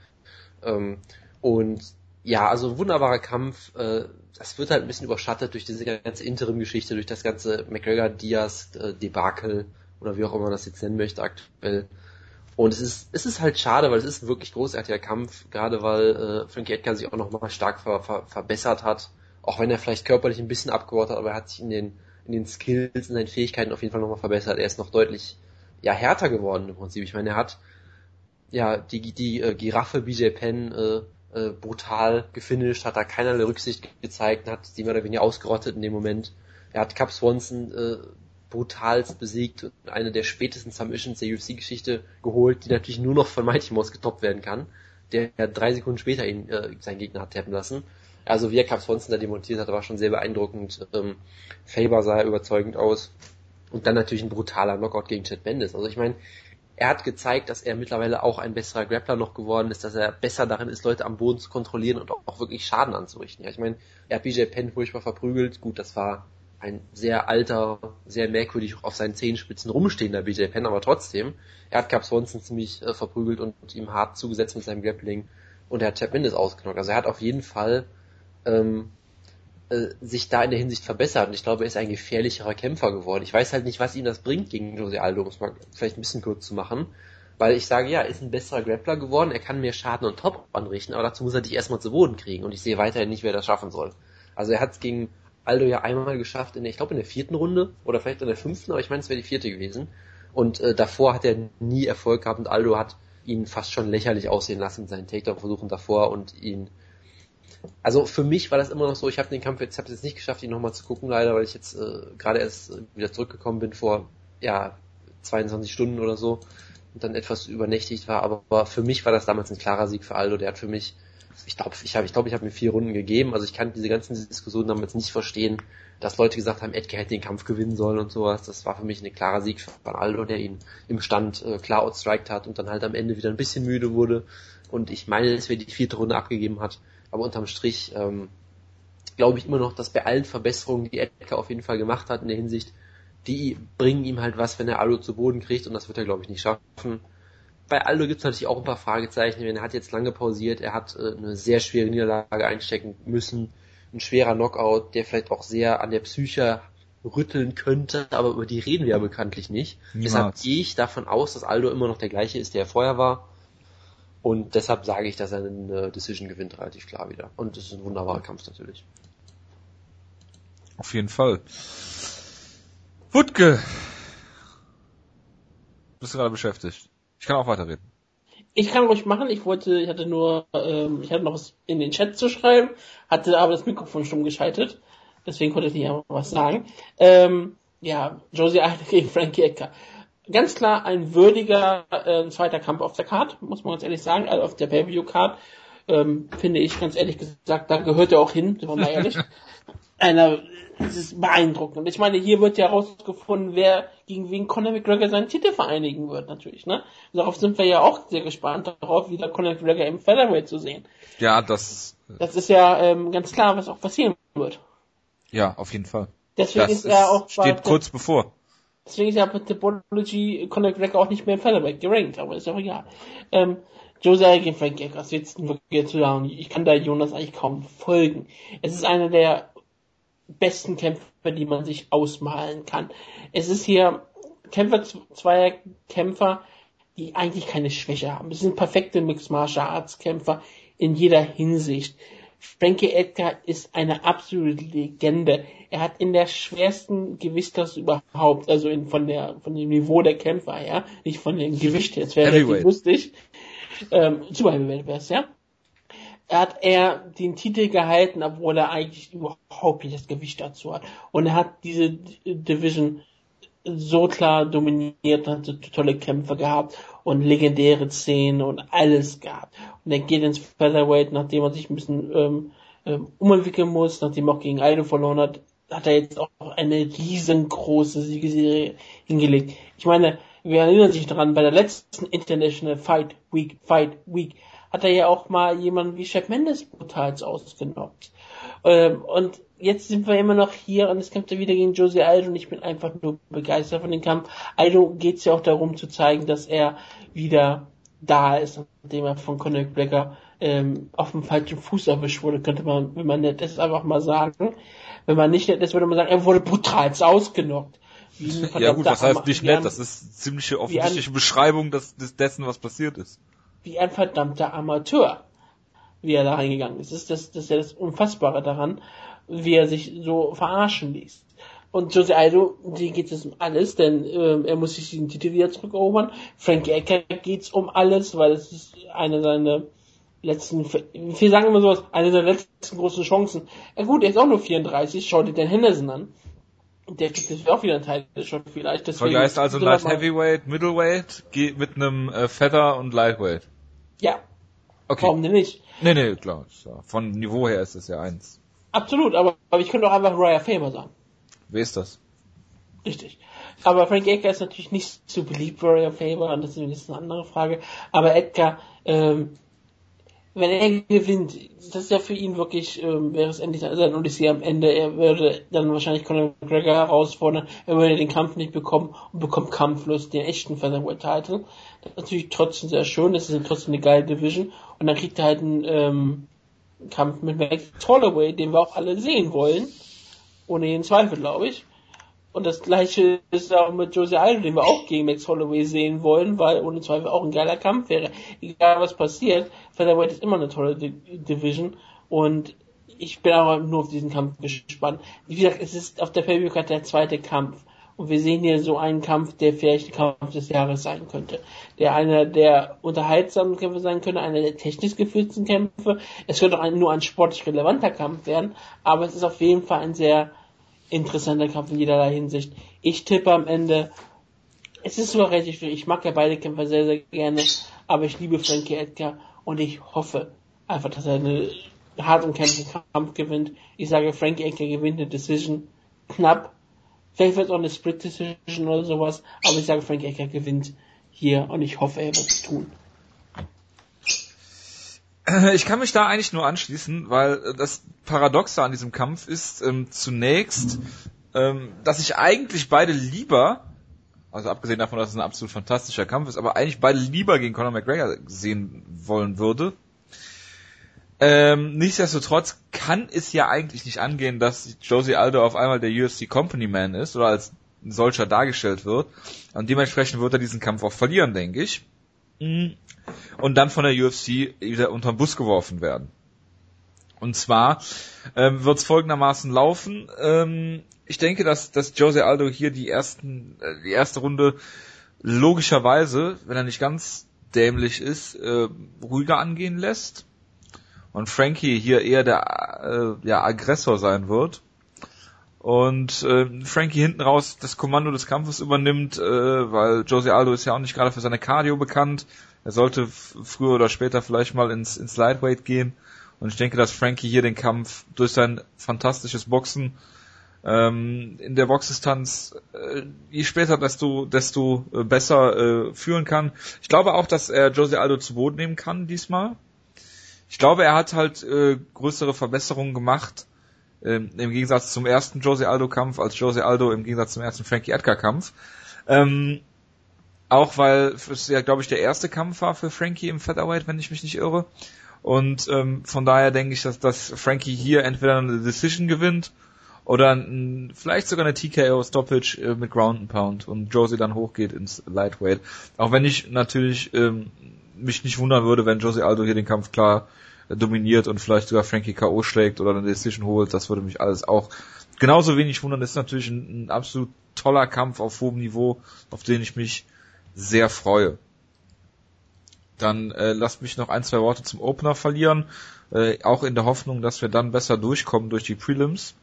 Ähm, und ja, also wunderbarer Kampf. Äh, das wird halt ein bisschen überschattet durch diese ganze Interim-Geschichte, durch das ganze McGregor-Diaz-Debakel oder wie auch immer man das jetzt nennen möchte aktuell. Und es ist, es ist halt schade, weil es ist ein wirklich großartiger Kampf, gerade weil äh, Frankie Edgar sich auch nochmal stark ver, ver, verbessert hat. Auch wenn er vielleicht körperlich ein bisschen abgebaut hat, aber er hat sich in den, in den Skills, in seinen Fähigkeiten auf jeden Fall nochmal verbessert. Er ist noch deutlich ja, härter geworden im Prinzip. Ich meine, er hat ja die, die äh, Giraffe BJ Penn äh, äh, brutal gefinisht, hat da keinerlei Rücksicht gezeigt, hat die mehr oder weniger ausgerottet in dem Moment. Er hat Cap Swanson äh, brutalst besiegt und eine der spätesten Submissions der UFC-Geschichte geholt, die natürlich nur noch von Mighty Mouse getoppt werden kann, der drei Sekunden später ihn äh, seinen Gegner hat tappen lassen. Also wie er Cap Swanson da demontiert hat, war schon sehr beeindruckend. Ähm, Faber sah überzeugend aus. Und dann natürlich ein brutaler Knockout gegen Chad Bendis. Also ich meine, er hat gezeigt, dass er mittlerweile auch ein besserer Grappler noch geworden ist, dass er besser darin ist, Leute am Boden zu kontrollieren und auch wirklich Schaden anzurichten. Ja, ich meine, er hat BJ Penn furchtbar verprügelt. Gut, das war ein sehr alter, sehr merkwürdig auf seinen Zehenspitzen rumstehender BJ Penn, aber trotzdem, er hat Cap Swanson ziemlich äh, verprügelt und, ihm hart zugesetzt mit seinem Grappling und er hat Chad Mendes ausgenockt. Also er hat auf jeden Fall ähm, äh, sich da in der Hinsicht verbessert und ich glaube, er ist ein gefährlicherer Kämpfer geworden. Ich weiß halt nicht, was ihm das bringt gegen Jose Aldo, um es mal vielleicht ein bisschen kurz zu machen. Weil ich sage, ja, er ist ein besserer Grappler geworden, er kann mehr Schaden und Top anrichten, aber dazu muss er dich erstmal zu Boden kriegen und ich sehe weiterhin nicht, wer das schaffen soll. Also er hat es gegen Aldo ja einmal geschafft, in der, ich glaube in der vierten Runde oder vielleicht in der fünften, aber ich meine, es wäre die vierte gewesen. Und äh, davor hat er nie Erfolg gehabt und Aldo hat ihn fast schon lächerlich aussehen lassen mit seinen Takedown-Versuchen davor und ihn also für mich war das immer noch so, ich habe den Kampf jetzt, habe jetzt nicht geschafft, ihn nochmal zu gucken, leider, weil ich jetzt äh, gerade erst äh, wieder zurückgekommen bin vor ja 22 Stunden oder so und dann etwas übernächtigt war, aber, aber für mich war das damals ein klarer Sieg für Aldo, der hat für mich, ich glaube, ich habe ich glaube, ich habe mir vier Runden gegeben, also ich kann diese ganzen Diskussionen damals nicht verstehen, dass Leute gesagt haben, Edgar hätte den Kampf gewinnen sollen und sowas, das war für mich ein klarer Sieg von Aldo, der ihn im Stand äh, klar outstriked hat und dann halt am Ende wieder ein bisschen müde wurde. Und ich meine, dass wir die vierte Runde abgegeben hat aber unterm Strich ähm, glaube ich immer noch, dass bei allen Verbesserungen, die Edgar auf jeden Fall gemacht hat in der Hinsicht, die bringen ihm halt was, wenn er Aldo zu Boden kriegt und das wird er glaube ich nicht schaffen. Bei Aldo gibt es natürlich auch ein paar Fragezeichen, denn er hat jetzt lange pausiert, er hat äh, eine sehr schwere Niederlage einstecken müssen, ein schwerer Knockout, der vielleicht auch sehr an der Psyche rütteln könnte, aber über die reden wir ja bekanntlich nicht. Niemals. Deshalb gehe ich davon aus, dass Aldo immer noch der gleiche ist, der er vorher war. Und deshalb sage ich, dass er eine Decision gewinnt, relativ klar wieder. Und es ist ein wunderbarer Kampf natürlich. Auf jeden Fall. Wutke. Bist du gerade beschäftigt? Ich kann auch weiterreden. Ich kann ruhig machen. Ich wollte, ich hatte nur, ähm, ich hatte noch was in den Chat zu schreiben, hatte aber das Mikrofon stumm geschaltet. Deswegen konnte ich nicht einfach was sagen. Ähm, ja, Josie Allen gegen Frankie Edgar ganz klar ein würdiger äh, zweiter Kampf auf der Card, muss man ganz ehrlich sagen, also auf der Pay-View-Card, ähm, finde ich ganz ehrlich gesagt, da gehört er auch hin, sind wir mal ehrlich. Einer, es ist beeindruckend. Und ich meine, hier wird ja herausgefunden, wer gegen wen Conor McGregor seinen Titel vereinigen wird, natürlich, ne? Darauf sind wir ja auch sehr gespannt, darauf wieder Conor McGregor im Featherweight zu sehen. Ja, das... Das ist ja ähm, ganz klar, was auch passieren wird. Ja, auf jeden Fall. Deswegen das ist er auch... Steht kurz bevor. Deswegen ist ja mit Topology Conor McGregor auch nicht mehr im Featherweight gerankt, aber ist ja auch egal. Ähm, Jose gegen Frank Edgar, jetzt wirklich zu sagen? Ich kann da Jonas eigentlich kaum folgen. Es ist einer der besten Kämpfer, die man sich ausmalen kann. Es ist hier Kämpfer, zweier Kämpfer, die eigentlich keine Schwäche haben. Es sind perfekte Mixed Martial Arts Kämpfer in jeder Hinsicht. Frankie Edgar ist eine absolute Legende. Er hat in der schwersten Gewichtsklasse überhaupt, also in, von der von dem Niveau der Kämpfer her, nicht von dem Gewicht das wäre relativ lustig. Ähm, Super Heavyweight wäre es, ja. Er hat er den Titel gehalten, obwohl er eigentlich überhaupt nicht das Gewicht dazu hat. Und er hat diese Division so klar dominiert, hat tolle Kämpfe gehabt und legendäre Szenen und alles gehabt. Und er geht ins Featherweight, nachdem er sich ein bisschen ähm, ähm, umentwickeln muss, nachdem er auch gegen Aido verloren hat, hat er jetzt auch eine riesengroße Siegeserie hingelegt. Ich meine, wir erinnern sich daran, bei der letzten International Fight Week, Fight Week, hat er ja auch mal jemanden wie Chef Mendes brutals ausgenockt. Ähm, und jetzt sind wir immer noch hier und es kämpft er wieder gegen Josie Aldo und ich bin einfach nur begeistert von dem Kampf. Aldo geht es ja auch darum zu zeigen, dass er wieder da ist, nachdem er von Conor McGregor ähm, auf dem falschen Fuß erwischt wurde, könnte man, wenn man nett ist, einfach mal sagen. Wenn man nicht nett ist, würde man sagen, er wurde brutal ausgenockt. Ja gut, was heißt nicht nett? Das ist ziemliche offensichtliche Beschreibung des, des, dessen, was passiert ist. Wie ein verdammter Amateur, wie er da reingegangen ist. Das ist das, das ist ja das Unfassbare daran, wie er sich so verarschen ließ. Und Jose Aldo, die geht es um alles, denn ähm, er muss sich den Titel wieder zurückerobern. Frankie Ecker geht's um alles, weil es ist eine seiner letzten, wir sagen immer sowas, eine seiner letzten großen Chancen. Ja gut, er ist auch nur 34, schau dir den Henderson an. Der kriegt jetzt auch wieder einen Teil schon vielleicht. Deswegen Vergleicht also Light Heavyweight, Middleweight, geht mit einem äh, Feather und Lightweight. Ja. Okay. Warum denn nicht? Nee, nee, klar. Von Niveau her ist es ja eins. Absolut, aber, aber ich könnte auch einfach Raya Famer sagen. Wer ist das? Richtig. Aber Frank Edgar ist natürlich nicht so beliebt, Raya Famer, und das ist eine andere Frage. Aber Edgar, ähm, wenn er gewinnt, das ist ja für ihn wirklich, ähm, wäre es endlich sein Odyssee am Ende. Er würde dann wahrscheinlich Conor McGregor herausfordern, er würde den Kampf nicht bekommen und bekommt kampflos den echten Featherweight-Title. Das ist natürlich trotzdem sehr schön, das ist trotzdem eine geile Division. Und dann kriegt er halt einen ähm, Kampf mit Max Holloway, den wir auch alle sehen wollen. Ohne jeden Zweifel, glaube ich. Und das gleiche ist auch mit Jose Aldo, den wir auch gegen Max Holloway sehen wollen, weil ohne Zweifel auch ein geiler Kampf wäre. Egal was passiert, Featherweight ist immer eine tolle D Division und ich bin aber nur auf diesen Kampf gespannt. Wie gesagt, es ist auf der Pay der zweite Kampf. Und wir sehen hier so einen Kampf, der vielleicht der Kampf des Jahres sein könnte. Der einer der unterhaltsamen Kämpfe sein könnte, einer der technisch geführten Kämpfe. Es könnte auch ein, nur ein sportlich relevanter Kampf werden, aber es ist auf jeden Fall ein sehr interessanter Kampf in jederlei Hinsicht. Ich tippe am Ende, es ist sogar relativ. Ich mag ja beide Kämpfer sehr, sehr gerne, aber ich liebe Frankie Edgar und ich hoffe einfach, dass er einen hart umkämpften Kampf gewinnt. Ich sage, Frankie Edgar gewinnt eine Decision knapp. Vielleicht wird es auch eine Split Decision oder sowas, aber ich sage, Frankie Edgar gewinnt hier und ich hoffe, er wird es tun. Ich kann mich da eigentlich nur anschließen, weil das Paradoxe an diesem Kampf ist ähm, zunächst, ähm, dass ich eigentlich beide lieber, also abgesehen davon, dass es ein absolut fantastischer Kampf ist, aber eigentlich beide lieber gegen Conor McGregor sehen wollen würde. Ähm, nichtsdestotrotz kann es ja eigentlich nicht angehen, dass Josie Aldo auf einmal der UFC Company Man ist oder als solcher dargestellt wird. Und dementsprechend wird er diesen Kampf auch verlieren, denke ich. Mhm und dann von der UFC wieder unter den Bus geworfen werden. Und zwar ähm, wird es folgendermaßen laufen. Ähm, ich denke, dass, dass Jose Aldo hier die ersten, äh, die erste Runde logischerweise, wenn er nicht ganz dämlich ist, äh, ruhiger angehen lässt. Und Frankie hier eher der äh, ja, Aggressor sein wird. Und äh, Frankie hinten raus das Kommando des Kampfes übernimmt, äh, weil Jose Aldo ist ja auch nicht gerade für seine Cardio bekannt. Er sollte früher oder später vielleicht mal ins, ins Lightweight gehen. Und ich denke, dass Frankie hier den Kampf durch sein fantastisches Boxen ähm, in der Boxdistanz äh, je später, desto, desto äh, besser äh, führen kann. Ich glaube auch, dass er Jose Aldo zu Boden nehmen kann diesmal. Ich glaube, er hat halt äh, größere Verbesserungen gemacht ähm, im Gegensatz zum ersten Jose Aldo Kampf als Jose Aldo im Gegensatz zum ersten Frankie Edgar Kampf. Ähm, auch weil es ja, glaube ich, der erste Kampf war für Frankie im Featherweight, wenn ich mich nicht irre. Und ähm, von daher denke ich, dass, dass Frankie hier entweder eine Decision gewinnt oder ein, vielleicht sogar eine TKO Stoppage äh, mit Ground and Pound und Josie dann hochgeht ins Lightweight. Auch wenn ich natürlich ähm, mich nicht wundern würde, wenn Josie Aldo hier den Kampf klar äh, dominiert und vielleicht sogar Frankie K.O. schlägt oder eine Decision holt, das würde mich alles auch genauso wenig wundern. Das ist natürlich ein, ein absolut toller Kampf auf hohem Niveau, auf den ich mich sehr freue. Dann äh, lasst mich noch ein, zwei Worte zum Opener verlieren, äh, auch in der Hoffnung, dass wir dann besser durchkommen durch die Prelims.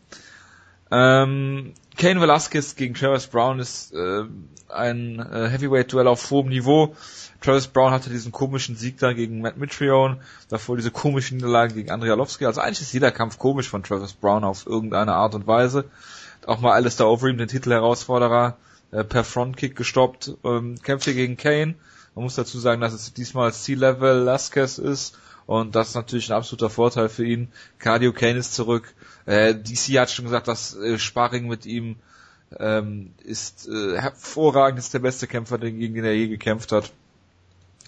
Ähm, Kane Velasquez gegen Travis Brown ist äh, ein äh, Heavyweight-Duell auf hohem Niveau. Travis Brown hatte diesen komischen Sieg da gegen Matt Mitrione, davor diese komische Niederlage gegen Andrei Arlovski. Also eigentlich ist jeder Kampf komisch von Travis Brown auf irgendeine Art und Weise. Auch mal Alistair Overeem, den Titelherausforderer, äh, per Frontkick gestoppt, ähm, kämpft hier gegen Kane. Man muss dazu sagen, dass es diesmal C-Level Lasquez ist und das ist natürlich ein absoluter Vorteil für ihn. Cardio Kane ist zurück. Äh, DC hat schon gesagt, dass äh, Sparring mit ihm ähm, ist äh, hervorragend, ist der beste Kämpfer, gegen den er je gekämpft hat.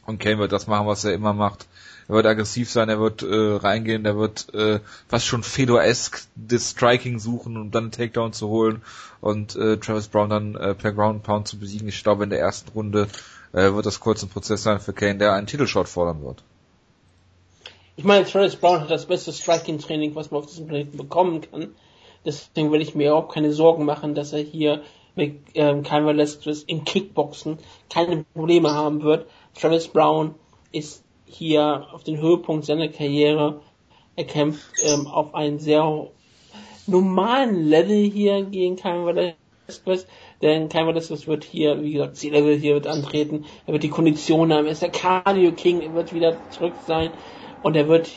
Und Kane wird das machen, was er immer macht. Er wird aggressiv sein, er wird äh, reingehen, er wird äh, fast schon Fedor-esque das Striking suchen, um dann einen Takedown zu holen und äh, Travis Brown dann äh, per Ground Pound zu besiegen. Ich glaube, in der ersten Runde äh, wird das kurz ein Prozess sein für Kane, der einen Titelshot fordern wird. Ich meine, Travis Brown hat das beste Striking-Training, was man auf diesem Planeten bekommen kann. Deswegen will ich mir überhaupt keine Sorgen machen, dass er hier mit ähm, Kyle Velasquez im Kickboxen keine Probleme haben wird. Travis Brown ist hier auf den Höhepunkt seiner Karriere. Er kämpft ähm, auf einem sehr normalen Level hier gegen Kyle Velasquez. Denn Kyle Velasquez wird hier, wie gesagt, C-Level hier wird antreten. Er wird die Kondition haben. Er ist der Cardio King. Er wird wieder zurück sein. Und er wird,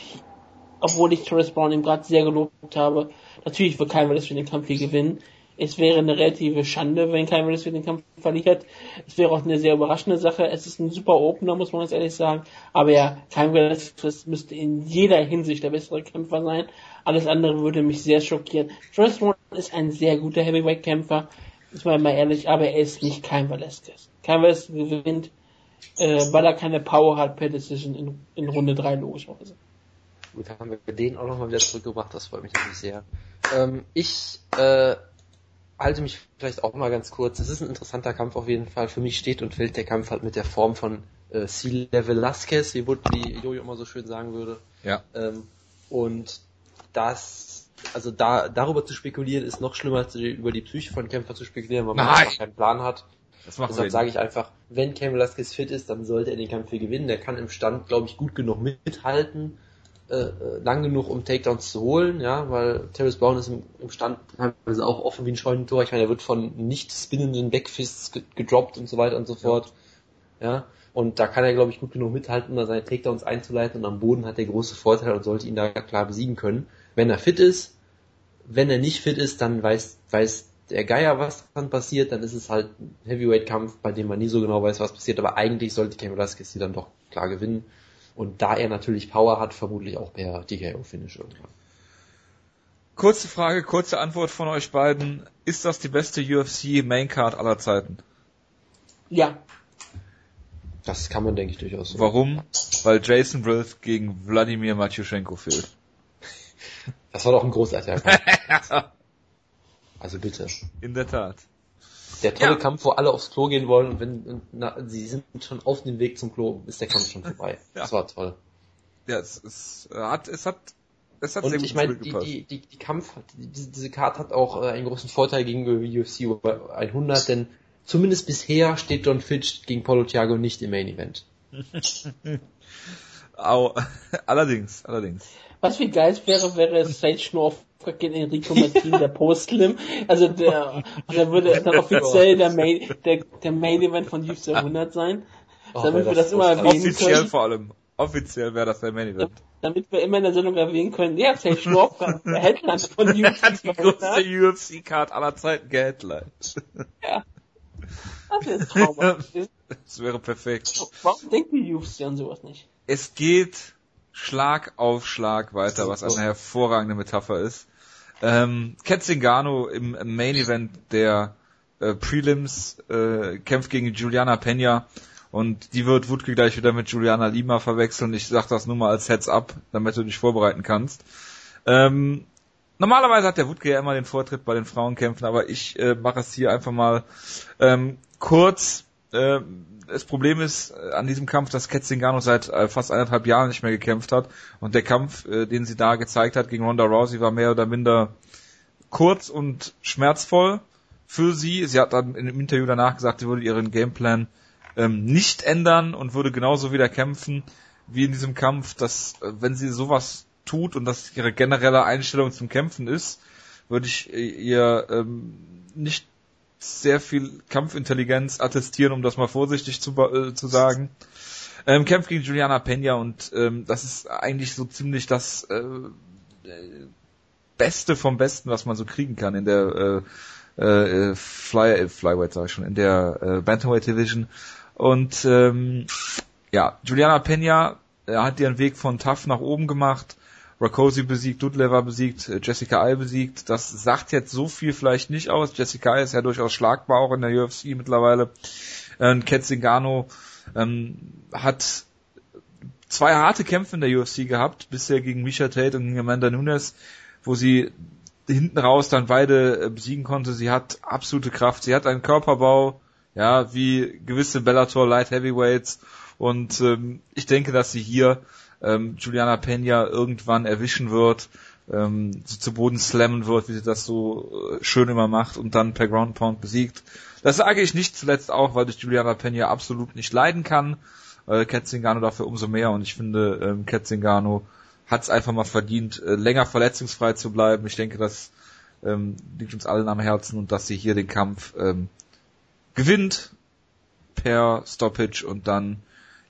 obwohl ich Travis Brown ihm gerade sehr gelobt habe, natürlich wird Kyle Velasquez den Kampf hier gewinnen. Es wäre eine relative Schande, wenn Kyle Velasquez den Kampf verliert. Es wäre auch eine sehr überraschende Sache. Es ist ein super Opener, muss man ganz ehrlich sagen. Aber ja, Kyle Velasquez müsste in jeder Hinsicht der bessere Kämpfer sein. Alles andere würde mich sehr schockieren. Travis Brown ist ein sehr guter Heavyweight-Kämpfer. Ist mal mal ehrlich, aber er ist nicht Kyle Velasquez. Kyle Velasquez gewinnt, äh, weil er keine Power hat per Decision in, in Runde 3 logischerweise. Gut, haben wir den auch nochmal wieder zurückgebracht, das freut mich natürlich sehr. Ähm, ich äh, halte mich vielleicht auch mal ganz kurz. Es ist ein interessanter Kampf auf jeden Fall. Für mich steht und fällt der Kampf halt mit der Form von äh, C-Level Lasquez, wie, wie Jojo immer so schön sagen würde. Ja. Ähm, und das, also da darüber zu spekulieren, ist noch schlimmer, als über die Psyche von Kämpfer zu spekulieren, weil man Nein. einfach keinen Plan hat. Das macht Deshalb sage ich einfach, wenn Cam Velasquez fit ist, dann sollte er den Kampf hier gewinnen. Der kann im Stand, glaube ich, gut genug mithalten, äh, lang genug, um Takedowns zu holen, ja, weil Terrence Brown ist im, im Stand teilweise auch offen wie ein Scheunentor. Ich meine, er wird von nicht spinnenden Backfists ge- gedroppt und so weiter und so fort. Ja. Und da kann er, glaube ich, gut genug mithalten, um da seine Takedowns einzuleiten und am Boden hat er große Vorteile und sollte ihn da klar besiegen können. Wenn er fit ist, wenn er nicht fit ist, dann weiß, weiß der Geier, was dann passiert, dann ist es halt ein Heavyweight-Kampf, bei dem man nie so genau weiß, was passiert, aber eigentlich sollte Cain Velasquez hier dann doch klar gewinnen. Und da er natürlich Power hat, vermutlich auch per TKO-Finish irgendwann. Kurze Frage, kurze Antwort von euch beiden. Ist das die beste UFC Maincard aller Zeiten? Ja, Das kann man, denke ich, durchaus so. Warum? Weil Jason Wilth gegen Wladimir Matjuschenko fehlt. Das war doch ein großartiger Kampf. Also bitte. In der Tat. Der tolle Ja. Kampf, wo alle aufs Klo gehen wollen und wenn und na, sie sind schon auf dem Weg zum Klo, ist der Kampf schon vorbei. Ja. Das war toll. Ja, es, es äh, hat, es hat, es hat sehr Und gut ich meine, die, die, die, die Kampf, die, diese Card hat auch äh, einen großen Vorteil gegenüber UFC 100, denn zumindest bisher steht John Fitch gegen Paulo Thiago nicht im Main Event. Au, allerdings, allerdings. Was viel geil wäre, wäre Sage North gegen Enrico Martin, der Postlim. Also der, und dann würde dann offiziell der Main, der, der Main Event von UFC 100 sein. Oh, damit wir das immer großartig. erwähnen Offiziell können. vor allem. Offiziell wäre das der Main Event. Damit wir immer in der Sendung erwähnen können, ja, Sage North, der Headline von UFC Hat die 100. größte UFC-Card aller Zeiten geheadlined. Das ist traumhaft. Das wäre perfekt. Warum denkt die UFC an sowas nicht? Es geht Schlag auf Schlag weiter, was eine hervorragende Metapher ist. Ähm, Kat Zingano im, im Main Event der äh, Prelims äh, kämpft gegen Juliana Pena und die wird Wutke gleich wieder mit Juliana Lima verwechseln. Ich sag das nur mal als Heads up, damit du dich vorbereiten kannst. Ähm, normalerweise hat der Wutke ja immer den Vortritt bei den Frauenkämpfen, aber ich äh, mache es hier einfach mal ähm, kurz. Äh, das Problem ist äh, an diesem Kampf, dass Kat Zingano seit äh, fast eineinhalb Jahren nicht mehr gekämpft hat und der Kampf, den sie da gezeigt hat gegen Ronda Rousey, war mehr oder minder kurz und schmerzvoll für sie. Sie hat dann einem Interview danach gesagt, sie würde ihren Gameplan ähm, nicht ändern und würde genauso wieder kämpfen wie in diesem Kampf, dass wenn sie sowas tut und das ihre generelle Einstellung zum Kämpfen ist, würde ich ihr ähm, nicht sehr viel Kampfintelligenz attestieren, um das mal vorsichtig zu, äh, zu sagen. Ähm, kämpft gegen Juliana Pena und ähm, das ist eigentlich so ziemlich das äh, Beste vom Besten, was man so kriegen kann in der äh, äh, Fly, äh, Flyweight, sag ich schon, in der äh, Bantamweight Division. Und ähm, ja, Juliana Pena äh, hat ihren Weg von Tough nach oben gemacht. Rakosi besiegt, Dudley besiegt, äh, Jessica Ai besiegt. Das sagt jetzt so viel vielleicht nicht aus. Jessica Ai ist ja durchaus schlagbar auch in der UFC mittlerweile. Und Kat Zingano ähm, hat zwei harte Kämpfe in der UFC gehabt, bisher gegen Misha Tate und gegen Amanda Nunes, wo sie hinten raus dann beide äh, besiegen konnte. Sie hat absolute Kraft, sie hat einen Körperbau, ja, wie gewisse Bellator Light Heavyweights und ähm, ich denke, dass sie hier ähm, Juliana Pena irgendwann erwischen wird, ähm, zu Boden slammen wird, wie sie das so äh, schön immer macht und dann per Ground Pound besiegt. Das sage ich nicht zuletzt auch, weil ich Juliana Pena absolut nicht leiden kann. Äh, Ketzingano dafür umso mehr und ich finde, ähm, Ketzingano hat es einfach mal verdient, äh, länger verletzungsfrei zu bleiben. Ich denke, das ähm, liegt uns allen am Herzen und dass sie hier den Kampf ähm, gewinnt per Stoppage und dann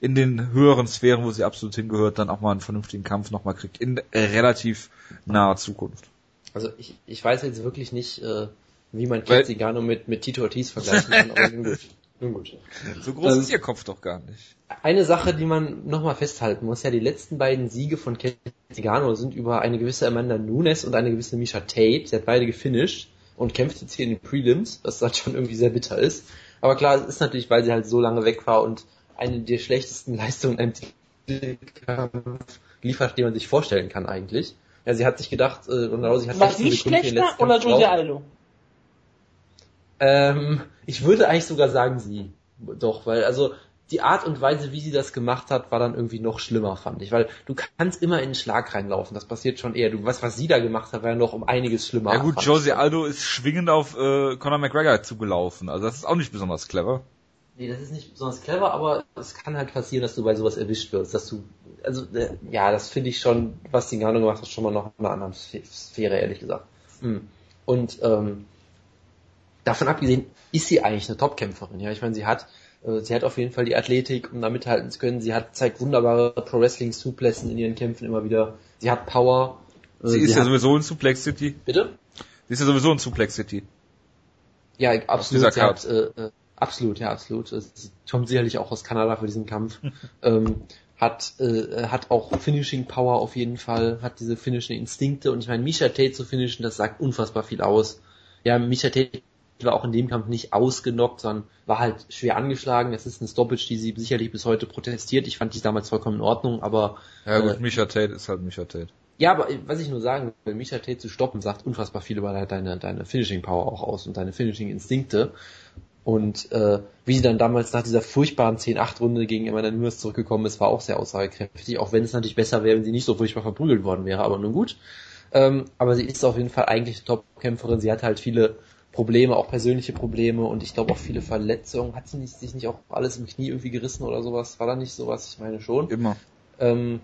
in den höheren Sphären, wo sie absolut hingehört, dann auch mal einen vernünftigen Kampf nochmal kriegt in relativ naher Zukunft. Also ich, ich weiß jetzt wirklich nicht, äh, wie man Ketzigano mit, mit Tito Ortiz vergleichen kann, aber nun gut. Nun gut. So groß ähm, ist ihr Kopf doch gar nicht. Eine Sache, die man nochmal festhalten muss, ja, die letzten beiden Siege von Ketzigano sind über eine gewisse Amanda Nunes und eine gewisse Misha Tate. Sie hat beide gefinisht und kämpft jetzt hier in den Prelims, was halt schon irgendwie sehr bitter ist. Aber klar, es ist natürlich, weil sie halt so lange weg war und eine der schlechtesten Leistungen im Titelkampf liefert, die man sich vorstellen kann eigentlich. Ja, sie hat sich gedacht, äh, Ronda Rousey hat War sie schlechter oder Jose Aldo? Ähm, ich würde eigentlich sogar sagen sie. Doch, weil also die Art und Weise, wie sie das gemacht hat, war dann irgendwie noch schlimmer, fand ich. Weil du kannst immer in den Schlag reinlaufen, das passiert schon eher. Du weißt, was sie da gemacht hat, war ja noch um einiges schlimmer. Ja gut, Jose Aldo ist schwingend auf äh, Conor McGregor zugelaufen, also das ist auch nicht besonders clever. Nee, das ist nicht besonders clever, aber es kann halt passieren, dass du bei sowas erwischt wirst, dass du, also, äh, ja, das finde ich schon, was die Gano gemacht hat, schon mal noch in einer anderen Sphäre, ehrlich gesagt. Mhm. Und, ähm, davon abgesehen, ist sie eigentlich eine Topkämpferin, ja, ich meine, sie hat, äh, sie hat auf jeden Fall die Athletik, um da mithalten zu können, sie hat, zeigt wunderbare Pro-Wrestling-Suplessen in ihren Kämpfen immer wieder, sie hat Power. Äh, sie, sie ist ja sowieso in Suplex City. Bitte? Sie ist ja sowieso in Suplex City. Ja, absolut. Sie hat, äh, äh Absolut, ja, absolut. Es kommt sicherlich auch aus Kanada für diesen Kampf. ähm, hat, äh, hat auch Finishing Power auf jeden Fall, hat diese Finishing Instinkte und ich meine, Misha Tate zu finishen, das sagt unfassbar viel aus. Ja, Misha Tate war auch in dem Kampf nicht ausgenockt, sondern war halt schwer angeschlagen. Es ist eine Stoppage, die sie sicherlich bis heute protestiert. Ich fand die damals vollkommen in Ordnung, aber... Ja gut, äh, Misha Tate ist halt Misha Tate. Ja, aber was ich nur sagen will, Misha Tate zu stoppen, sagt unfassbar viel über deine, deine Finishing Power auch aus und deine Finishing Instinkte. Und äh, wie sie dann damals nach dieser furchtbaren 10-8-Runde gegen Amanda Nunes zurückgekommen ist, war auch sehr aussagekräftig, auch wenn es natürlich besser wäre, wenn sie nicht so furchtbar verprügelt worden wäre, aber nun gut. Ähm, aber sie ist auf jeden Fall eigentlich Top-Kämpferin. Sie hat halt viele Probleme, auch persönliche Probleme und ich glaube auch viele Verletzungen. Hat sie nicht, sich nicht auch alles im Knie irgendwie gerissen oder sowas? War da nicht sowas? Ich meine schon. Immer. Ähm,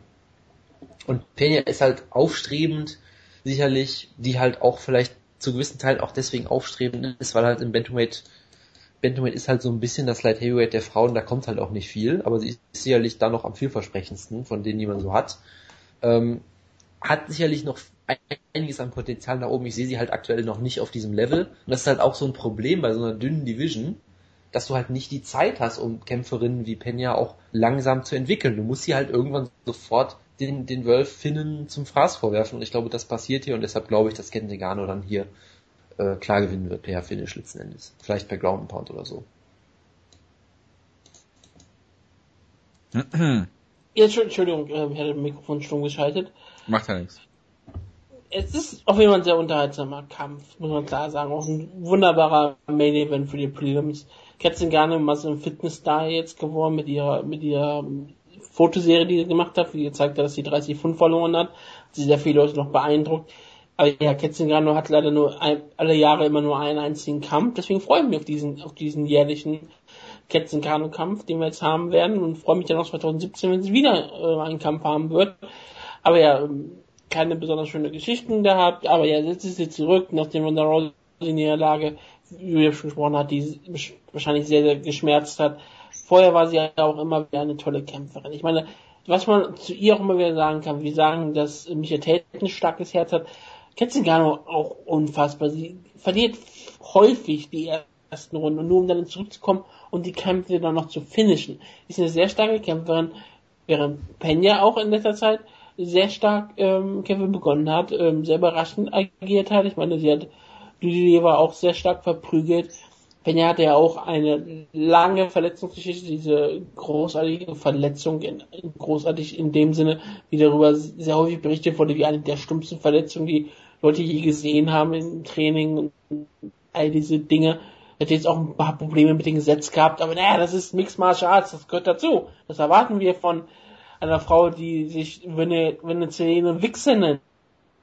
und Pena ist halt aufstrebend, sicherlich, die halt auch vielleicht zu gewissen Teilen auch deswegen aufstrebend ist, weil halt im Bantamweight Bantamweight ist halt so ein bisschen das Light Heavyweight der Frauen, da kommt halt auch nicht viel, aber sie ist sicherlich da noch am vielversprechendsten von denen, die man so hat. Ähm, hat sicherlich noch einiges an Potenzial da oben. Ich sehe sie halt aktuell noch nicht auf diesem Level. Und das ist halt auch so ein Problem bei so einer dünnen Division, dass du halt nicht die Zeit hast, um Kämpferinnen wie Pena auch langsam zu entwickeln. Du musst sie halt irgendwann sofort den, den Wölf Finnen zum Fraß vorwerfen. Und ich glaube, das passiert hier und deshalb glaube ich, dass Ken Segano dann hier äh, klar gewinnen wird per Finish letzten Endes. Vielleicht per Ground Pound oder so. ja, Entschuldigung, äh, ich hatte das Mikrofon stumm geschaltet. Macht ja nichts. Es ist auf jeden Fall ein sehr unterhaltsamer Kampf, muss man klar sagen. Auch ein wunderbarer Main Event für die Prelims. Ketzingane mal so ein Fitness-Star jetzt geworden mit ihrer, mit ihrer Fotoserie, die sie gemacht hat, die gezeigt hat, dass sie 30 Pfund verloren hat. Sie sehr viele Leute noch beeindruckt. Aber ja, Ketzingano hat leider nur ein, alle Jahre immer nur einen einzigen Kampf. Deswegen freue ich mich auf diesen, auf diesen jährlichen Ketzingano-Kampf, den wir jetzt haben werden und freue mich dann auch 2017, wenn sie wieder äh, einen Kampf haben wird. Aber ja, ähm, keine besonders schöne Geschichten gehabt, aber ja, jetzt ist sie zurück, nachdem man der Rousey Niederlage, wie wir schon gesprochen hat, die wahrscheinlich sehr, sehr geschmerzt hat. Vorher war sie ja auch immer wieder eine tolle Kämpferin. Ich meine, was man zu ihr auch immer wieder sagen kann, wir sagen, dass Michael Tate ein starkes Herz hat, Ketzingano auch unfassbar. Sie verliert häufig die ersten Runden, nur um dann zurückzukommen und die Kämpfe dann noch zu finishen. Ist eine sehr starke Kämpferin, während Pena auch in letzter Zeit sehr stark ähm, Kämpfe begonnen hat, ähm, sehr überraschend agiert hat. Ich meine, sie hat Lüdieva auch sehr stark verprügelt. Pena hatte ja auch eine lange Verletzungsgeschichte, diese großartige Verletzung, in, großartig in dem Sinne, wie darüber sehr häufig berichtet wurde, wie eine der stumpfsten Verletzungen, die Leute je gesehen haben im Training und all diese Dinge. Hätte jetzt auch ein paar Probleme mit dem Gesetz gehabt, aber naja, das ist Mixed Martial Arts, das gehört dazu. Das erwarten wir von einer Frau, die sich Venezuela Wichse nennt.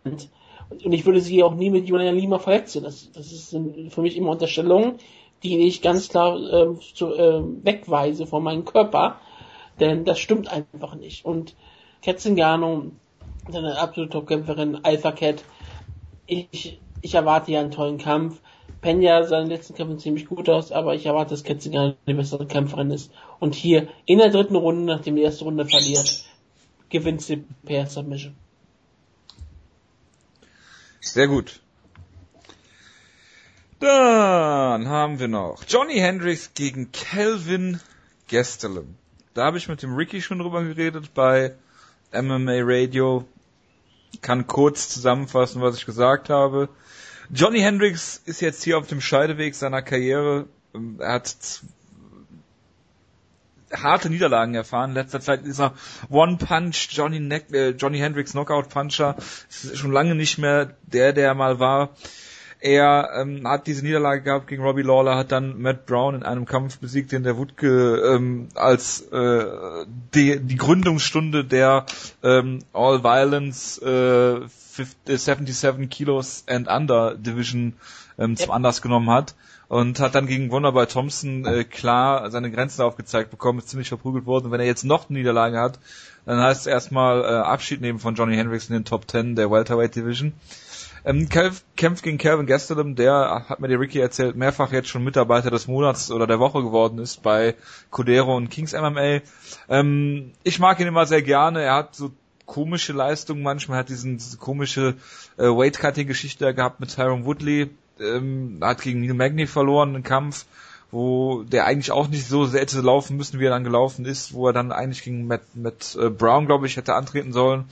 Und ich würde sie auch nie mit Juliana Lima verletzen. Das, das ist für mich immer Unterstellungen, die ich ganz klar äh, zu, äh, wegweise von meinem Körper. Denn das stimmt einfach nicht. Und Ketzingano, seine absolute Topkämpferin, Alpha Cat, ich, ich erwarte ja einen tollen Kampf. Pena seinen letzten Kämpfen ziemlich gut aus, aber ich erwarte, dass Ketzinger die bessere Kämpferin ist. Und hier in der dritten Runde, nachdem die erste Runde verliert, gewinnt sie per Submission. Sehr gut. Dann haben wir noch Johnny Hendricks gegen Calvin Gastelum. Da habe ich mit dem Ricky schon drüber geredet bei MMA Radio. Kann kurz zusammenfassen, was ich gesagt habe. Johnny Hendricks ist jetzt hier auf dem Scheideweg seiner Karriere. Er hat harte Niederlagen erfahren. In letzter Zeit ist er One Punch Johnny, ne äh, Johnny Hendricks Knockout Puncher. Ist schon lange nicht mehr der, der er mal war. Er ähm, hat diese Niederlage gehabt gegen Robbie Lawler, hat dann Matt Brown in einem Kampf besiegt, den der Wutke ähm, als äh, die, die Gründungsstunde der ähm, All Violence äh, 50, 77 Kilos and Under Division ähm, zum Anlass genommen hat und hat dann gegen Wunderbar Thompson äh, klar seine Grenzen aufgezeigt bekommen, ist ziemlich verprügelt worden. Und wenn er jetzt noch eine Niederlage hat, dann heißt es erstmal äh, Abschied nehmen von Johnny Hendricks in den Top 10 der Welterweight Division. Ähm, kämpft gegen Calvin Gastelum, der, hat mir der Ricky erzählt, mehrfach jetzt schon Mitarbeiter des Monats oder der Woche geworden ist bei Codero und Kings MMA. Ähm, ich mag ihn immer sehr gerne. Er hat so komische Leistungen manchmal, hat diesen, diese komische äh, Weight-Cutting-Geschichte gehabt mit Tyron Woodley, ähm, hat gegen Neil Magny verloren, einen Kampf, wo der eigentlich auch nicht so sehr hätte laufen müssen, wie er dann gelaufen ist, wo er dann eigentlich gegen Matt, Matt äh, Brown, glaube ich, hätte antreten sollen.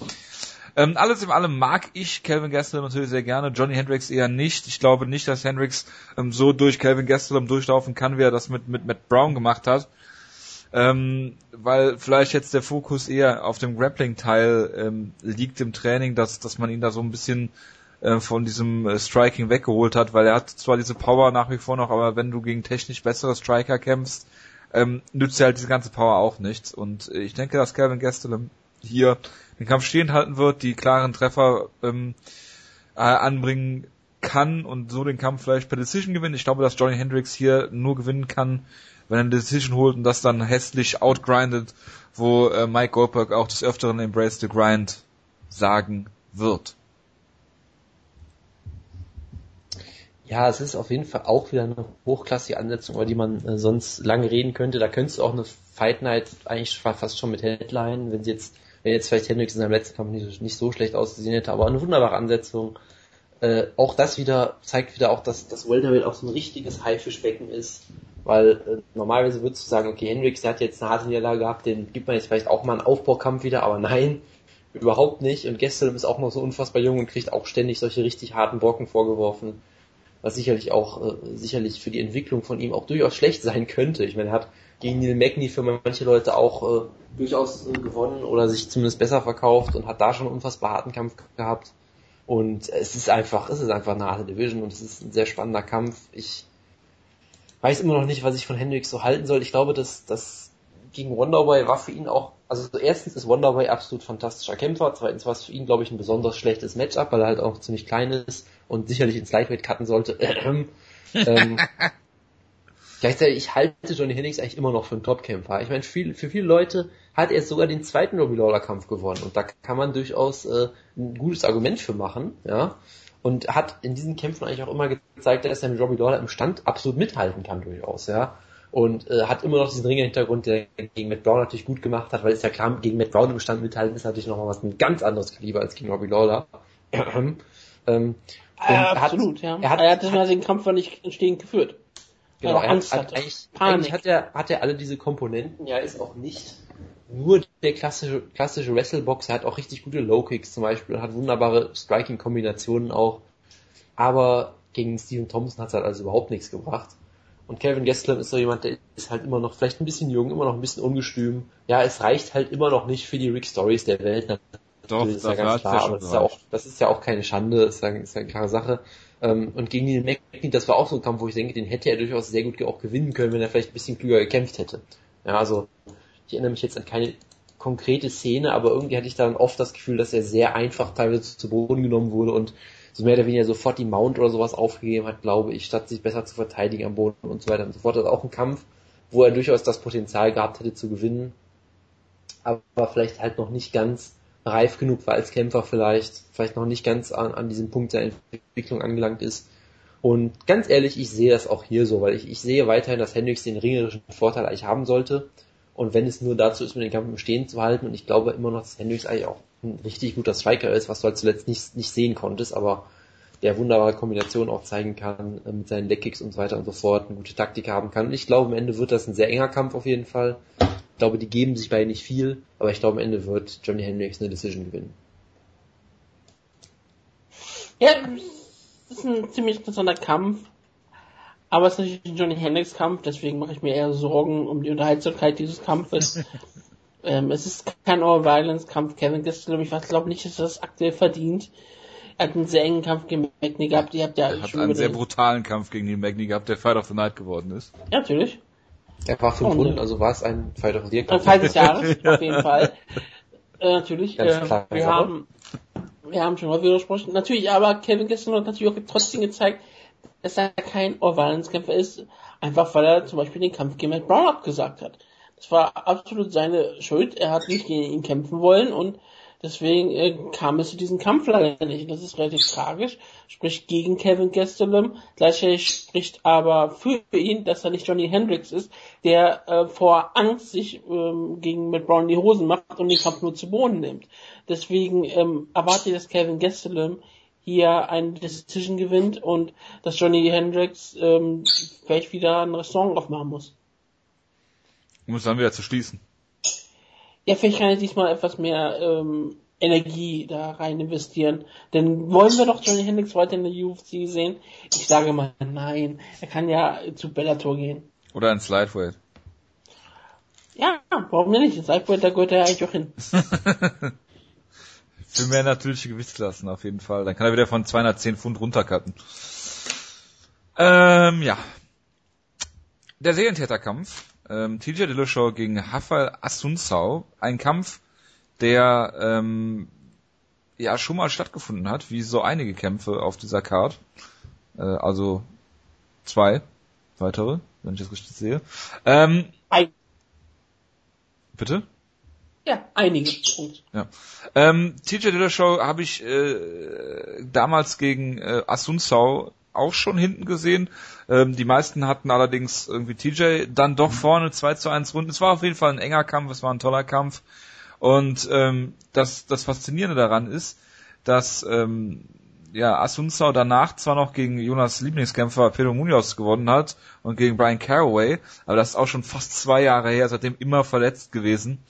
Ähm, alles in allem mag ich Calvin Gastelum natürlich sehr gerne, Johnny Hendricks eher nicht. Ich glaube nicht, dass Hendricks ähm, so durch Calvin Gastelum durchlaufen kann, wie er das mit, mit Matt Brown gemacht hat. Ähm, weil vielleicht jetzt der Fokus eher auf dem Grappling-Teil ähm, liegt im Training, dass, dass man ihn da so ein bisschen äh, von diesem äh, Striking weggeholt hat, weil er hat zwar diese Power nach wie vor noch, aber wenn du gegen technisch bessere Striker kämpfst, ähm, nützt dir halt diese ganze Power auch nichts. Und ich denke, dass Calvin Gastelum hier den Kampf stehend halten wird, die klaren Treffer ähm, äh, anbringen kann und so den Kampf vielleicht per Decision gewinnen. Ich glaube, dass Johnny Hendricks hier nur gewinnen kann, wenn er eine Decision holt und das dann hässlich outgrindet, wo äh, Mike Goldberg auch des Öfteren Embrace the Grind sagen wird. Ja, es ist auf jeden Fall auch wieder eine hochklassige Ansetzung, über die man äh, sonst lange reden könnte. Da könntest du auch eine Fight Night eigentlich fast schon mit Headline, wenn sie jetzt wenn jetzt vielleicht Hendricks in seinem letzten Kampf nicht, nicht so schlecht ausgesehen hätte, aber eine wunderbare Ansetzung. Äh, auch das wieder zeigt wieder auch, dass das Welterweight auch so ein richtiges Haifischbecken ist, weil äh, normalerweise würdest du sagen, okay, Hendricks, der hat jetzt eine harte Niederlage gehabt, den gibt man jetzt vielleicht auch mal einen Aufbaukampf wieder, aber nein, überhaupt nicht. Und Gestelum ist auch noch so unfassbar jung und kriegt auch ständig solche richtig harten Brocken vorgeworfen, was sicherlich auch äh, sicherlich für die Entwicklung von ihm auch durchaus schlecht sein könnte. Ich meine, er hat gegen Neil Magny für manche Leute auch äh, durchaus äh, gewonnen oder sich zumindest besser verkauft und hat da schon einen unfassbar harten Kampf gehabt. Und es ist einfach, es ist einfach eine harte Division und es ist ein sehr spannender Kampf. Ich weiß immer noch nicht, was ich von Hendricks so halten soll. Ich glaube, dass das gegen Wonderboy war für ihn auch, also erstens ist Wonderboy absolut fantastischer Kämpfer, zweitens war es für ihn, glaube ich, ein besonders schlechtes Matchup, weil er halt auch ziemlich klein ist und sicherlich ins Lightweight cutten sollte. ähm, Gleichzeitig, ich halte Johnny Hendricks eigentlich immer noch für einen Topkämpfer. Ich meine, für, für viele Leute hat er sogar den zweiten Robbie Lawler Kampf gewonnen und da kann man durchaus äh, ein gutes Argument für machen, ja. Und hat in diesen Kämpfen eigentlich auch immer gezeigt, dass er mit Robbie Lawler im Stand absolut mithalten kann durchaus, ja. Und äh, hat immer noch diesen Ringer-Hintergrund, der gegen Matt Brown natürlich gut gemacht hat, weil es ja klar, gegen Matt Brown im Stand mithalten ist natürlich nochmal was ein ganz anderes Kaliber als gegen Robbie Lawler. ähm, ja, absolut, hat, ja. Er hat, er hat, hat den Kampf nicht entstehend geführt. Genau, er Angst hat, hat eigentlich, eigentlich hat er, hat er alle diese Komponenten, ja, ist auch nicht nur der klassische, klassische Wrestlebox, er hat auch richtig gute Low-Kicks zum Beispiel, hat wunderbare Striking-Kombinationen auch, aber gegen Steven Thompson hat es halt also überhaupt nichts gebracht. Und Kevin Gastelum ist so jemand, der ist halt immer noch vielleicht ein bisschen jung, immer noch ein bisschen ungestüm. Ja, es reicht halt immer noch nicht für die Rick Stories der Welt. Doch, das ist ja ganz klar, aber das ist ja, auch, das ist ja auch keine Schande, ist ja, ist ja eine klare Sache. Ähm, und gegen den McNeil, das war auch so ein Kampf, wo ich denke, den hätte er durchaus sehr gut auch gewinnen können, wenn er vielleicht ein bisschen klüger gekämpft hätte. Ja, also ich erinnere mich jetzt an keine konkrete Szene, aber irgendwie hatte ich dann oft das Gefühl, dass er sehr einfach teilweise zu Boden genommen wurde und so mehr oder weniger sofort die Mount oder sowas aufgegeben hat, glaube ich, statt sich besser zu verteidigen am Boden und so weiter und so fort. Das ist auch ein Kampf, wo er durchaus das Potenzial gehabt hätte zu gewinnen, aber vielleicht halt noch nicht ganz reif genug war als Kämpfer vielleicht, vielleicht noch nicht ganz an, an diesem Punkt der Entwicklung angelangt ist. Und ganz ehrlich, ich sehe das auch hier so, weil ich, ich sehe weiterhin, dass Hendricks den ringerischen Vorteil eigentlich haben sollte. Und wenn es nur dazu ist, mit den Kampf im Stehen zu halten, und ich glaube immer noch, dass Hendricks eigentlich auch ein richtig guter Striker ist, was du halt zuletzt nicht, nicht sehen konntest, aber der wunderbare Kombination auch zeigen kann äh, mit seinen Leckkicks und so weiter und so fort, eine gute Taktik haben kann. Und ich glaube, am Ende wird das ein sehr enger Kampf auf jeden Fall glaube, die geben sich bei nicht viel, aber ich glaube, am Ende wird Johnny Hendricks eine Decision gewinnen. Ja, das ist ein ziemlich interessanter Kampf. Aber es ist natürlich ein Johnny Hendricks Kampf, deswegen mache ich mir eher Sorgen um die Unterhaltsamkeit dieses Kampfes. Ähm, es ist kein All-Violence-Kampf. Kevin Gastelum, ich glaube nicht, dass er das aktuell verdient. Er hat einen sehr engen Kampf gegen Magni gehabt. Ihr habt ja er hat einen sehr brutalen Kampf gegen den Magni gehabt, der Fight of the Night geworden ist. Ja, natürlich. Er war fünf Runden, also war es ein Fight of the Year. Ein Fight des Jahres, auf jeden Fall. Äh, natürlich, äh, wir haben, wir haben schon häufiger gesprochen. Natürlich, aber Kevin gestern hat natürlich auch trotzdem gezeigt, dass er kein All-Violence-Kämpfer ist, einfach weil er zum Beispiel den Kampf gegen Matt Brown abgesagt hat. Das war absolut seine Schuld. Er hat nicht gegen ihn kämpfen wollen und Deswegen äh, kam es zu diesem Kampf leider nicht. Das ist relativ tragisch. Spricht gegen Kevin Gastelum. Gleichzeitig spricht aber für ihn, dass er nicht Johnny Hendricks ist, der äh, vor Angst sich ähm, gegen Matt Brown die Hosen macht und den Kampf nur zu Boden nimmt. Deswegen ähm, erwarte ich, dass Kevin Gastelum hier eine Decision gewinnt und dass Johnny Hendricks ähm, vielleicht wieder ein Restaurant aufmachen muss. Um es dann wieder zu schließen. Ja, vielleicht kann er diesmal etwas mehr ähm, Energie da rein investieren. Denn wollen wir doch Johnny Hendricks weiter in der UFC sehen? Ich sage mal nein. Er kann ja zu Bellator gehen. Oder ins Lightweight. Ja, warum nicht? Ins Lightweight, da gehört er eigentlich auch hin. Für mehr natürliche Gewichtsklassen auf jeden Fall. Dann kann er wieder von 210 Pfund runtercutten. Ähm, ja. Der Serientäterkampf ähm, TJ Dillashaw gegen Rafael Asunsau. Ein Kampf, der ähm, ja schon mal stattgefunden hat, wie so einige Kämpfe auf dieser Card. Äh, also zwei weitere, wenn ich das richtig sehe. Ähm, Ein bitte? Ja, einige. Ja. Ähm, TJ Dillashaw habe ich äh, damals gegen äh, Asunsau auch schon hinten gesehen. Ähm, die meisten hatten allerdings irgendwie TJ dann doch vorne 2 zu 1 Runden. Es war auf jeden Fall ein enger Kampf, es war ein toller Kampf. Und ähm, das, das Faszinierende daran ist, dass ähm, ja, Asunsau danach zwar noch gegen Jonas Lieblingskämpfer Pedro Munoz gewonnen hat und gegen Brian Caraway, aber das ist auch schon fast zwei Jahre her, seitdem immer verletzt gewesen.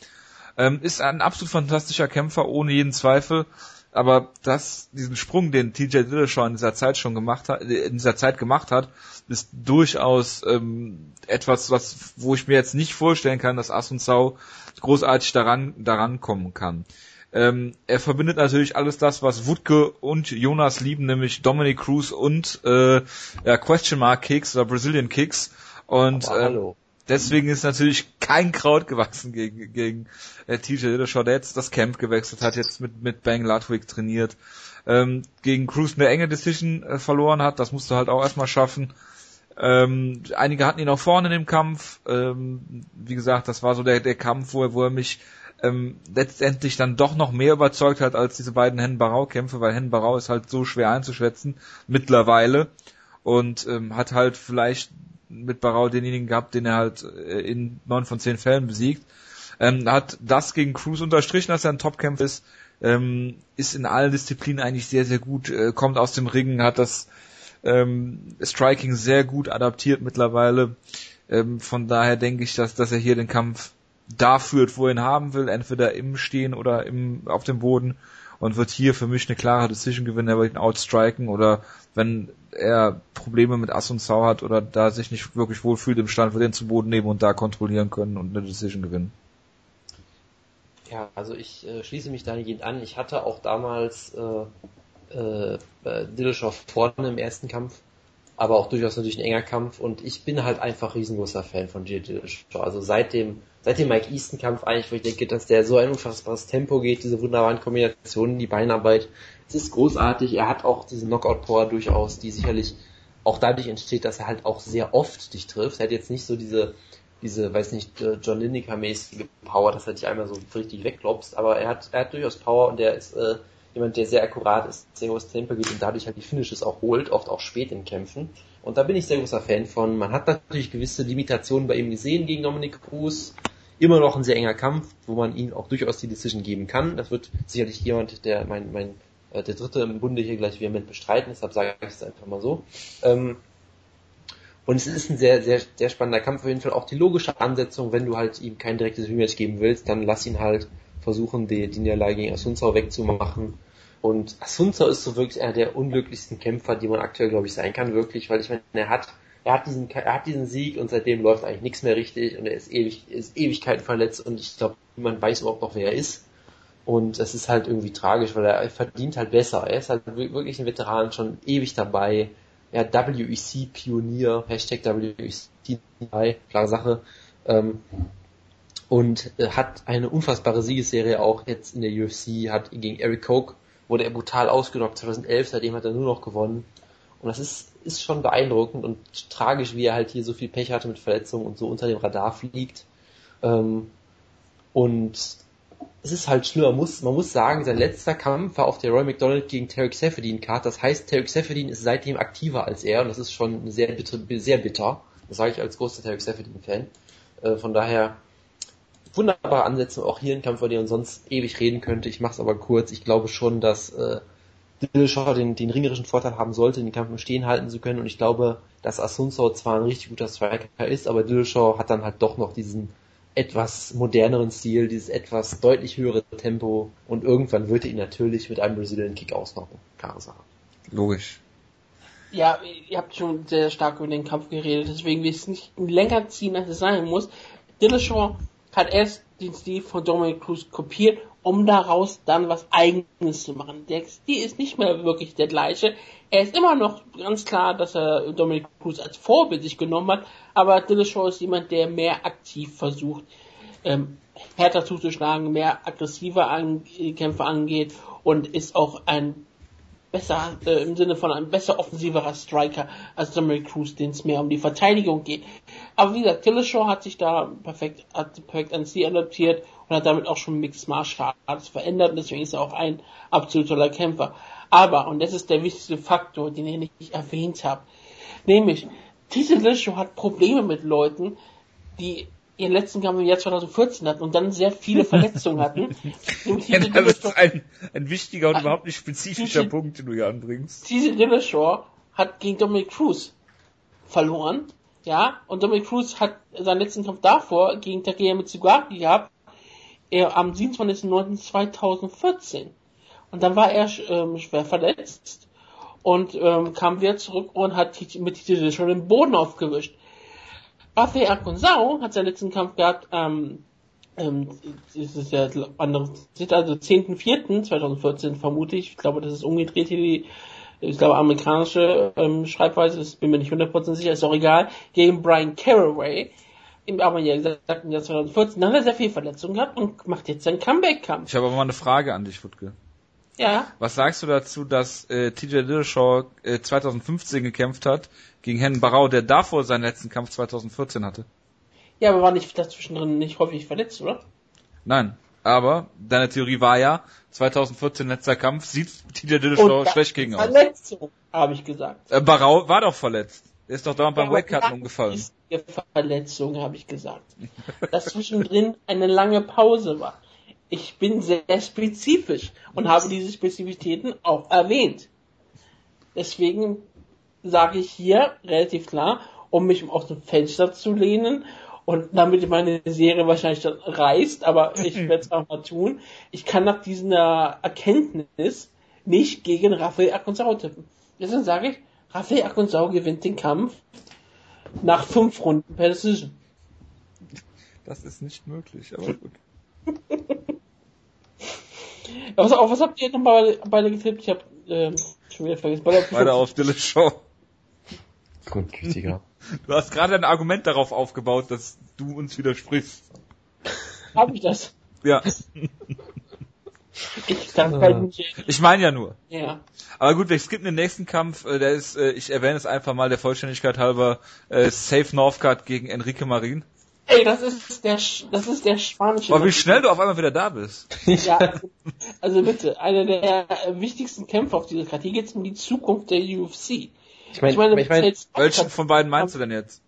Ähm, ist ein absolut fantastischer Kämpfer, ohne jeden Zweifel aber das, diesen Sprung, den TJ Dillashaw in dieser Zeit schon gemacht hat, in dieser Zeit gemacht hat, ist durchaus ähm, etwas, was, wo ich mir jetzt nicht vorstellen kann, dass Asun Sau großartig daran, daran kommen kann. Ähm, er verbindet natürlich alles das, was Wutke und Jonas lieben, nämlich Dominic Cruz und äh, ja, Question Mark Kicks oder Brazilian Kicks. Und äh, Deswegen ist natürlich kein Kraut gewachsen gegen, gegen äh, TJ jetzt das Camp gewechselt hat, jetzt mit, mit Bang Ludwig trainiert, ähm, gegen Cruz eine enge Decision äh, verloren hat, das musst du halt auch erstmal schaffen. Ähm, einige hatten ihn auch vorne in dem Kampf. Ähm, wie gesagt, das war so der, der Kampf, wo er, wo er mich ähm, letztendlich dann doch noch mehr überzeugt hat als diese beiden Hennen-Barau-Kämpfe, weil Hennen-Barau ist halt so schwer einzuschätzen mittlerweile und ähm, hat halt vielleicht mit Barau denjenigen gehabt, den er halt äh, in neun von zehn Fällen besiegt. Ähm, hat das gegen Cruz unterstrichen, dass er ein Topkampf ist, ähm, ist in allen Disziplinen eigentlich sehr, sehr gut, äh, kommt aus dem Ringen, hat das ähm, Striking sehr gut adaptiert mittlerweile. Ähm, von daher denke ich, dass, dass er hier den Kampf da führt, wo er ihn haben will, entweder im Stehen oder im, auf dem Boden und wird hier für mich eine klare Decision gewinnen, er wird ihn outstriken oder wenn er Probleme mit Ass und Sau hat oder da sich nicht wirklich wohlfühlt im Stand, wird ihn zu Boden nehmen und da kontrollieren können und eine Decision gewinnen. Ja, also ich äh, schließe mich dahingehend an. Ich hatte auch damals äh, äh, äh Dillashaw vorne im ersten Kampf, aber auch durchaus natürlich ein enger Kampf und ich bin halt einfach riesengroßer Fan von Jay Dillashaw. Also seit dem, seit dem Mike Easton Kampf eigentlich, wo ich denke, dass der so ein unfassbares Tempo geht, diese wunderbaren Kombinationen, die Beinarbeit, es ist großartig. Er hat auch diese Knockout Power durchaus, die sicherlich auch dadurch entsteht, dass er halt auch sehr oft dich trifft. Er hat jetzt nicht so diese diese, weiß nicht, äh, John Lineker-mäßige Power, dass er dich einmal so richtig wegklopst, aber er hat, er hat durchaus Power und er ist äh, jemand, der sehr akkurat ist, sehr hohes Tempo geht und dadurch halt die Finishes auch holt, oft auch spät in Kämpfen. Und da bin ich sehr großer Fan von. Man hat natürlich gewisse Limitationen bei ihm gesehen gegen Dominic Cruz. Immer noch ein sehr enger Kampf, wo man ihm auch durchaus die Decision geben kann. Das wird sicherlich jemand, der mein, mein äh, der Dritte im Bunde hier gleich vehement bestreiten, deshalb sage ich es einfach mal so. Ähm, und es ist ein sehr, sehr, sehr spannender Kampf. Auf jeden Fall auch die logische Ansetzung, wenn du halt ihm kein direktes Rematch geben willst, dann lass ihn halt versuchen, die, die Niederlage gegen Asunzao wegzumachen. Und Asunzao ist so wirklich einer der unglücklichsten Kämpfer, die man aktuell, glaube ich, sein kann, wirklich, weil ich meine, er hat, er hat diesen, er hat diesen Sieg und seitdem läuft eigentlich nichts mehr richtig und er ist ewig, ist Ewigkeiten verletzt und ich glaube, niemand weiß überhaupt noch, wer er ist. Und das ist halt irgendwie tragisch, weil er verdient halt besser. Er ist halt wirklich ein Veteran, schon ewig dabei ja, WEC-Pionier, Hashtag WEC, klare Sache, ähm, und äh, hat eine unfassbare Siegesserie auch jetzt in der UFC, hat gegen Eric Koch, wurde er brutal ausgenockt 2011, seitdem hat er nur noch gewonnen. Und das ist, ist schon beeindruckend und tragisch, wie er halt hier so viel Pech hatte mit Verletzungen und so unter dem Radar fliegt. Ähm, und es ist halt schlimm. Man muss, man muss sagen, sein letzter Kampf war auf der Roy McDonald gegen Tarek Seferdin Card. Das heißt, Tarek Seferdin ist seitdem aktiver als er und das ist schon sehr bitter. Sehr bitter. Das sage ich als großer Tarek Seferdin Fan. Äh, von daher wunderbare Ansätze. Auch hier ein Kampf, über den man sonst ewig reden könnte. Ich mache es aber kurz. Ich glaube schon, dass äh, Dillashaw den, den ringerischen Vorteil haben sollte, den Kampf im Stehen halten zu können. Und ich glaube, dass Asunzo zwar ein richtig guter Striker ist, aber Dillashaw hat dann halt doch noch diesen etwas moderneren Stil, dieses etwas deutlich höhere Tempo und irgendwann wird er ihn natürlich mit einem Brazilian Kick ausnocken. Klare Sache. Logisch. Ja, ihr habt schon sehr stark über den Kampf geredet, deswegen will ich es nicht länger ziehen, als es sein muss. Dillashaw hat erst den Stil von Dominic Cruz kopiert, um daraus dann was Eigenes zu machen. Der Stil ist nicht mehr wirklich der gleiche. Er ist immer noch ganz klar, dass er Dominic Cruz als Vorbild sich genommen hat, aber Dillashaw ist jemand, der mehr aktiv versucht, ähm, härter zuzuschlagen, mehr aggressiver an, Kämpfe angeht und ist auch ein besser, äh, im Sinne von ein besser offensiverer Striker als Dominic Cruz, den es mehr um die Verteidigung geht. Aber wie gesagt, Dillashaw hat sich da perfekt, hat perfekt an sie adaptiert und hat damit auch schon Mixed Martial Arts verändert und deswegen ist er auch ein absolut toller Kämpfer. Aber, und das ist der wichtigste Faktor, den ich nicht erwähnt habe, nämlich, diese Dillashaw hat Probleme mit Leuten, die ihren letzten Kampf im Jahr 2014 hatten und dann sehr viele Verletzungen hatten. ja, das ist ein, ein wichtiger und überhaupt nicht spezifischer Punkt, den du hier anbringst. Diese Dillashaw hat gegen Dominic Cruz verloren, ja, und Dominic Cruz hat seinen letzten Kampf davor gegen Takeya Mitsugaki gehabt, er am 27.09.2014. Und dann war er ähm, schwer verletzt und ähm, kam wieder zurück und hat mit dieser schon den Boden aufgewischt. Rafael Arconzao hat seinen letzten Kampf gehabt, ähm, ähm, das ist ja andere, also 10.04.2014 vermute ich, ich glaube, das ist umgedreht hier die, ich glaube, amerikanische ähm, Schreibweise, das bin mir nicht 100% sicher, ist auch egal, gegen Brian Caraway. Aber ja gesagt, im Jahr 2014, dann hat er sehr viel Verletzungen gehabt und macht jetzt seinen Comeback-Kampf. Ich habe aber mal eine Frage an dich, Wutke. Ja, Was sagst du dazu, dass äh, TJ Dillashaw äh, 2015 gekämpft hat gegen Herrn Barau, der davor seinen letzten Kampf 2014 hatte? ja, aber war nicht dazwischen nicht häufig verletzt, oder? Nein. Aber deine Theorie war ja, 2014 letzter Kampf, sieht TJ Dillashaw schlecht gegen aus. Verletzung, habe ich gesagt. Äh, Barau war doch verletzt. Er ist doch dauernd beim Aber Weightcutten umgefallen. Verletzung, habe ich gesagt. Dass zwischendrin eine lange Pause war. Ich bin sehr spezifisch und habe diese Spezifitäten auch erwähnt. Deswegen sage ich hier relativ klar, um mich aus dem Fenster zu lehnen und damit meine Serie wahrscheinlich dann reißt, aber ich werde es auch mal tun. Ich kann nach dieser Erkenntnis nicht gegen Raphael Akonsau tippen. Deswegen sage ich, Raphael Akonsau gewinnt den Kampf nach fünf Runden per Decision. Das ist nicht möglich, aber gut. Was, auf was habt ihr nochmal beide getippt? Ich habe ähm, schon wieder vergessen. Bei der Weiter auf Dillashaw. Grundgütiger. Du hast gerade ein Argument darauf aufgebaut, dass du uns widersprichst. Habe ich das? Ja, Ich kann halt nicht. ich meine ja nur. Ja. Aber gut, es gibt einen nächsten Kampf, äh, der ist, äh, ich erwähne es einfach mal der Vollständigkeit halber, äh, Safe Northcutt gegen Enrique Marin. Ey, das ist der, Sch- das ist der spanische. Aber wie schnell du auf einmal wieder da bist. Ja, also, also bitte, einer der äh, wichtigsten Kämpfe auf dieser Karte. Hier geht es um die Zukunft der UFC. Ich meine, ich mein, Tate Welchen Scott- von beiden meinst du denn jetzt?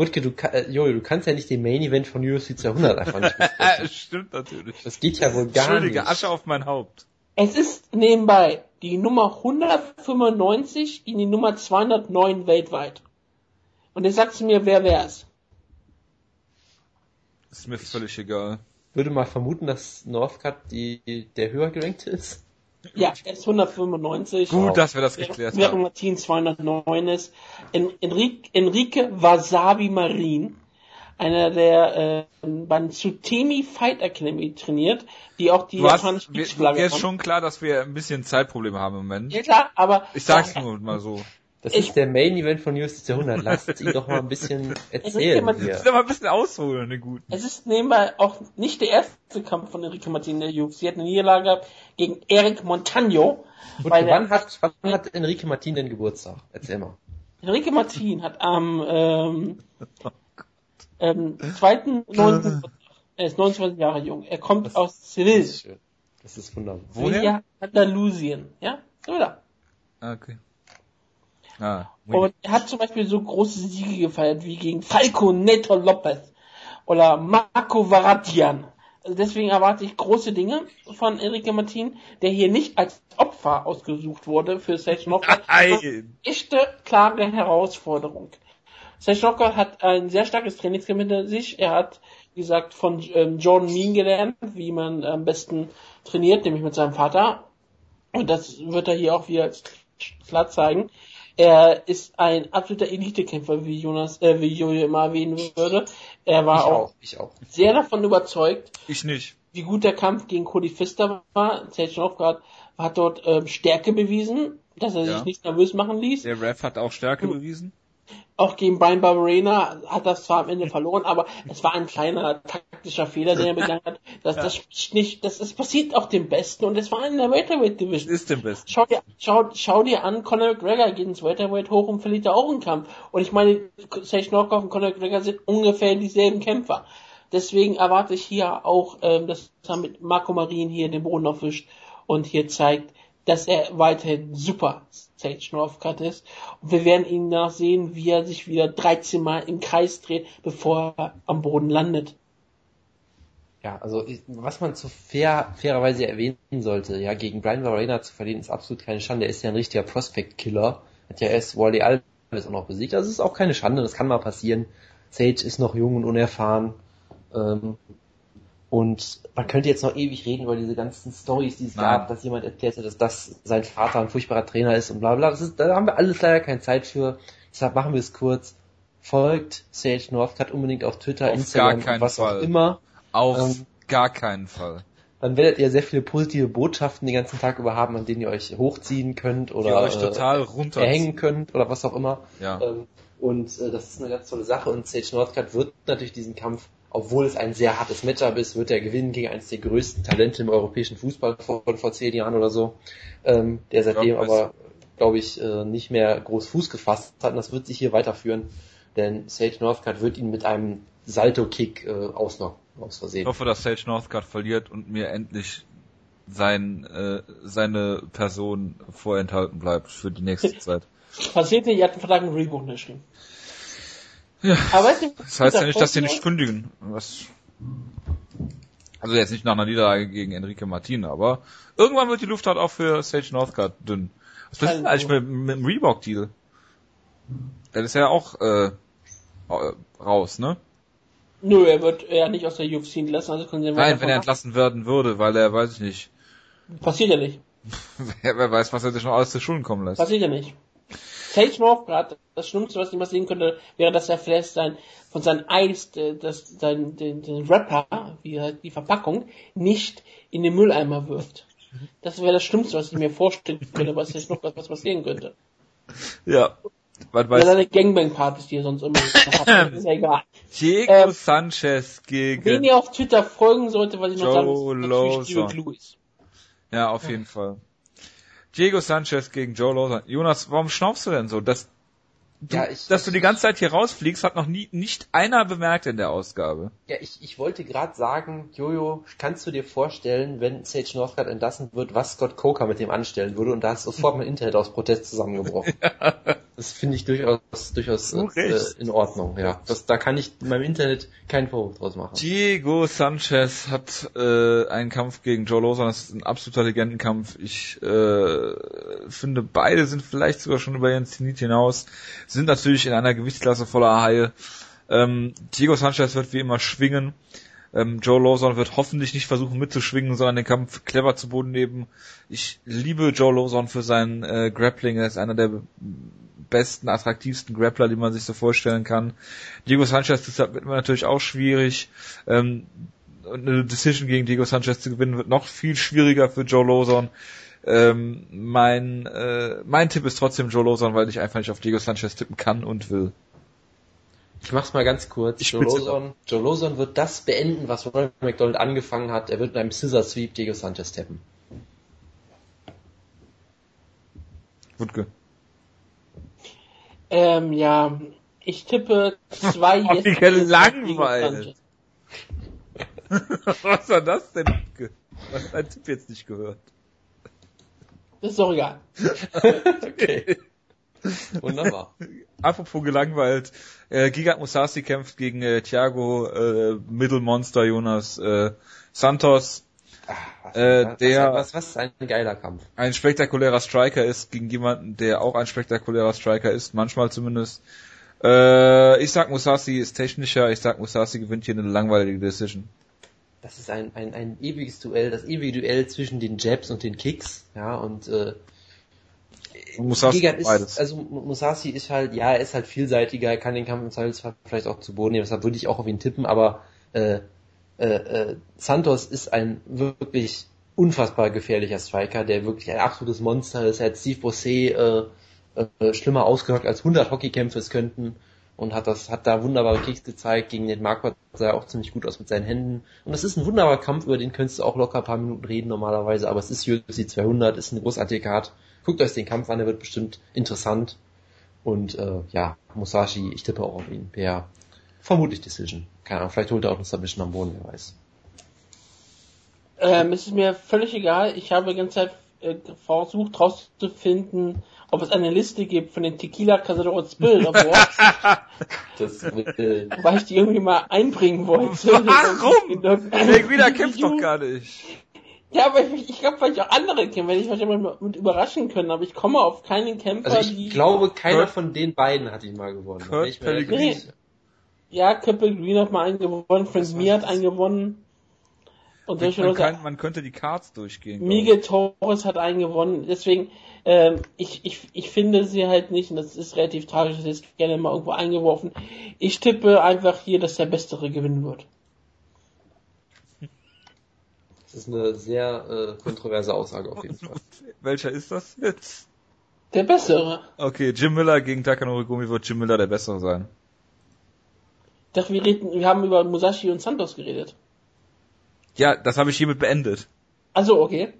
Wutke, du, äh, Jojo, du kannst ja nicht den Main Event von UFC 200 einfach nicht besprechen. Stimmt natürlich. Das geht ja wohl gar Entschuldige, nicht. Asche auf mein Haupt. Es ist nebenbei die Nummer 195 in die Nummer 209 weltweit. Und jetzt sagst du mir, wer wär's? Ist mir völlig egal. Würde mal vermuten, dass Northcutt die, der höher gerankte ist. Ja, er ist 195. Gut, dass wir das Während- geklärt Während haben. Martin 209 ist. En Enrique, Enrique Wasabi Marin, einer der äh, beim Tsutemi Fight Academy trainiert, die auch die Du hast, japanische mir, mir Kriegsflagge ist schon klar, dass wir ein bisschen Zeitprobleme haben im Moment. Ja klar, aber Ich sag's ja, nur mal so. Das Ich- ist der Main Event von UFC 200. Lasst ihn doch mal ein bisschen erzählen hier. Ich will mal ein bisschen ausholen, den guten. Es ist nebenbei auch nicht der erste Kampf von Enrique Martin in der UFC. Er hat eine Niederlage gegen Eric Montano. Weil der- wann hat, wann hat Enrique Martin denn Geburtstag? Erzähl mal. Enrique Martin hat am ähm, ähm, 2.9. Er ist 29 Jahre jung. Er kommt Das- aus Das Seville. ist schön. Das ist wunderbar. Woher? Sevilla, Andalusien. Ja, so da. Ah, Okay. Ah, Und er hat zum Beispiel so große Siege gefeiert wie gegen Falco Neto Lopez oder Marco Varatian. Also deswegen erwarte ich große Dinge von Enrique Martin, der hier nicht als Opfer ausgesucht wurde für Sage Knockout. Nein. Echte, klare Herausforderung. Sage Knockout hat ein sehr starkes Trainingscamp hinter sich. Er hat, wie gesagt, von ähm, Jordan Mean gelernt, wie man am besten trainiert, nämlich mit seinem Vater. Und das wird er hier auch wieder klar zeigen. Er ist ein absoluter Elitekämpfer, wie Jonas, äh, wie Jojo immer erwähnen würde. Er war ich auch, auch. Ich auch. sehr davon überzeugt, Ich nicht. wie gut der Kampf gegen Cody Pfister war. Sage Knockout hat dort ähm, Stärke bewiesen, dass er Ja. sich nicht nervös machen ließ. Der Ref hat auch Stärke bewiesen. Auch gegen Brian Barberena hat das zwar am Ende verloren, aber es war ein kleiner taktischer Fehler, den er begangen hat. Das, das spricht nicht, das, das passiert auch dem Besten und es war in der Welterweight Division. Ist dem Besten. Schau dir, schau, schau dir an, Conor McGregor geht ins Welterweight hoch und verliert da auch einen Kampf. Und ich meine, Sage Knockoff und Conor McGregor sind ungefähr dieselben Kämpfer. Deswegen erwarte ich hier auch, ähm, dass er mit Marco Marin hier den Boden aufwischt und hier zeigt, dass er weiterhin super Sage Northcutt ist. Und wir werden ihn danach sehen, wie er sich wieder 13 Mal im Kreis dreht, bevor er am Boden landet. Ja, also was man zu fair, fairerweise erwähnen sollte, ja, gegen Brian Varena zu verlieren, ist absolut keine Schande. Er ist ja ein richtiger Prospect-Killer. Hat ja erst Wally Alves auch noch besiegt. Das ist auch keine Schande, das kann mal passieren. Sage ist noch jung und unerfahren. Ähm, und man könnte jetzt noch ewig reden über diese ganzen Stories, die es Nein. gab, dass jemand erklärte, dass das sein Vater ein furchtbarer Trainer ist und bla bla. Das ist, da haben wir alles leider keine Zeit für. Deshalb machen wir es kurz. Folgt Sage Northcutt unbedingt auf Twitter, Auf Instagram, gar was Fall. auch immer. Auf Ähm, gar keinen Fall. Dann werdet ihr sehr viele positive Botschaften den ganzen Tag über haben, an denen ihr euch hochziehen könnt Die oder euch äh, total runter. erhängen könnt oder was auch immer. Ja. Ähm, und äh, das ist eine ganz tolle Sache und Sage Northcutt wird natürlich diesen Kampf obwohl es ein sehr hartes Matchup ist, wird er gewinnen gegen eines der größten Talente im europäischen Fußball von vor zehn Jahren oder so, ähm, der seitdem Ja, aber, glaube ich, äh, nicht mehr groß Fuß gefasst hat. Und das wird sich hier weiterführen, denn Sage Northcutt wird ihn mit einem Salto-Kick äh, ausnocken, aus Ich Versehen. hoffe, dass Sage Northcutt verliert und mir endlich sein, äh, seine Person vorenthalten bleibt für die nächste Zeit. Passiert nicht, ihr habt einen Vertrag mit Reebok unterschrieben. Ja. Aber du, Das heißt ja nicht, dass sie nicht kündigen. Was? Also jetzt nicht nach einer Niederlage gegen Enrique Martin, aber irgendwann wird die Luft halt auch für Sage Northcutt dünn. Was passiert denn eigentlich mit, mit dem Reebok-Deal? Der ist ja auch äh, raus, ne? Nö, er wird ja nicht aus der UFC entlassen, also können sie Nein, wenn er entlassen werden würde, weil er, weiß ich nicht, Passiert ja nicht. wer, wer weiß, was er sich noch alles zu Schulden kommen lässt. Passiert ja nicht. Sage Northcutt, das Schlimmste, was ihm passieren könnte, wäre, dass er vielleicht sein, von seinem Eis, äh, das, sein, den, den Rapper, wie halt die Verpackung, nicht in den Mülleimer wirft. Das wäre das Schlimmste, was ich mir vorstellen könnte, was jetzt noch was passieren könnte. Ja. Was weiß seine Gangbang-Partys, die er sonst immer hat. ist ja egal. Diego Ähm, Sanchez gegen... Wen ihr auf Twitter folgen sollte, was ich noch sagen ist Lewis. Ja, auf jeden Fall. Diego Sanchez gegen Joe Lawson. Jonas, warum schnaufst du denn so? Das, du, Ja, ich- dass du die ganze Zeit hier rausfliegst, hat noch nie nicht einer bemerkt in der Ausgabe. Ja, ich, ich wollte gerade sagen, Jojo, kannst du dir vorstellen, wenn Sage Northcutt entlassen wird, was Scott Coker mit dem anstellen würde? Und da ist sofort mein Internet aus Protest zusammengebrochen. Das finde ich durchaus, durchaus Du äh, recht. in Ordnung, ja. Das, da kann ich meinem Internet keinen Vorwurf draus machen. Diego Sanchez hat äh, einen Kampf gegen Joe Lawson. Das ist ein absoluter Legendenkampf. Ich äh, finde, beide sind vielleicht sogar schon über ihren Zenit hinaus. Sind natürlich in einer Gewichtsklasse voller Haie. Ähm, Diego Sanchez wird wie immer schwingen. Ähm, Joe Lawson wird hoffentlich nicht versuchen mitzuschwingen, sondern den Kampf clever zu Boden nehmen. Ich liebe Joe Lawson für seinen äh, Grappling. Er ist einer der besten, attraktivsten Grappler, die man sich so vorstellen kann. Diego Sanchez, das wird mir natürlich auch schwierig. Ähm, und eine Decision gegen Diego Sanchez zu gewinnen wird noch viel schwieriger für Joe Lawson. Ähm, mein, äh, mein Tipp ist trotzdem Joe Lawson, weil ich einfach nicht auf Diego Sanchez tippen kann und will. Ich mach's mal ganz kurz. Ich Joe Lawson, Joe Lawson wird das beenden, was Ronald McDonald angefangen hat. Er wird mit einem Scissor Sweep Diego Sanchez tappen. Wutke. Ähm, ja, ich tippe zwei Oh, wie gelangweilt. Sanchez. Was war das denn? Was hat dein Tipp jetzt nicht gehört? Das ist doch egal. Okay. Wunderbar. Apropos gelangweilt, äh, Gigant Musasi kämpft gegen äh, Thiago äh, Middle Monster Jonas äh, Santos. Was, Äh, was, der- was, was ist ein geiler Kampf? Ein spektakulärer Striker ist gegen jemanden, der auch ein spektakulärer Striker ist, manchmal zumindest. Äh, ich sag Musasi ist technischer, ich sag Musasi gewinnt hier eine langweilige Decision. Das ist ein, ein, ein ewiges Duell, das ewige Duell zwischen den Jabs und den Kicks, ja, und äh, Und beides. ist, also Musasi ist halt, ja, er ist halt vielseitiger, er kann den Kampf im Zweifelsfall vielleicht auch zu Boden nehmen, deshalb würde ich auch auf ihn tippen, aber äh, äh, äh, Santos ist ein wirklich unfassbar gefährlicher Striker, der wirklich ein absolutes Monster ist. Er hat Steve Bossé äh, äh, schlimmer ausgehört als 100 Hockeykämpfe es könnten und hat das hat da wunderbare Kicks gezeigt. Gegen den Marquardt sah er auch ziemlich gut aus mit seinen Händen. Und das ist ein wunderbarer Kampf über den könntest du auch locker ein paar Minuten reden normalerweise aber es ist UFC 200 ist eine großartige Card. Guckt euch den Kampf an der wird bestimmt interessant. Und äh, ja Musashi ich tippe auch auf ihn. Per vermutlich Decision keine Ahnung vielleicht holt er auch eine Submission am Boden wer weiß Ähm, es ist mir völlig egal. Ich habe die ganze Zeit äh, versucht rauszufinden, ob es eine Liste gibt von den Tequila Cazadores Spill Awards, das äh, weil ich die irgendwie mal einbringen wollte. Warum? Wieder kämpft doch gar nicht. Ja, aber ich, ich glaube, weil ich auch andere kenne, wenn ich vielleicht mal mit überraschen können, aber ich komme auf keinen Kämpfer, also die... ich glaube keiner Kurt- von den beiden hat ihn mal gewonnen Kurt Pellegrini. Ja, Köppel Green hat mal einen gewonnen, Frank Mir hat einen gewonnen. Und Man, Leute, kann, man könnte die Cards durchgehen. Miguel Torres hat einen gewonnen. Deswegen, ähm, ich, ich, ich finde sie halt nicht, und das ist relativ tragisch, das ist gerne mal irgendwo eingeworfen. Ich tippe einfach hier, dass der Bessere gewinnen wird. Das ist eine sehr äh, kontroverse Aussage auf jeden Fall. Welcher ist das jetzt? Der Bessere. Okay, Jim Miller gegen Takanori Gomi wird Jim Miller der Bessere sein. Ich dachte, wir, reden, wir haben über Musashi und Santos geredet. Ja, das habe ich hiermit beendet. Also okay.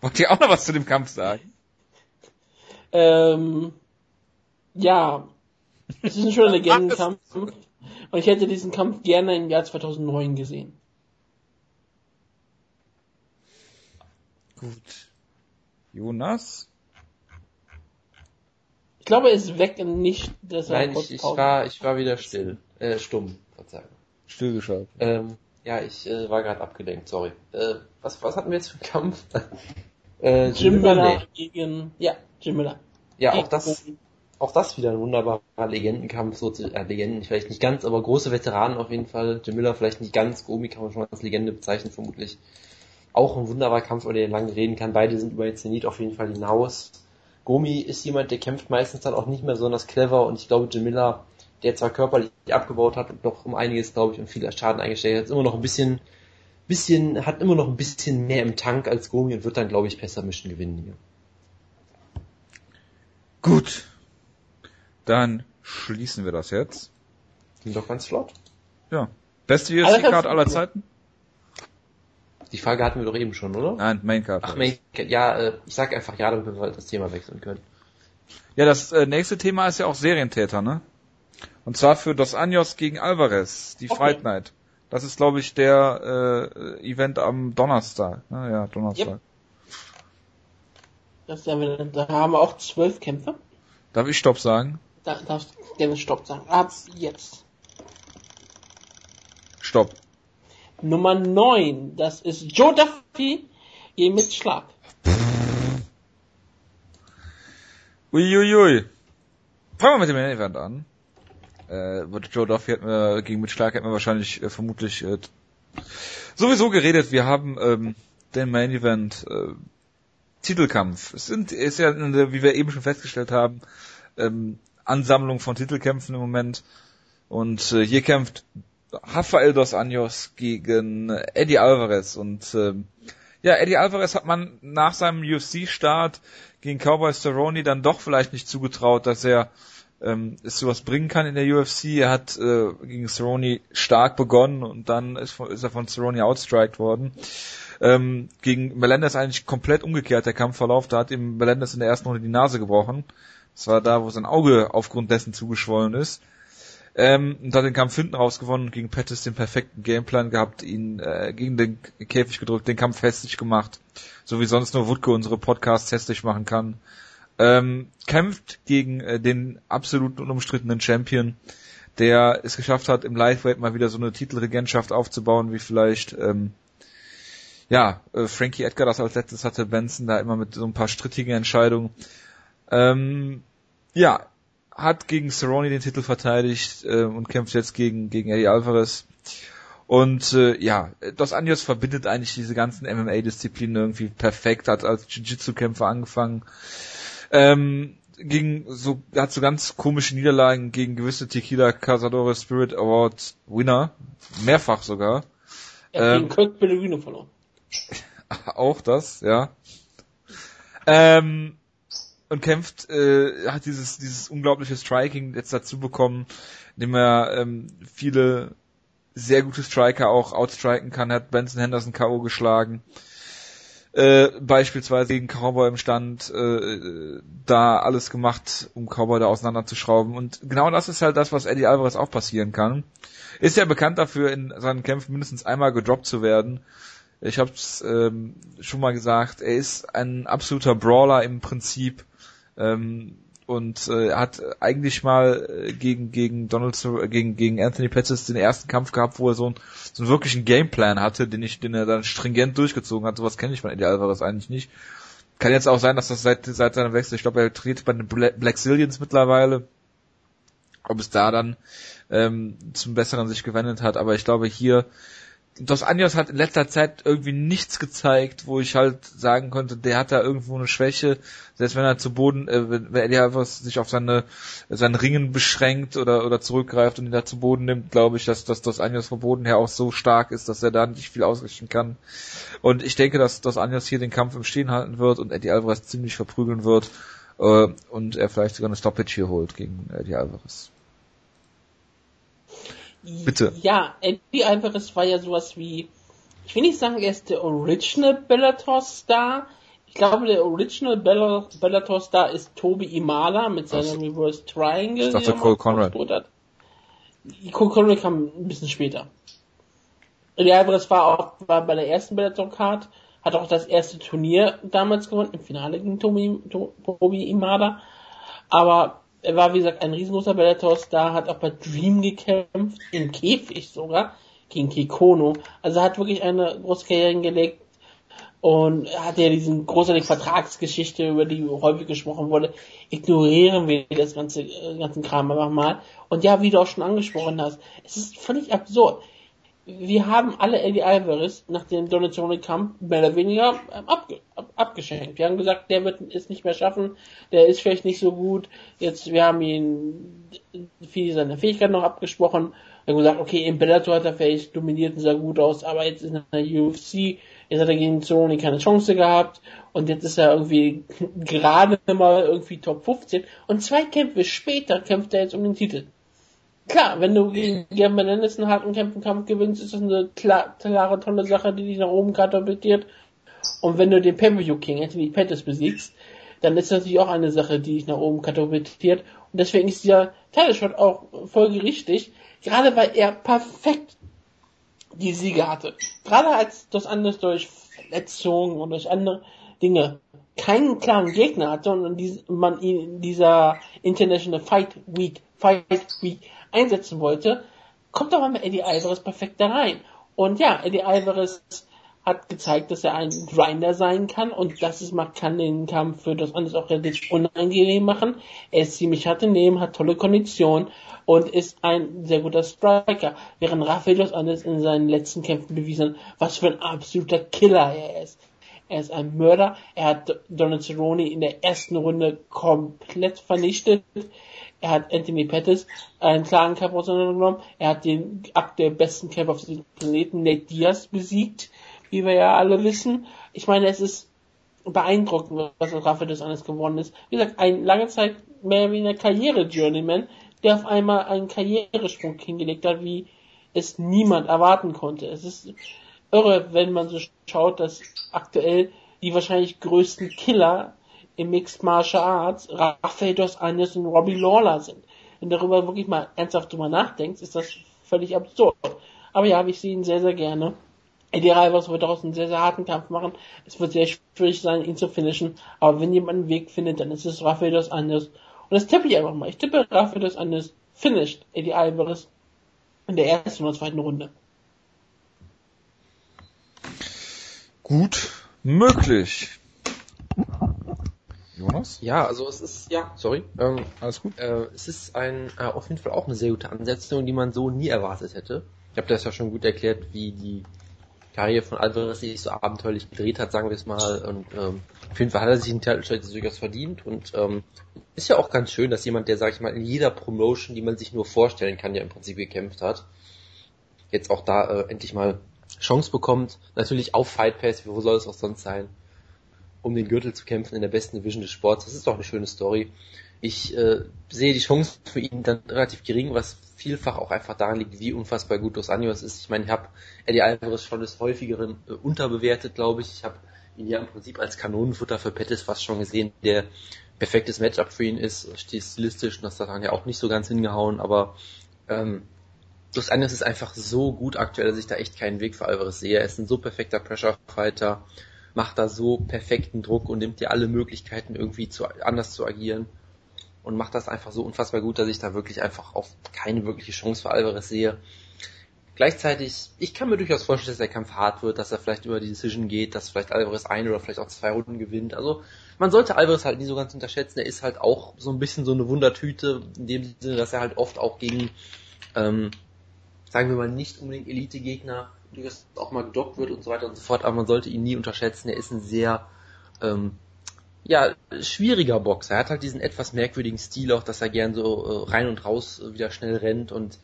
Wollt ihr auch noch was zu dem Kampf sagen? Ähm, ja, es ist ein schöner Legendenkampf. Und ich hätte diesen Kampf gerne im Jahr 2009 gesehen. Gut. Jonas? Ich glaube, er ist weg und nicht, dass er Nein, ich, ich war, ich war wieder still, äh, stumm, Verzeihung. Stillgeschaltet. Ähm, ja, ich äh, war gerade abgelenkt, sorry. Äh, was, was hatten wir jetzt für einen Kampf? äh, Jim Miller, nee. gegen, ja, Jim Miller. Ja, auch das, auch das wieder ein wunderbarer Legendenkampf, so, äh, Legenden vielleicht nicht ganz, aber große Veteranen auf jeden Fall. Jim Miller vielleicht nicht ganz, Gomi kann man schon als Legende bezeichnen, vermutlich. Auch ein wunderbarer Kampf, über den lange reden kann. Beide sind über den Zenit auf jeden Fall hinaus. Gomi ist jemand, der kämpft meistens dann auch nicht mehr besonders clever und ich glaube, Miller, der zwar körperlich abgebaut hat und noch um einiges, glaube ich, und viel Schaden eingestellt hat, ist immer noch ein bisschen, bisschen, hat immer noch ein bisschen mehr im Tank als Gomi und wird dann, glaube ich, besser mischen gewinnen hier. Gut. Dann schließen wir das jetzt. Ging doch ganz flott. Ja. Beste UFC-Card aller Zeiten? Die Frage hatten wir doch eben schon, oder? Nein, Maincard. Ach, Main, ja, äh, ich sag einfach ja, damit wir das Thema wechseln können. Ja, das äh, nächste Thema ist ja auch Serientäter, ne? Und zwar für Dos Anjos gegen Alvarez, die Okay. Fight Night. Das ist, glaube ich, der äh, Event am Donnerstag. Ne? Ja, Donnerstag. Yep. Das ja, wieder- da haben wir auch zwölf Kämpfe. Darf ich Stopp sagen? Da darfst gerne Stopp sagen. Ab jetzt. Stopp. Nummer 9, das ist Joe Duffy gegen mit Schlag. Uiuiui. Fangen wir mit dem Main Event an. Äh, Joe Duffy hätten wir, gegen Mitschlag hätten wir wahrscheinlich äh, vermutlich äh, sowieso geredet. Wir haben ähm, den Main Event äh, Titelkampf. Es sind ist ja wie wir eben schon festgestellt haben ähm, Ansammlung von Titelkämpfen im Moment und äh, hier kämpft Rafael dos Anjos gegen Eddie Alvarez und ähm, ja, Eddie Alvarez hat man nach seinem UFC-Start gegen Cowboy Cerrone dann doch vielleicht nicht zugetraut, dass er ähm, es sowas bringen kann in der UFC. Er hat äh, gegen Cerrone stark begonnen und dann ist, ist er von Cerrone outstriked worden. Ähm, gegen Melendez eigentlich komplett umgekehrt der Kampfverlauf. Da hat ihm Melendez in der ersten Runde die Nase gebrochen. Das war da, wo sein Auge aufgrund dessen zugeschwollen ist. Ähm, und hat den Kampf hinten raus gewonnen und gegen Pettis den perfekten Gameplan gehabt, ihn äh, gegen den Käfig gedrückt, den Kampf hässlich gemacht, so wie sonst nur Wutke unsere Podcasts hässlich machen kann. Ähm, kämpft gegen äh, den absoluten unumstrittenen Champion, der es geschafft hat, im Lightweight mal wieder so eine Titelregentschaft aufzubauen, wie vielleicht ähm, ja, äh, Frankie Edgar das als letztes hatte, Benson da immer mit so ein paar strittigen Entscheidungen. Ähm, ja, hat gegen Cerrone den Titel verteidigt äh, und kämpft jetzt gegen, gegen Eddie Alvarez. Und äh, ja, Dos Anjos verbindet eigentlich diese ganzen MMA-Disziplinen irgendwie perfekt, hat als Jiu-Jitsu-Kämpfer angefangen. Ähm, gegen so, hat so ganz komische Niederlagen gegen gewisse Tequila Cazadores Spirit Award Winner, mehrfach sogar. Er hat Ähm, gegen Kurt Pellegrino verloren. Auch das, ja. Ähm, und kämpft, äh, hat dieses, dieses unglaubliche Striking jetzt dazu bekommen, indem er ähm, viele sehr gute Striker auch outstriken kann, hat Benson Henderson K.O. geschlagen. Äh, beispielsweise gegen Cowboy im Stand äh, da alles gemacht, um Cowboy da auseinanderzuschrauben. Und genau das ist halt das, was Eddie Alvarez auch passieren kann. Ist ja bekannt dafür, in seinen Kämpfen mindestens einmal gedroppt zu werden. Ich habe es ähm, schon mal gesagt, er ist ein absoluter Brawler im Prinzip ähm, und äh, hat eigentlich mal äh, gegen gegen Donald Cer- gegen gegen Anthony Pettis den ersten Kampf gehabt, wo er so, ein, so einen wirklichen Gameplan hatte, den ich den er dann stringent durchgezogen hat. Sowas kenne ich von Eddie Alvarez eigentlich nicht. Kann jetzt auch sein, dass das seit seit seinem Wechsel, ich glaube, er trainiert bei den Bla- Black Zillions mittlerweile, ob es da dann ähm, zum Besseren sich gewendet hat, aber ich glaube hier Dos Anjos hat in letzter Zeit irgendwie nichts gezeigt, wo ich halt sagen konnte, der hat da irgendwo eine Schwäche, selbst wenn er zu Boden, äh, wenn, wenn er einfach sich auf seine sein Ringen beschränkt oder oder zurückgreift und ihn da zu Boden nimmt, glaube ich, dass, dass Dos Anjos vom Boden her auch so stark ist, dass er da nicht viel ausrichten kann. Und ich denke, dass Dos Anjos hier den Kampf im Stehen halten wird und Eddie Alvarez ziemlich verprügeln wird äh, und er vielleicht sogar eine Stoppage hier holt gegen Eddie Alvarez. Bitte. Ja, Eddie Alvarez war ja sowas wie, ich will nicht sagen, er ist der Original Bellator Star. Ich glaube, der Original Bella- Bellator Star ist Tobi Imala mit seinem Reverse Triangle. Ich dachte, Cole Conrad. Hat. Cole Conrad kam ein bisschen später. Eddie Alvarez war auch war bei der ersten Bellator Card, hat auch das erste Turnier damals gewonnen, im Finale gegen Tobi, Tobi Imada. Aber er war, wie gesagt, ein riesengroßer Bellator-Star, hat auch bei Dream gekämpft, im Käfig sogar, gegen Kikono. Also hat wirklich eine große Karriere hingelegt und hat ja diesen großartigen Vertragsgeschichte, über die häufig gesprochen wurde. Ignorieren wir das ganze, äh, ganzen Kram einfach mal. Und ja, wie du auch schon angesprochen hast, es ist völlig absurd wir haben alle Eddie Alvarez nach dem Donatione Kampf mehr oder weniger ähm, abge ab abgeschenkt. Wir haben gesagt, der wird es nicht mehr schaffen, der ist vielleicht nicht so gut. Jetzt, wir haben ihn viel seiner Fähigkeit noch abgesprochen. Wir haben gesagt, okay, im Bellator hat er vielleicht dominiert und sah gut aus, aber jetzt in der UFC, jetzt hat er gegen Cerrone keine Chance gehabt und jetzt ist er irgendwie gerade mal irgendwie Top 15 und zwei Kämpfe später kämpft er jetzt um den Titel. Klar, wenn du gegen Gern Menendez einen harten Kämpfenkampf gewinnst, ist das eine klar, klare, tolle Sache, die dich nach oben katapultiert. Und wenn du den Pay-Per-View King Anthony Pettis besiegst, dann ist das natürlich auch eine Sache, die dich nach oben katapultiert. Und deswegen ist dieser Title-Shot auch folgerichtig, gerade weil er perfekt die Siege hatte. Gerade als das anders durch Verletzungen und durch andere Dinge keinen klaren Gegner hatte und man ihn in dieser International Fight Week, Fight Week einsetzen wollte, kommt aber mit Eddie Alvarez perfekt da rein. Und ja, Eddie Alvarez hat gezeigt, dass er ein Grinder sein kann und das ist, man kann den Kampf für das anderes auch relativ unangenehm machen. Er ist ziemlich hart im Nehmen, hat tolle Kondition und ist ein sehr guter Striker, während Rafael dos Andes in seinen letzten Kämpfen bewiesen hat, was für ein absoluter Killer er ist. Er ist ein Mörder, er hat Donald Cerrone in der ersten Runde komplett vernichtet. Er hat Anthony Pettis einen klaren Kampf auseinandergenommen. Er hat den aktuell besten Kämpfer auf diesem Planeten, Nate Diaz, besiegt, wie wir ja alle wissen. Ich meine, es ist beeindruckend, was Rafael des Andes geworden ist. Wie gesagt, ein lange Zeit mehr wie eine Karriere-Journeyman, der auf einmal einen Karrieresprung hingelegt hat, wie es niemand erwarten konnte. Es ist irre, wenn man so schaut, dass aktuell die wahrscheinlich größten Killer im Mixed Martial Arts Rafael dos Anjos und Robbie Lawler sind. Wenn du darüber wirklich mal ernsthaft drüber nachdenkst, ist das völlig absurd. Aber ja, ich sehe ihn sehr, sehr gerne. Eddie Rivers wird daraus einen sehr, sehr harten Kampf machen. Es wird sehr schwierig sein, ihn zu finishen. Aber wenn jemand einen Weg findet, dann ist es Rafael dos Anjos. Und das tippe ich einfach mal. Ich tippe Rafael dos Anjos finished Eddie Alvarez in der ersten oder zweiten Runde. Gut möglich. Jonas? Ja, also es ist, ja, sorry, ähm, Alles gut? äh, es ist ein, äh, auf jeden Fall auch eine sehr gute Ansetzung, die man so nie erwartet hätte. Ich habe das ja schon gut erklärt, wie die Karriere von Alvarez sich so abenteuerlich gedreht hat, sagen wir es mal. Und ähm, auf jeden Fall hat er sich den Titel durchaus verdient und ähm, ist ja auch ganz schön, dass jemand, der, sag ich mal, in jeder Promotion, die man sich nur vorstellen kann, ja im Prinzip gekämpft hat, jetzt auch da äh, endlich mal Chance bekommt. Natürlich auf Fight Pass, wo soll es auch sonst sein, um den Gürtel zu kämpfen in der besten Division des Sports. Das ist doch eine schöne Story. Ich äh, sehe die Chance für ihn dann relativ gering, was vielfach auch einfach daran liegt, wie unfassbar gut Dos Anjos ist. Ich meine, ich habe Eddie Alvarez schon des häufigeren äh, unterbewertet, glaube ich. Ich habe ihn ja im Prinzip als Kanonenfutter für Pettis fast schon gesehen, der perfektes Matchup für ihn ist, stilistisch, und das hat dann ja auch nicht so ganz hingehauen, aber ähm, Dos Anjos ist einfach so gut aktuell, dass ich da echt keinen Weg für Alvarez sehe. Er ist ein so perfekter Pressure-Fighter, macht da so perfekten Druck und nimmt dir alle Möglichkeiten irgendwie zu, anders zu agieren und macht das einfach so unfassbar gut, dass ich da wirklich einfach auf keine wirkliche Chance für Alvarez sehe. Gleichzeitig, ich kann mir durchaus vorstellen, dass der Kampf hart wird, dass er vielleicht über die Decision geht, dass vielleicht Alvarez ein oder vielleicht auch zwei Runden gewinnt. Also man sollte Alvarez halt nie so ganz unterschätzen. Er ist halt auch so ein bisschen so eine Wundertüte, in dem Sinne, dass er halt oft auch gegen, ähm, sagen wir mal, nicht unbedingt Elite-Gegner durchaus auch mal gedockt wird und so weiter und so fort. Aber man sollte ihn nie unterschätzen. Er ist ein sehr ähm, ja, schwieriger Boxer. Er hat halt diesen etwas merkwürdigen Stil auch, dass er gern so äh, rein und raus äh, wieder schnell rennt und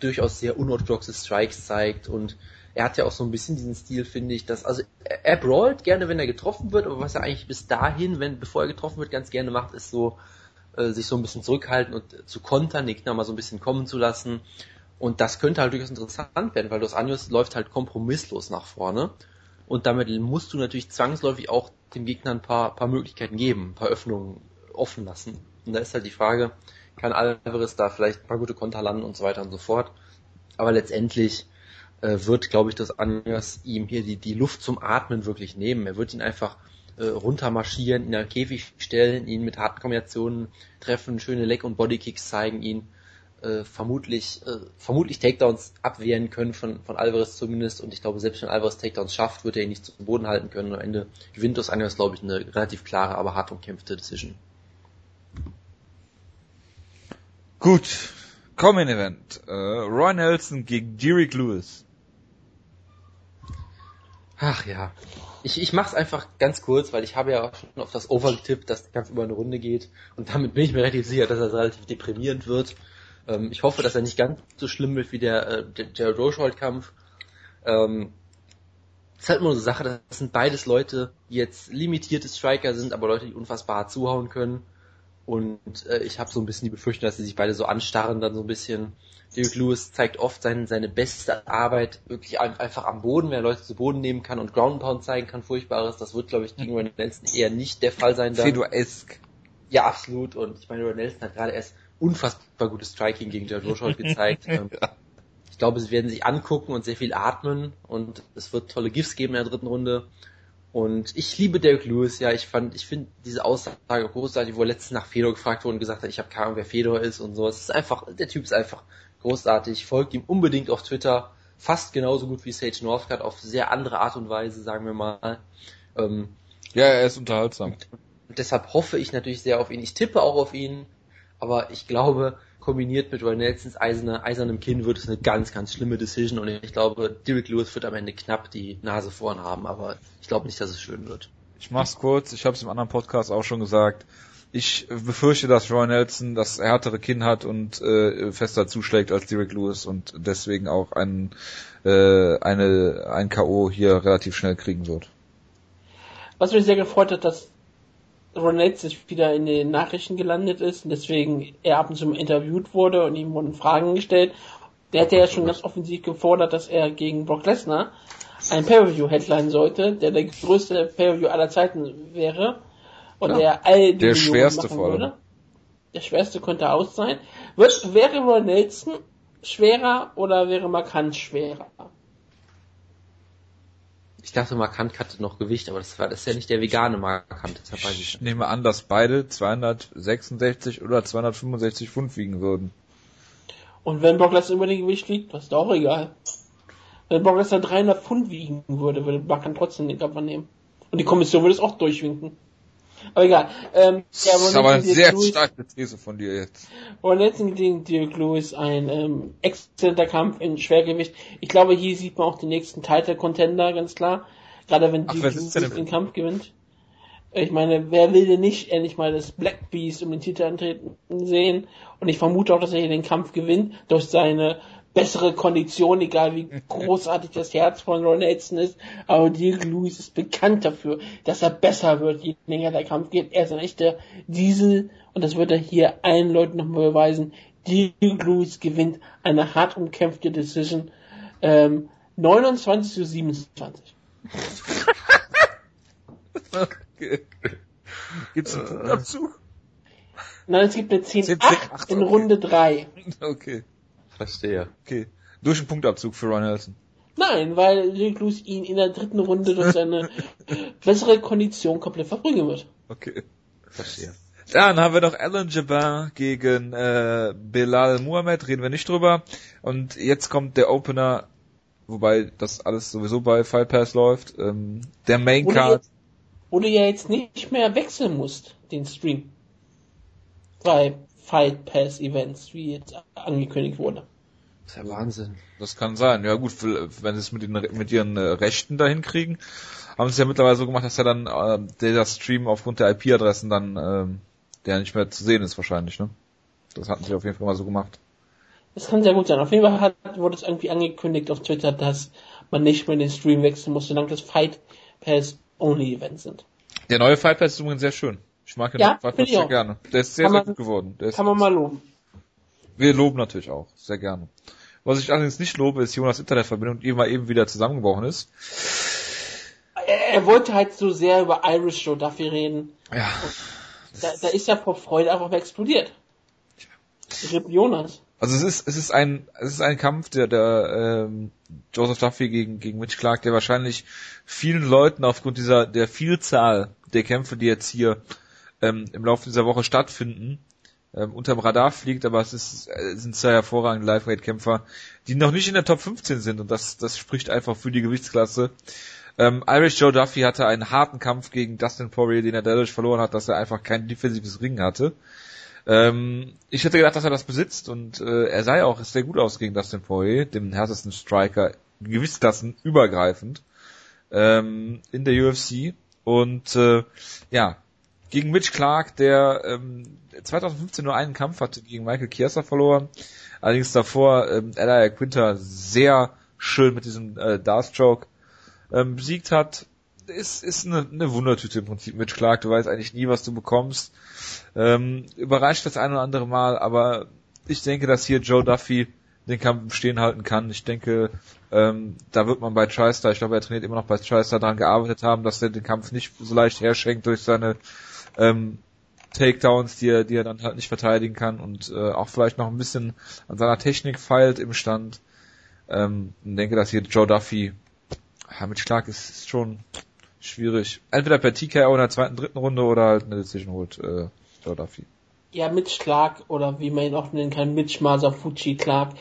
durchaus sehr unorthodoxe Strikes zeigt und er hat ja auch so ein bisschen diesen Stil, finde ich, dass, also er, brawlt gerne, wenn er getroffen wird, aber was er eigentlich bis dahin, wenn, bevor er getroffen wird, ganz gerne macht, ist so, äh, sich so ein bisschen zurückhalten und zu kontern, den Gegner mal so ein bisschen kommen zu lassen Und das könnte halt durchaus interessant werden, weil Dos Anjos läuft halt kompromisslos nach vorne. Und damit musst du natürlich zwangsläufig auch dem Gegner ein paar, paar Möglichkeiten geben, ein paar Öffnungen offen lassen. Und da ist halt die Frage, kann Alvarez da vielleicht ein paar gute Konter landen und so weiter und so fort. Aber letztendlich äh, wird, glaube ich, das Anjas ihm hier die, die Luft zum Atmen wirklich nehmen. Er wird ihn einfach äh, runtermarschieren, in der Käfig stellen, ihn mit harten Kombinationen treffen, schöne Leg- und Bodykicks zeigen, ihn äh, vermutlich, äh, vermutlich Takedowns abwehren können von, von Alvarez zumindest. Und ich glaube, selbst wenn Alvarez Takedowns schafft, wird er ihn nicht zum Boden halten können. Und am Ende gewinnt das Anjas, glaube ich, eine relativ klare, aber hart umkämpfte Decision. Gut. Common Event. Äh, Roy Nelson gegen Derek Lewis. Ach ja. Ich, ich mach's einfach ganz kurz, weil ich habe ja auch schon auf das Over getippt, dass ganz über eine Runde geht. Und damit bin ich mir relativ sicher, dass das relativ deprimierend wird. Ähm, ich hoffe, dass er nicht ganz so schlimm wird wie der, äh, der Jared Rochold-Kampf. Ähm, ist halt nur so eine Sache, das sind beides Leute, die jetzt limitierte Striker sind, aber Leute, die unfassbar hart zuhauen können. Und äh, ich habe so ein bisschen die Befürchtung, dass sie sich beide so anstarren, dann so ein bisschen. Derek Lewis zeigt oft seine, seine beste Arbeit wirklich einfach am Boden, wer Leute zu Boden nehmen kann und Ground Pound zeigen kann, furchtbares. Das wird, glaube ich, gegen Ron Nelson eher nicht der Fall sein. Fedor-esque. Ja, absolut. Und ich meine, Ron Nelson hat gerade erst unfassbar gutes Striking gegen Jared Rochold gezeigt. ja. Ich glaube, sie werden sich angucken und sehr viel atmen und es wird tolle Gifts geben in der dritten Runde. Und ich liebe Derek Lewis, ja, ich fand, ich finde diese Aussage großartig, wo er letztens nach Fedor gefragt wurde und gesagt hat, ich habe keine Ahnung, wer Fedor ist und so. Es ist einfach, der Typ ist einfach großartig. Folgt ihm unbedingt auf Twitter, fast genauso gut wie Sage Northcutt, auf sehr andere Art und Weise, sagen wir mal. Ähm, ja, er ist unterhaltsam. Und deshalb hoffe ich natürlich sehr auf ihn. Ich tippe auch auf ihn, aber ich glaube, kombiniert mit Roy Nelsons eiserne, eisernem Kinn wird es eine ganz, ganz schlimme Decision und ich glaube, Derek Lewis wird am Ende knapp die Nase vorn haben, aber ich glaube nicht, dass es schön wird. Ich mach's kurz, ich habe es im anderen Podcast auch schon gesagt. Ich befürchte, dass Roy Nelson das härtere Kinn hat und äh, fester zuschlägt als Derek Lewis und deswegen auch ein, äh, eine, ein K.O. hier relativ schnell kriegen wird. Was mich sehr gefreut hat, dass Ronette sich wieder in den Nachrichten gelandet ist und deswegen er ab und zu interviewt wurde und ihm wurden Fragen gestellt. Der hätte ja schon ganz offensiv gefordert, dass er gegen Brock Lesnar ein Pay-Per-View headline sollte, der der größte Pay-Per-View aller Zeiten wäre und ja, der all die der schwerste vor allem. Der schwerste könnte aus sein. Wird, wäre Ron Nelson schwerer oder wäre markant schwerer? Ich dachte, Markant hatte noch Gewicht, aber das war das ist ja nicht der vegane Markant. Deshalb weiß ich, ich nehme an, dass beide 266 oder 265 Pfund wiegen würden. Und wenn Brock Lesnar über dem Gewicht liegt, das ist doch auch egal. Wenn Brock Lesnar 300 Pfund wiegen würde, würde Markant trotzdem den Kampf annehmen. Und die Kommission würde es auch durchwinken. Aber egal. Ähm, das ja, ist aber eine sehr Lewis, starke These von dir jetzt. Ron Nelson gegen Dirk Lewis ein ähm, exzellenter Kampf in Schwergewicht. Ich glaube, hier sieht man auch den nächsten Title-Contender, ganz klar. Gerade wenn Dirk Lewis den Kampf gewinnt. Ich meine, wer will denn nicht endlich mal das Black Beast um den Titel antreten sehen? Und ich vermute auch, dass er hier den Kampf gewinnt durch seine bessere Kondition, egal wie großartig das Herz von Ron Nelson ist. Aber Dirk Lewis ist bekannt dafür, dass er besser wird, je länger der Kampf geht. Er ist ein echter Diesel und das wird er hier allen Leuten nochmal beweisen. Dirk Lewis gewinnt eine hart umkämpfte Decision. Ähm, 29 zu 27. okay. Gibt's einen Punktabzug? Nein, es gibt eine 10-8 in Runde 3. Okay. Verstehe. Okay. Durch den Punktabzug für Ron Nelson. Nein, weil Recluse ihn in der dritten Runde durch seine bessere Kondition komplett verprügeln wird. Okay. Verstehe. Dann haben wir noch Alan Jabbar gegen äh, Bilal Muhammad, reden wir nicht drüber. Und jetzt kommt der Opener, wobei das alles sowieso bei Fight Pass läuft. Ähm, der Main Card. Wo du ja jetzt nicht mehr wechseln musst, den Stream. Bei Fight Pass Events, wie jetzt angekündigt wurde. Das ist ja Wahnsinn. Das kann sein. Ja gut, wenn sie es mit, den, mit ihren äh, Rechten dahin kriegen, haben sie es ja mittlerweile so gemacht, dass ja dann äh, der Stream aufgrund der IP-Adressen dann ähm, der nicht mehr zu sehen ist wahrscheinlich, ne? Das hatten sie auf jeden Fall mal so gemacht. Das kann sehr gut sein. Auf jeden Fall hat, wurde es irgendwie angekündigt auf Twitter, dass man nicht mehr den Stream wechseln muss, solange das Fight Pass Only Events sind. Der neue Fight Pass ist übrigens sehr schön. Ich mag den ja, Fight Pass sehr gerne. Der ist sehr, kann sehr man, gut geworden. Der ist kann man mal loben. Wir loben natürlich auch, sehr gerne. Was ich allerdings nicht lobe, ist Jonas Internetverbindung, die immer eben wieder zusammengebrochen ist. Er, er wollte halt so sehr über Irish Joe Duffy reden. Ja. Da, da ist ja vor Freude einfach mal explodiert. Rip Jonas. Also es ist es ist ein es ist ein Kampf der der ähm, Joseph Duffy gegen gegen Mitch Clark, der wahrscheinlich vielen Leuten aufgrund dieser der Vielzahl der Kämpfe, die jetzt hier ähm, im Laufe dieser Woche stattfinden, ähm, unterm Radar fliegt, aber es ist, äh, sind zwei hervorragende Live-Weight-Kämpfer, die noch nicht in der Top 15 sind und das, das spricht einfach für die Gewichtsklasse. Ähm, Irish Joe Duffy hatte einen harten Kampf gegen Dustin Poirier, den er dadurch verloren hat, dass er einfach kein defensives Ring hatte. Ähm, ich hätte gedacht, dass er das besitzt und äh, er sei auch sehr gut aus gegen Dustin Poirier, dem härtesten Striker, Gewichtsklassen übergreifend ähm, in der UFC. Und äh, ja, gegen Mitch Clark, der ähm, 2015 nur einen Kampf hatte gegen Michael Chiesa verloren. Allerdings davor ähm, Ella Quinter sehr schön mit diesem äh, Darstroke ähm, besiegt hat. Ist, ist eine, eine Wundertüte im Prinzip Mitch Clark. Du weißt eigentlich nie, was du bekommst. Ähm, überrascht das ein oder andere Mal, aber ich denke, dass hier Joe Duffy den Kampf stehen halten kann. Ich denke, ähm, da wird man bei TriStar, ich glaube, er trainiert immer noch bei TriStar daran gearbeitet haben, dass er den Kampf nicht so leicht herschenkt durch seine ähm, Takedowns, die er, die er dann halt nicht verteidigen kann und äh, auch vielleicht noch ein bisschen an seiner Technik feilt im Stand. Ähm, und denke, dass hier Joe Duffy ja, mit Schlag ist, ist schon schwierig. Entweder per TKO in der zweiten, dritten Runde oder halt eine Decision holt äh, Joe Duffy. Ja, Mitch Clark oder wie man ihn auch nennen kann, Mitch Masafuchi Clark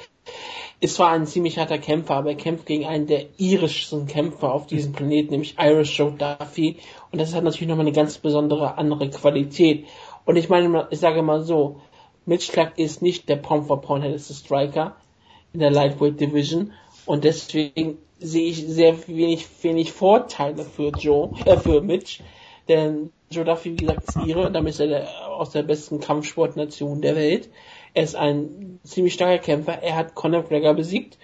ist zwar ein ziemlich harter Kämpfer, aber er kämpft gegen einen der irischsten Kämpfer auf diesem Planeten, nämlich Irish Joe Duffy. Und das hat natürlich nochmal eine ganz besondere andere Qualität. Und ich meine, ich sage mal so, Mitch Clark ist nicht der Pound for Pound härteste Striker in der Lightweight Division. Und deswegen sehe ich sehr wenig, wenig Vorteile für Joe, äh, für Mitch. Denn Joe Duffy, wie gesagt, ist Ire, damit ist er der, aus der besten Kampfsportnation der Welt. Er ist ein ziemlich starker Kämpfer. Er hat Conor McGregor besiegt.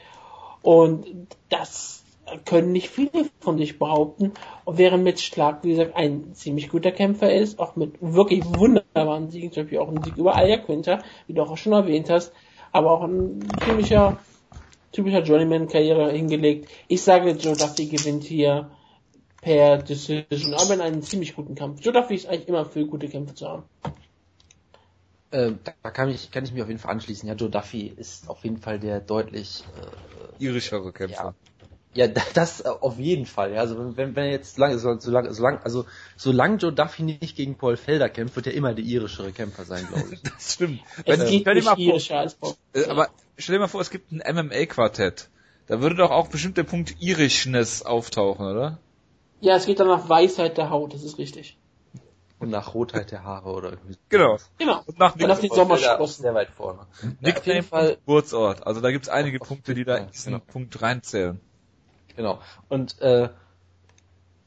Und das können nicht viele von sich behaupten. Und während Mitch Schlag, wie gesagt, ein ziemlich guter Kämpfer ist, auch mit wirklich wunderbaren Siegen, zum Beispiel auch ein Sieg über Aya Quinter, wie du auch schon erwähnt hast, aber auch ein ziemlicher, typischer Journeyman-Karriere hingelegt. Ich sage, Joe Duffy gewinnt hier per Decision, aber in einem ziemlich guten Kampf. Joe Duffy ist eigentlich immer für gute Kämpfe zu haben. Äh, da kann ich, kann ich mich auf jeden Fall anschließen. Ja, Joe Duffy ist auf jeden Fall der deutlich äh, irischere Kämpfer. Ja, ja das äh, auf jeden Fall. Ja, also wenn, wenn jetzt lange, so, so lange, so lang, also solange Joe Duffy nicht gegen Paul Felder kämpft, wird er immer der irischere Kämpfer sein, glaube ich. das stimmt. Es wenn, geht nicht vor, irischer als Paul. Äh, aber stell dir mal vor, es gibt ein MMA-Quartett. Da würde doch auch bestimmt der Punkt Irischness auftauchen, oder? Ja, es geht dann nach Weisheit der Haut, das ist richtig. Und nach Rotheit der Haare oder irgendwie. Genau. Genau. Und nach, und nach den Sommersprossen. Sehr weit vorne. Nickname ja, Geburtsort. Also da gibt's einige Punkte, die da in diesen genau. Punkt reinzählen. Genau. Und äh,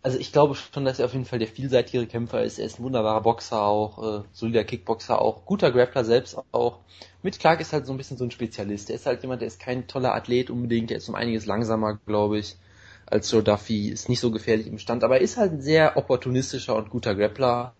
also ich glaube schon, dass er auf jeden Fall der vielseitige Kämpfer ist. Er ist ein wunderbarer Boxer auch, äh, solider Kickboxer auch, guter Grappler selbst auch. Mit Clark ist halt so ein bisschen so ein Spezialist. Er ist halt jemand, der ist kein toller Athlet unbedingt, der ist um einiges langsamer, glaube ich als Joe Duffy, ist nicht so gefährlich im Stand, aber er ist halt ein sehr opportunistischer und guter Grappler.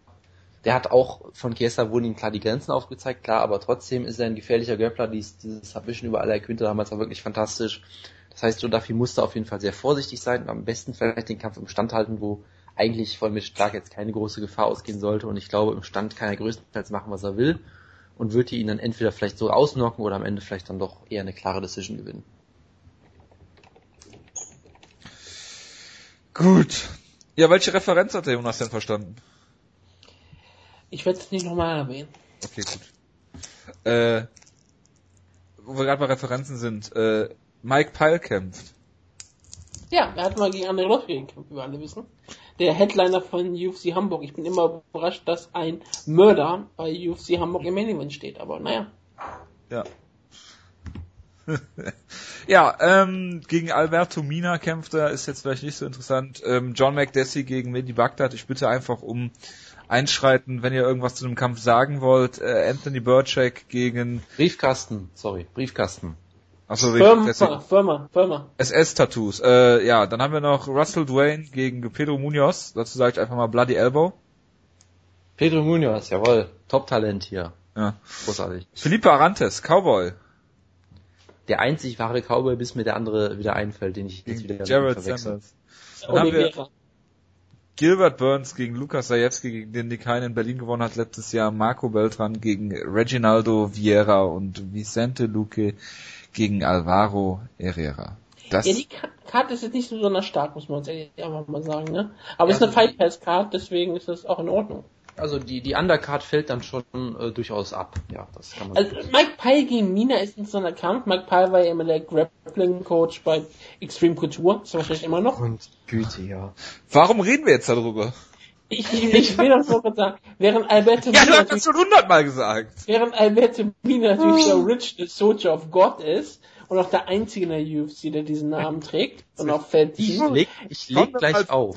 Der hat auch von Chiesa wurden ihm klar die Grenzen aufgezeigt, klar, aber trotzdem ist er ein gefährlicher Grappler. Dies, dieses Submission über aller Quinte damals war wirklich fantastisch. Das heißt, Joe Duffy musste auf jeden Fall sehr vorsichtig sein und am besten vielleicht den Kampf im Stand halten, wo eigentlich von mit Stark jetzt keine große Gefahr ausgehen sollte. Und ich glaube, im Stand kann er größtenteils machen, was er will und würde ihn dann entweder vielleicht so ausnocken oder am Ende vielleicht dann doch eher eine klare Decision gewinnen. Gut. Ja, welche Referenz hat der Jonas denn verstanden? Ich werde es nicht nochmal erwähnen. Okay, gut. Äh, wo wir gerade bei Referenzen sind, äh, Mike Pyle kämpft. Ja, er hat mal gegen André Loff gekämpft, wie wir alle wissen. Der Headliner von UFC Hamburg. Ich bin immer überrascht, dass ein Mörder bei UFC Hamburg im Main Event steht, aber naja. Ja. ja, ähm, gegen Alberto Mina kämpft er, ist jetzt vielleicht nicht so interessant. Ähm, John McDessie gegen Mehdi Bagdad. Ich bitte einfach um einschreiten, wenn ihr irgendwas zu dem Kampf sagen wollt. Äh, Anthony Burchak gegen Briefkasten, sorry, Briefkasten. Achso, Firma, Firma, Firma. SS-Tattoos. Äh, ja, dann haben wir noch Russell Dwayne gegen Pedro Munoz. Dazu sage ich einfach mal Bloody Elbow. Pedro Munoz, jawohl. Top-Talent hier. Ja. Großartig. Felipe Arantes, Cowboy. der einzig wahre Cowboy, bis mir der andere wieder einfällt, den ich jetzt wieder Jared verwechsel. Sanders. Dann haben wir. Gilbert Burns gegen Lukas Sajewski, gegen den Nick Hein in Berlin gewonnen hat letztes Jahr. Marco Beltran gegen Reginaldo Vieira und Vicente Luque gegen Alvaro Herrera. Das, Ja, die Ka- Karte ist jetzt nicht so besonders stark, muss man uns ehrlich einfach mal sagen, ne? Aber es ist eine Fight Pass Card, deswegen ist das auch in Ordnung. Also die, die Undercard fällt dann schon äh, durchaus ab. Ja, das kann man Also Mike Pyle gegen Mina ist ein so ein Kampf. Mike Pyle war ja immer der Grappling Coach bei Extreme Couture, ist wahrscheinlich immer noch. Und Güte, ja. warum reden wir jetzt darüber? Ich, ich, ich will das nur kurz sagen, während Alberto Ja, du Mina hast das schon hundertmal gesagt. Während Alberto Mina natürlich der Rich the Soldier of God ist und auch der einzige in der UFC, der diesen Namen trägt und auch Ich verdient. leg, ich leg gleich auf.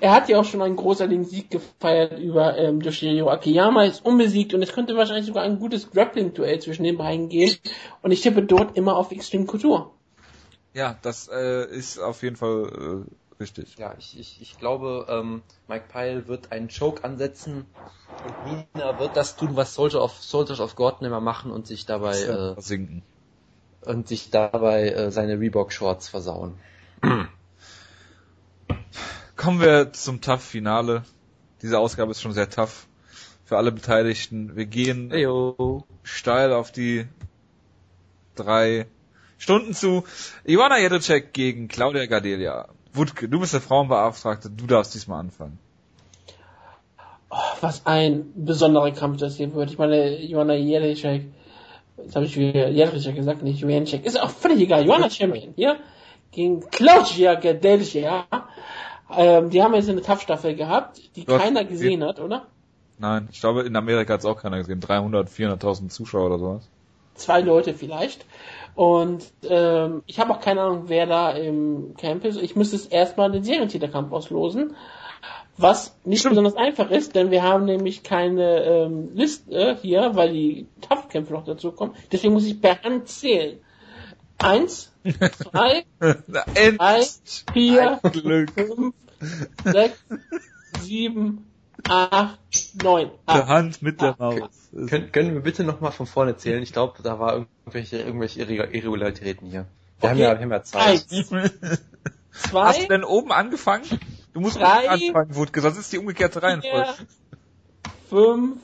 Er hat ja auch schon einen großartigen Sieg gefeiert über ähm, Yoshihiro Akiyama, ist unbesiegt und es könnte wahrscheinlich sogar ein gutes Grappling-Duell zwischen den beiden gehen und ich tippe dort immer auf Extreme Couture. Ja, das äh, ist auf jeden Fall äh, richtig. Ja, ich, ich, ich glaube, ähm, Mike Pyle wird einen Choke ansetzen und Mina wird das tun, was Soldier of, Soldiers of God immer machen und sich dabei äh, Versinken. Und sich dabei äh, seine Reebok Shorts versauen. Kommen wir zum Tough-Finale. Diese Ausgabe ist schon sehr tough für alle Beteiligten. Wir gehen Heyo. steil auf die drei Stunden zu. Ivana Jedrzejczyk gegen Claudia Gadelia. Wutke, du bist der Frauenbeauftragte, du darfst diesmal anfangen. Oh, was ein besonderer Kampf das hier wird. Ich meine, Joanna Jelichek, jetzt habe ich wieder Jelichek gesagt, nicht Jelichek, ist auch völlig egal. Joanna Champion hier gegen Claudia Gadelia. Ähm, die haben jetzt eine Tough-Staffel gehabt, die Dort- keiner gesehen hat, oder? Nein, ich glaube, in Amerika hat es auch keiner gesehen. 300, 400.000 Zuschauer oder sowas. zwei Leute vielleicht. Und ähm, ich habe auch keine Ahnung, wer da im Camp ist. Ich müsste es erstmal den Serientitelkampf auslosen. Was nicht Stimmt. besonders einfach ist, denn wir haben nämlich keine ähm, Liste hier, weil die Tough-Kämpfe noch dazu kommen. Deswegen muss ich per Hand zählen. Eins, zwei, drei, vier, fünf, sechs, sieben, acht, neun. Der Ah, Hand mit der Ah, Maus. Ist- Können, können wir bitte nochmal von vorne zählen? Ich glaube, da war irgendwelche, irgendwelche Irre- Irregularitäten hier. Wir haben Okay. ja, wir haben ja Zeit. eins, Hast du zwei, denn oben angefangen? Du musst Drei, anfangen, Wutke, sonst ist die umgekehrte Reihenfolge. vier, fünf,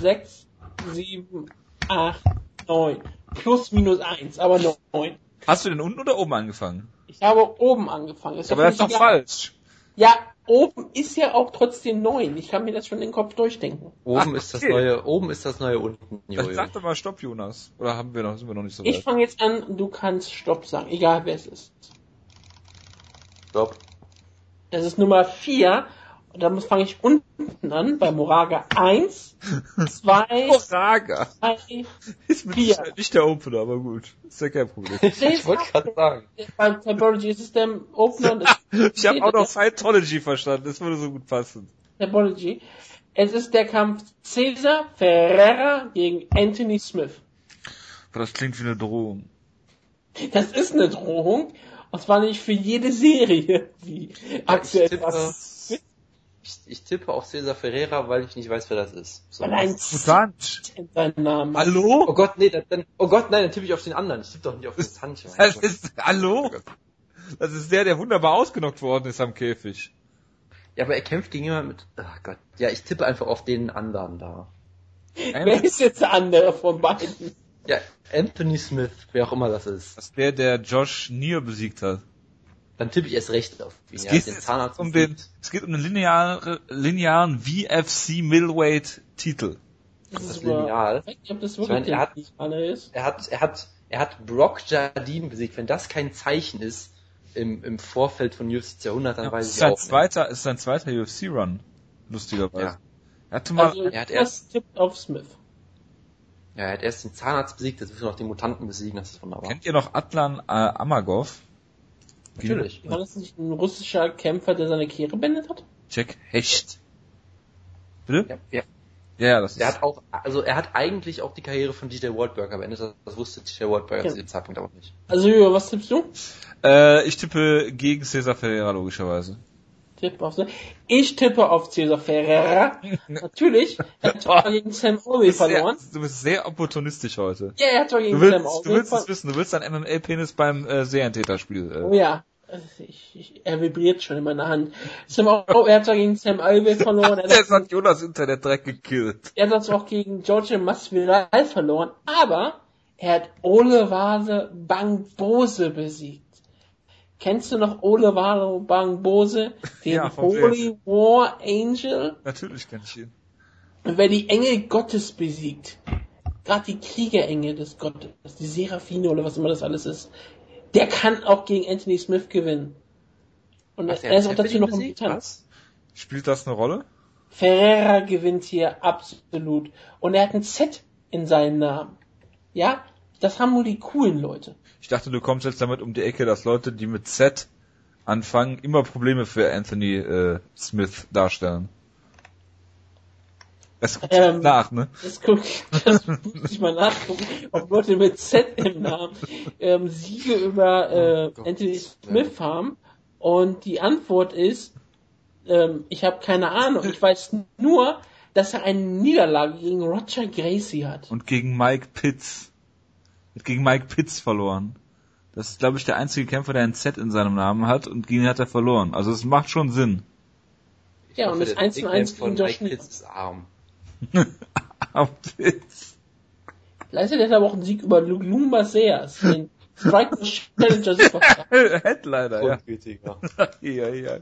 sechs, sieben, acht, neun. Plus minus eins, aber neun. Hast du denn unten oder oben angefangen? Ich habe oben angefangen. Ist Aber das ist doch falsch. Ja, oben ist ja auch trotzdem neun. Ich kann mir das schon in den Kopf durchdenken. Oben Ach, ist das okay. neue, oben ist das neue unten, Dann Jojo. sag doch mal Stopp, Jonas. Oder haben wir noch, sind wir noch nicht so Ich weit? fange jetzt an, du kannst Stopp sagen, egal wer es ist. Stopp. Das ist Nummer vier. Und dann fange ich unten an, bei Moraga eins, zwei, Raga. drei, Ist mit Vier. Sicherheit nicht der Opener, aber gut. Ist ja kein Problem. Ich wollte gerade sagen. Bei Typology ist es der Opener und das Ich habe auch noch Scientology verstanden, das würde so gut passen. Typology. Es ist der Kampf Cesar Ferreira gegen Anthony Smith. Das klingt wie eine Drohung. Das ist eine Drohung. Und zwar nicht für jede Serie, die aktuell tippe- was. Ich, ich tippe auf Cesar Ferreira, weil ich nicht weiß, wer das ist. So. Weil ein Mutant. in seinem Namen. hat. Oh Hallo? Gott, nee, dann, oh Gott, nein, dann tippe ich auf den anderen. Ich tippe doch nicht auf Sancho. Das ist, hallo? Das ist der, der wunderbar ausgenockt worden ist am Käfig. Ja, aber er kämpft gegen jemanden mit, ach Gott. Ja, ich tippe einfach auf den anderen da. Wer ist jetzt der andere von beiden? Ja, Anthony Smith, wer auch immer das ist. Das ist der, der Josh Neer besiegt hat. Dann tippe ich erst recht auf ihn. Es Ja, geht den Zahnarzt um den, es geht um den lineare, linearen VFC Middleweight Titel. Das Das ist Lineal. Ich weiß nicht, ob das Ich wirklich meine, er hat- ist. Er hat, er hat, er hat Brock Jardine besiegt. Wenn das kein Zeichen ist im, im Vorfeld von UFC 200, dann Ja, weiß ist ich sein auch nicht. zweiter, ist sein zweiter UFC-Run. Lustigerweise. Ja. Er hatte mal, Also, er hat erst- tippt auf Smith. Ja, er hat erst den Zahnarzt besiegt, jetzt müssen wir noch den Mutanten besiegen, das ist wunderbar. kennt ihr noch Atlan äh, Amagov? Natürlich. War das nicht ein russischer Kämpfer, der seine Kehre beendet hat? Jack Hecht. Bitte? Ja, ja. Ja, das ist. Er hat auch, also er hat eigentlich auch die Karriere von DJ Waldberger beendet, das, das wusste DJ Waldberger Ja. zu dem Zeitpunkt aber nicht. Also, was tippst du? äh, ich tippe gegen Cesar Ferreira logischerweise. Tippe auf Ich tippe auf Cesar Ferreira. Natürlich. Er hat zwar gegen Sam Owe verloren. Sehr, du bist sehr opportunistisch heute. Ja, er hat zwar gegen Du willst, Sam Owe du willst es wissen, du willst dein MML-Penis beim äh, Serientäterspiel. Oh Äh. ja. Also Ich, ich, er vibriert schon in meiner Hand. Sam Owe, er hat zwar gegen Sam Owe verloren. Er hat, hat Jonas Internet direkt gekillt. er hat zwar auch gegen George Masvidal verloren, aber er hat Ole Vase Bangbose besiegt. Kennst du noch Ole Vase Bangbose? Den Ja, Holy War Angel? Natürlich kenn ich ihn. Und wer die Engel Gottes besiegt, gerade die Kriegerengel des Gottes, die Seraphine oder was immer das alles ist, der kann auch gegen Anthony Smith gewinnen. Und Was, er ist auch dazu noch im? Tanz. Was? Spielt das eine Rolle? Ferreira gewinnt hier absolut. Und er hat ein Z in seinem Namen. Ja, das haben nur die coolen Leute. Ich dachte, du kommst jetzt damit um die Ecke, dass Leute, die mit Z anfangen, immer Probleme für Anthony äh, Smith darstellen. Das guckt Ähm, nach, ne? Das guck, das muss ich mal nachgucken, ob Leute mit Z im Namen ähm, Siege über äh, Oh. Anthony Smith haben. Und die Antwort ist, ähm, ich habe keine Ahnung. Ich weiß nur, dass er eine Niederlage gegen Roger Gracie hat. Und gegen Mike Pitts. Hat gegen Mike Pitts verloren. Das ist, glaube ich, der einzige Kämpfer, der ein Z in seinem Namen hat und gegen ihn hat er verloren. Also es macht schon Sinn. Ich Ja, hoffe, und das der 1 zu 1 Nickname gegen von Josh Mike Pitts ist arm. Aber Pitts. Leistet er aber auch einen Sieg über Lumba Seas, den Strike Challenger Superstar. Headliner, ja. Ja, ja.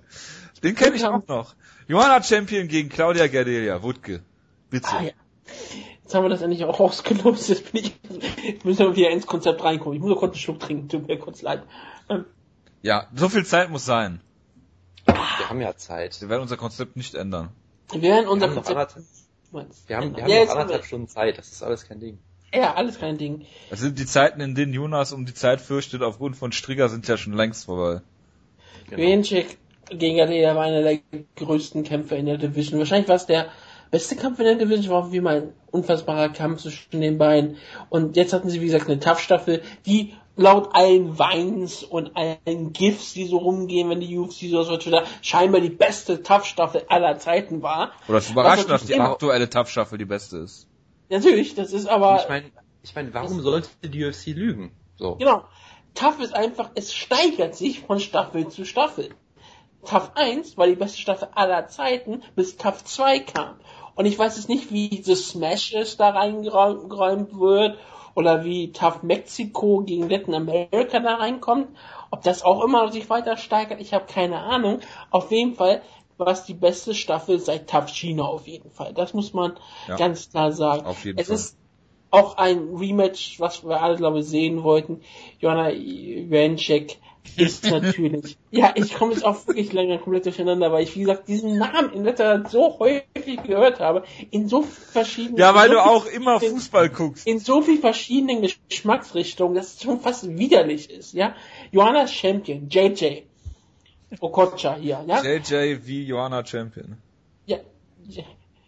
Den kenne ich auch noch. Johanna Champion gegen Claudia Gadelia, Wutke. Bitte. Ah, ja. Jetzt haben wir das endlich auch ausgelost. Jetzt bin ich, jetzt müssen wir wieder ins Konzept reinkommen. Ich muss noch kurz einen Schluck trinken. Tut mir kurz leid. Ähm, Ja, so viel Zeit muss sein. Wir haben ja Zeit. Wir werden unser Konzept nicht ändern. wir werden Wir unser haben noch Konzept. anderthalb, wir haben, wir haben ja, noch anderthalb wir, Stunden Zeit. Das ist alles kein Ding. ja, alles kein Ding. Das sind die Zeiten, in denen Jonas um die Zeit fürchtet, aufgrund von Strigger sind ja schon längst vorbei. Genau. Wenchik gegen Galea war einer der größten Kämpfe in der Division. Wahrscheinlich war es der beste Kampf in der Division, war wie mal ein unfassbarer Kampf zwischen den beiden. Und jetzt hatten sie, wie gesagt, eine Tough-Staffel, die laut allen Weins und allen GIFs, die so rumgehen, wenn die UFC so was da scheinbar die beste Tough-Staffel aller Zeiten war. Oder es überrascht, dass die aktuelle Tough-Staffel die beste ist. Natürlich, das ist aber... ich meine, ich meine, warum sollte die UFC lügen? So. Genau. Tough ist einfach, es steigert sich von Staffel zu Staffel. Tough 1 war die beste Staffel aller Zeiten, bis Tough 2 kam. Und ich weiß jetzt nicht, wie The Smashes da reingeräumt wird oder wie Tough Mexico gegen Latin America da reinkommt. Ob das auch immer sich weiter steigert, ich habe keine Ahnung. Auf jeden Fall war es die beste Staffel seit Tough China auf jeden Fall. Das muss man Ja. ganz klar sagen. Auf jeden es Fall. ist auch ein Rematch, was wir alle, glaube ich, sehen wollten. Joanna Janczek ist natürlich, ja, ich komme jetzt auch wirklich länger komplett durcheinander, weil ich, wie gesagt, diesen Namen in letzter Zeit so häufig gehört habe, in so verschiedenen, Ja, weil so du auch immer in- Fußball guckst. in so viel verschiedenen Geschmacksrichtungen, dass es schon fast widerlich ist, ja. Joanna Champion, JJ, Okocha hier, ja. JJ wie Johanna Champion. Ja,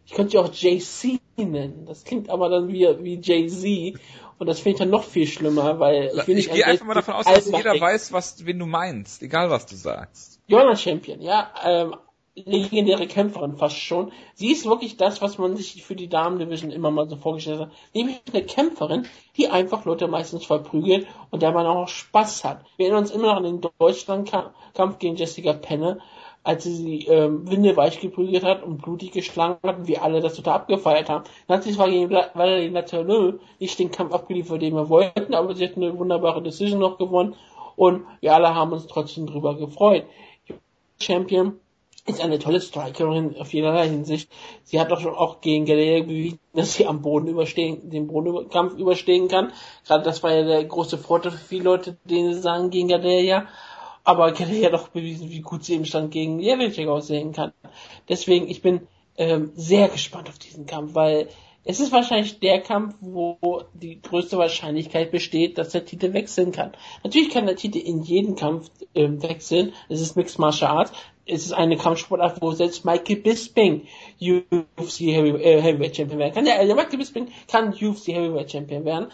ich könnte sie auch JC nennen. Das klingt aber dann wie, wie Jay-Z. Und das finde ich dann noch viel schlimmer, weil ich will Ich nicht gehe einfach mal davon aus, dass jeder denken. weiß, was, wen du meinst. Egal, was du sagst. Joanna Champion, ja, ähm, legendäre Kämpferin fast schon. Sie ist wirklich das, was man sich für die Damen-Division immer mal so vorgestellt hat. Nämlich eine Kämpferin, die einfach Leute meistens verprügelt und der man auch Spaß hat. Wir erinnern uns immer noch an den Deutschland-Kampf gegen Jessica Penne, als sie sie ähm, windelweich geprügelt hat und blutig geschlagen hat und wir alle das total abgefeiert haben. Dann hat sie zwar gegen Valerie Latoureux nicht den Kampf abgeliefert, den wir wollten, aber sie hat eine wunderbare Decision noch gewonnen und wir alle haben uns trotzdem drüber gefreut. Champion ist eine tolle Strikerin auf jederlei Hinsicht. Sie hat auch schon auch gegen Galea bewiesen, dass sie am Boden überstehen, den Bodenkampf überstehen kann. Gerade das war ja der große Vorteil für viele Leute, denen sie sagen gegen Galea. Aber Galea hat auch bewiesen, wie gut sie im Stand gegen Jelinek aussehen kann. Deswegen, ich bin ähm, sehr gespannt auf diesen Kampf, weil es ist wahrscheinlich der Kampf, wo die größte Wahrscheinlichkeit besteht, dass der Titel wechseln kann. Natürlich kann der Titel in jedem Kampf ähm, wechseln. Es ist Mixed Martial Arts. Es ist eine Kampfsportart, wo selbst Michael Bisping UFC äh, Heavyweight Champion werden kann. Ja, Michael Bisping kann UFC Heavyweight Champion werden.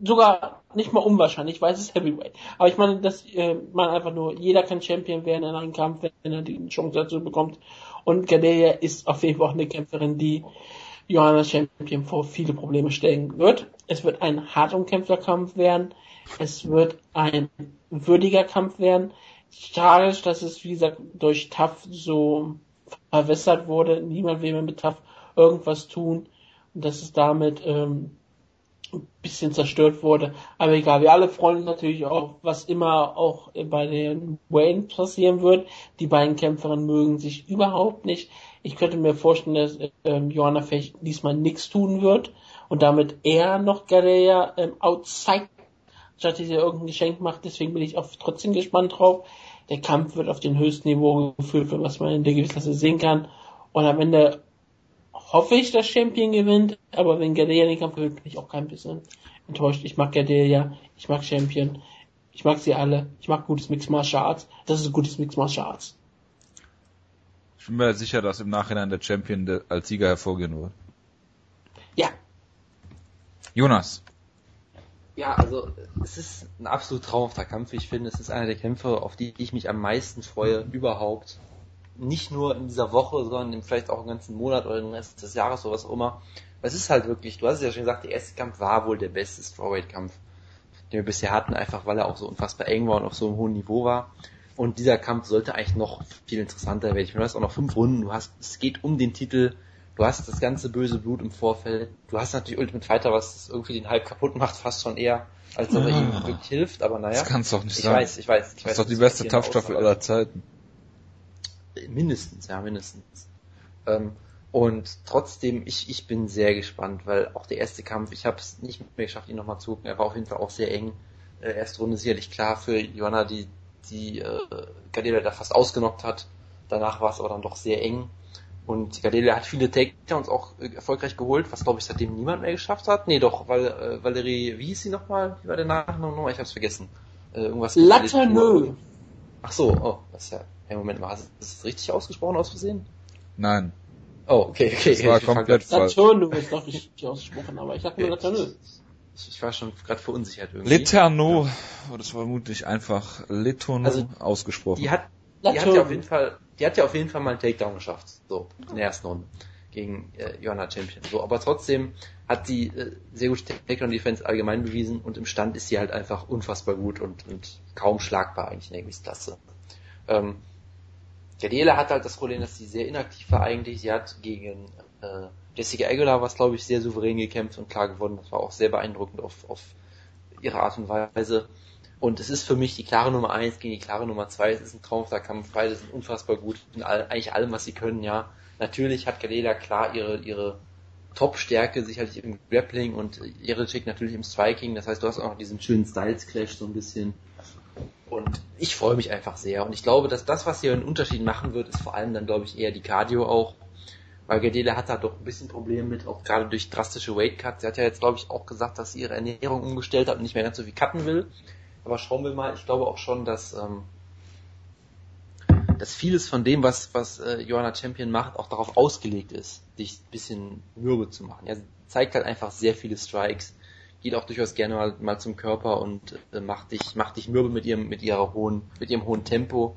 Sogar nicht mal unwahrscheinlich, weil es ist Heavyweight. Aber ich meine, dass äh, man einfach nur, jeder kann Champion werden in einem Kampf, wenn er die Chance dazu bekommt. Und Gadelia ist auf jeden Fall auch eine Kämpferin, die Johanna Champion vor viele Probleme stellen wird. Es wird ein hart umkämpfter Kampf werden. Es wird ein würdiger Kampf werden. Schade, dass es, wie gesagt, durch TAF so verwässert wurde. Niemand will mehr mit TAF irgendwas tun. Und dass es damit ähm, ein bisschen zerstört wurde. Aber egal, wir alle freuen uns natürlich auch, was immer auch bei den Wayne passieren wird. Die beiden Kämpferinnen mögen sich überhaupt nicht. Ich könnte mir vorstellen, dass ähm, Johanna vielleicht diesmal nichts tun wird und damit eher noch Garea ähm, outside statt dass ihr irgendein Geschenk macht. Deswegen bin ich auch trotzdem gespannt drauf. Der Kampf wird auf den höchsten Niveau geführt, was man in der Gewissklasse sehen kann. Und am Ende hoffe ich, dass Champion gewinnt, aber wenn Gadelia den Kampf gewinnt, bin ich auch kein bisschen enttäuscht. Ich mag Gadelia, ich mag Champion, ich mag sie alle, ich mag gutes Mixed Martial Arts. Das ist gutes Mixed Martial Arts. Ich bin mir sicher, dass im Nachhinein der Champion als Sieger hervorgehen wird. Ja. Jonas. Ja, also es ist ein absolut traumhafter Kampf. Ich finde, es ist einer der Kämpfe, auf die ich mich am meisten freue überhaupt nicht nur in dieser Woche, sondern vielleicht auch im ganzen Monat oder den Rest des Jahres oder was auch immer. Es ist halt wirklich, du hast es ja schon gesagt, der erste Kampf war wohl der beste Strawweight-Kampf, den wir bisher hatten, einfach weil er auch so unfassbar eng war und auf so einem hohen Niveau war. Und dieser Kampf sollte eigentlich noch viel interessanter werden. Ich meine, du hast auch noch fünf Runden, du hast, es geht um den Titel, du hast das ganze böse Blut im Vorfeld, du hast natürlich Ultimate Fighter, was irgendwie den Halb kaputt macht, fast schon eher, als dass er ihm wirklich hilft, aber naja. Das kann's doch nicht ich sein. Weiß, ich weiß, ich das weiß. ist doch die beste Tough-Staffel aller Zeiten. Mindestens, ja, mindestens. Ähm, und trotzdem, ich, ich bin sehr gespannt, weil auch der erste Kampf, ich habe es nicht mehr geschafft, ihn nochmal zu gucken, er war auf jeden Fall auch sehr eng. Äh, erste Runde sicherlich klar für Johanna, die die äh, Gadelia da fast ausgenockt hat. Danach war es aber dann doch sehr eng. Und Gadelia hat viele Takedowns auch äh, erfolgreich geholt, was glaube ich seitdem niemand mehr geschafft hat. Nee, doch, weil äh, Valerie, wie hieß sie nochmal? Wie war der Nachname nochmal? Ich hab's vergessen. Äh, irgendwas. Laterneux. Ach so, oh, das ist ja. Hey, Moment mal, ist das richtig ausgesprochen aus Versehen? Nein. Oh, okay, okay. Das war Ich komplett falsch. Laterneux ist doch richtig ausgesprochen, aber ich sag nur Laterneux. Ich, ich war schon gerade verunsichert irgendwie. Literno, oh, das war vermutlich einfach Letono Also, ausgesprochen. Die hat, die hat ja auf jeden Fall, die hat ja auf jeden Fall mal einen Takedown geschafft. So, in der ersten Runde. Gegen äh, Johanna Champion. So, aber trotzdem hat sie äh, sehr gute Takedown-Defense allgemein bewiesen und im Stand ist sie halt einfach unfassbar gut und, und kaum schlagbar eigentlich in der Gewichtsklasse. Ähm, Jadela hat halt das Problem, dass sie sehr inaktiv war eigentlich. Sie hat gegen äh, Jessica Aguilar was glaube ich sehr souverän gekämpft und klar gewonnen. Das war auch sehr beeindruckend auf, auf ihre Art und Weise. Und es ist für mich die klare Nummer eins gegen die klare Nummer zwei. Es ist ein traumhafter Kampf. Beide sind unfassbar gut in all, eigentlich allem, was sie können, ja. Natürlich hat Galela klar ihre, ihre Top-Stärke sicherlich im Grappling und ihre Chick natürlich im Striking. Das heißt, du hast auch diesen schönen Styles-Clash so ein bisschen. Und ich freue mich einfach sehr. Und ich glaube, dass das, was hier einen Unterschied machen wird, ist vor allem dann, glaube ich, eher die Cardio auch. Weil Gadela hat da doch ein bisschen Probleme mit, auch gerade durch drastische Weight Cuts. Sie hat ja jetzt, glaube ich, auch gesagt, dass sie ihre Ernährung umgestellt hat und nicht mehr ganz so viel cutten will. Aber schauen wir mal, ich glaube auch schon, dass, ähm, dass vieles von dem, was, was äh, Johanna Champion macht, auch darauf ausgelegt ist, dich ein bisschen mürbe zu machen. Ja, sie zeigt halt einfach sehr viele Strikes, geht auch durchaus gerne mal, mal zum Körper und äh, macht dich, macht dich mürbe mit ihrem, mit ihrer hohen, mit ihrem hohen Tempo.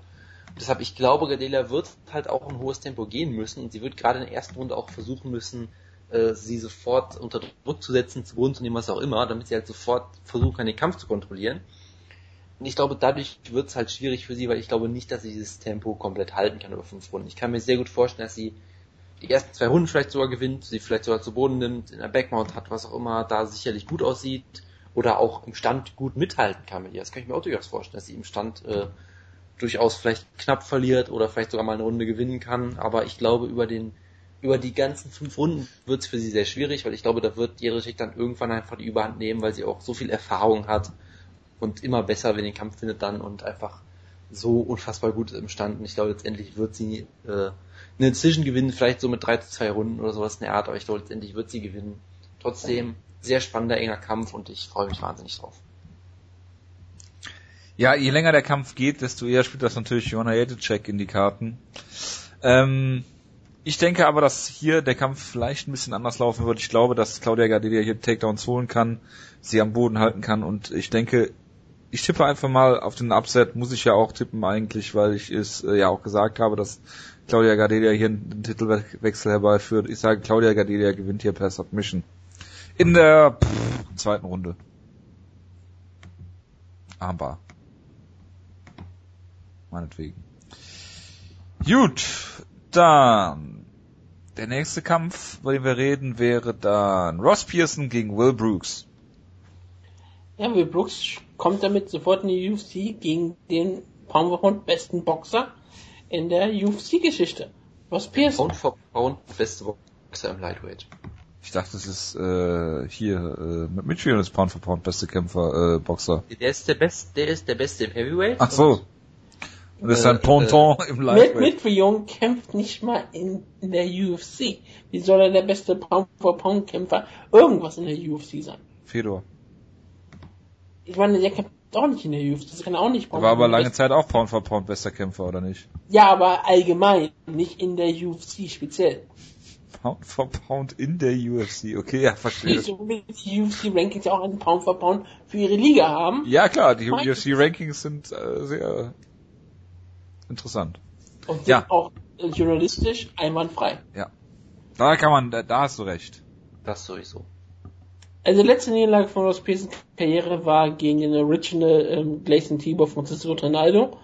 Deshalb, ich glaube, Gadela wird halt auch ein hohes Tempo gehen müssen und sie wird gerade in der ersten Runde auch versuchen müssen, äh, sie sofort unter Druck zu setzen, zu Boden zu nehmen, was auch immer, damit sie halt sofort versuchen kann, den Kampf zu kontrollieren. Und ich glaube, dadurch wird es halt schwierig für sie, weil ich glaube nicht, dass sie dieses Tempo komplett halten kann über fünf Runden. Ich kann mir sehr gut vorstellen, dass sie die ersten zwei Runden vielleicht sogar gewinnt, sie vielleicht sogar zu Boden nimmt, in der Backmount hat, was auch immer, da sicherlich gut aussieht oder auch im Stand gut mithalten kann mit ihr. Das kann ich mir auch durchaus vorstellen, dass sie im Stand äh, durchaus vielleicht knapp verliert oder vielleicht sogar mal eine Runde gewinnen kann. Aber ich glaube, über den über die ganzen fünf Runden wird es für sie sehr schwierig, weil ich glaube, da wird ihre Schick dann irgendwann einfach die Überhand nehmen, weil sie auch so viel Erfahrung hat und immer besser, wenn den Kampf findet dann und einfach so unfassbar gut ist im Stand. Und ich glaube, letztendlich wird sie äh, eine Decision gewinnen, vielleicht so mit drei zu zwei Runden oder sowas in der Art, aber ich glaube, letztendlich wird sie gewinnen. Trotzdem sehr spannender, enger Kampf und ich freue mich wahnsinnig drauf. Ja, je länger der Kampf geht, desto eher spielt das natürlich Joanna Jedicek in die Karten. Ähm, Ich denke aber, dass hier der Kampf vielleicht ein bisschen anders laufen wird. Ich glaube, dass Claudia Gardelia hier Takedowns holen kann, sie am Boden halten kann und ich denke, ich tippe einfach mal auf den Upset, muss ich ja auch tippen eigentlich, weil ich es äh, ja auch gesagt habe, dass Claudia Gardelia hier einen Titelwechsel herbeiführt. Ich sage, Claudia Gardelia gewinnt hier per Submission. In der pff, zweiten Runde. Armbar. Meinetwegen. Gut, dann der nächste Kampf, über den wir reden, wäre dann Ross Pearson gegen Will Brooks. Ja, Will Brooks kommt damit sofort in die UFC gegen den Pound besten Boxer in der UFC-Geschichte. Ross Pearson. Pound for Pound beste Boxer im Lightweight. Ich dachte, das ist äh, hier äh, mit Mitchell ist Pound for Pound beste Kämpfer äh, Boxer. Der ist der beste, der ist der beste im Heavyweight. Ach so. Und das ist ein Ponton äh, im Matt Lightweight. Mitrion kämpft nicht mal in, in der UFC. Wie soll er der beste Pound for Pound Kämpfer irgendwas in der UFC sein? Fedor. Ich meine, der kämpft auch nicht in der UFC. Das kann auch nicht Der war aber lange Best- Zeit auch Pound for Pound bester Kämpfer, oder nicht? Ja, aber allgemein, nicht in der UFC speziell. Pound for Pound in der UFC. Okay, ja, verstehe. Wie die UFC Rankings auch einen Pound for Pound für ihre Liga haben. Ja, klar, die Mein- UFC Rankings sind äh, sehr interessant. Und sind Ja. auch journalistisch einwandfrei. Da kann man, da, da hast du recht. Das sowieso. Also letzte Niederlage von Ross Pearsons Karriere war gegen den Original ähm, Gleison Tibor Francisco Trinaldo.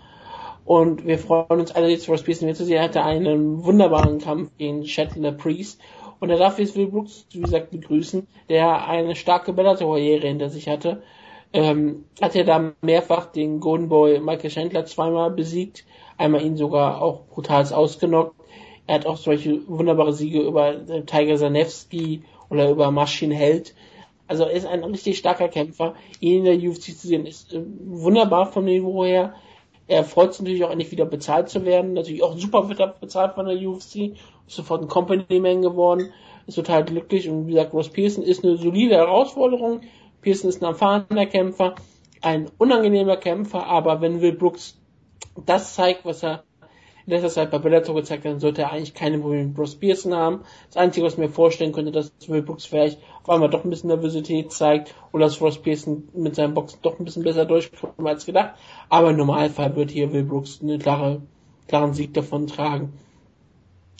Und wir freuen uns alle jetzt, Ross Pearson wieder zu sehen. Er hatte einen wunderbaren Kampf gegen Shetler Priest. Und er darf jetzt Will Brooks, wie gesagt, begrüßen, der eine starke Bellator-Karriere hinter sich hatte. Ähm, hat er da mehrfach den Golden Boy Michael Chandler zweimal besiegt, einmal ihn sogar auch brutal ausgenockt. Er hat auch solche wunderbare Siege über äh, Tiger Zanevsky oder über Maschin Held. Also er ist ein richtig starker Kämpfer. Ihn in der UFC zu sehen ist äh, wunderbar vom Niveau her. Er freut sich natürlich auch endlich wieder bezahlt zu werden. Natürlich auch super wird er bezahlt von der UFC. Ist sofort ein Company Man geworden. Ist total glücklich. Und wie gesagt, Ross Pearson ist eine solide Herausforderung. Pearson ist ein erfahrener Kämpfer. Ein unangenehmer Kämpfer. Aber wenn Will Brooks das zeigt, was er in letzter Zeit bei Bellator gezeigt dann sollte er eigentlich keine Probleme mit Ross Pearson haben. Das Einzige, was ich mir vorstellen könnte, dass Will Brooks vielleicht auf einmal doch ein bisschen Nervosität zeigt oder dass Ross Pearson mit seinem Boxen doch ein bisschen besser durchkommt als gedacht. Aber im Normalfall wird hier Will Brooks einen klare, klaren Sieg davon tragen.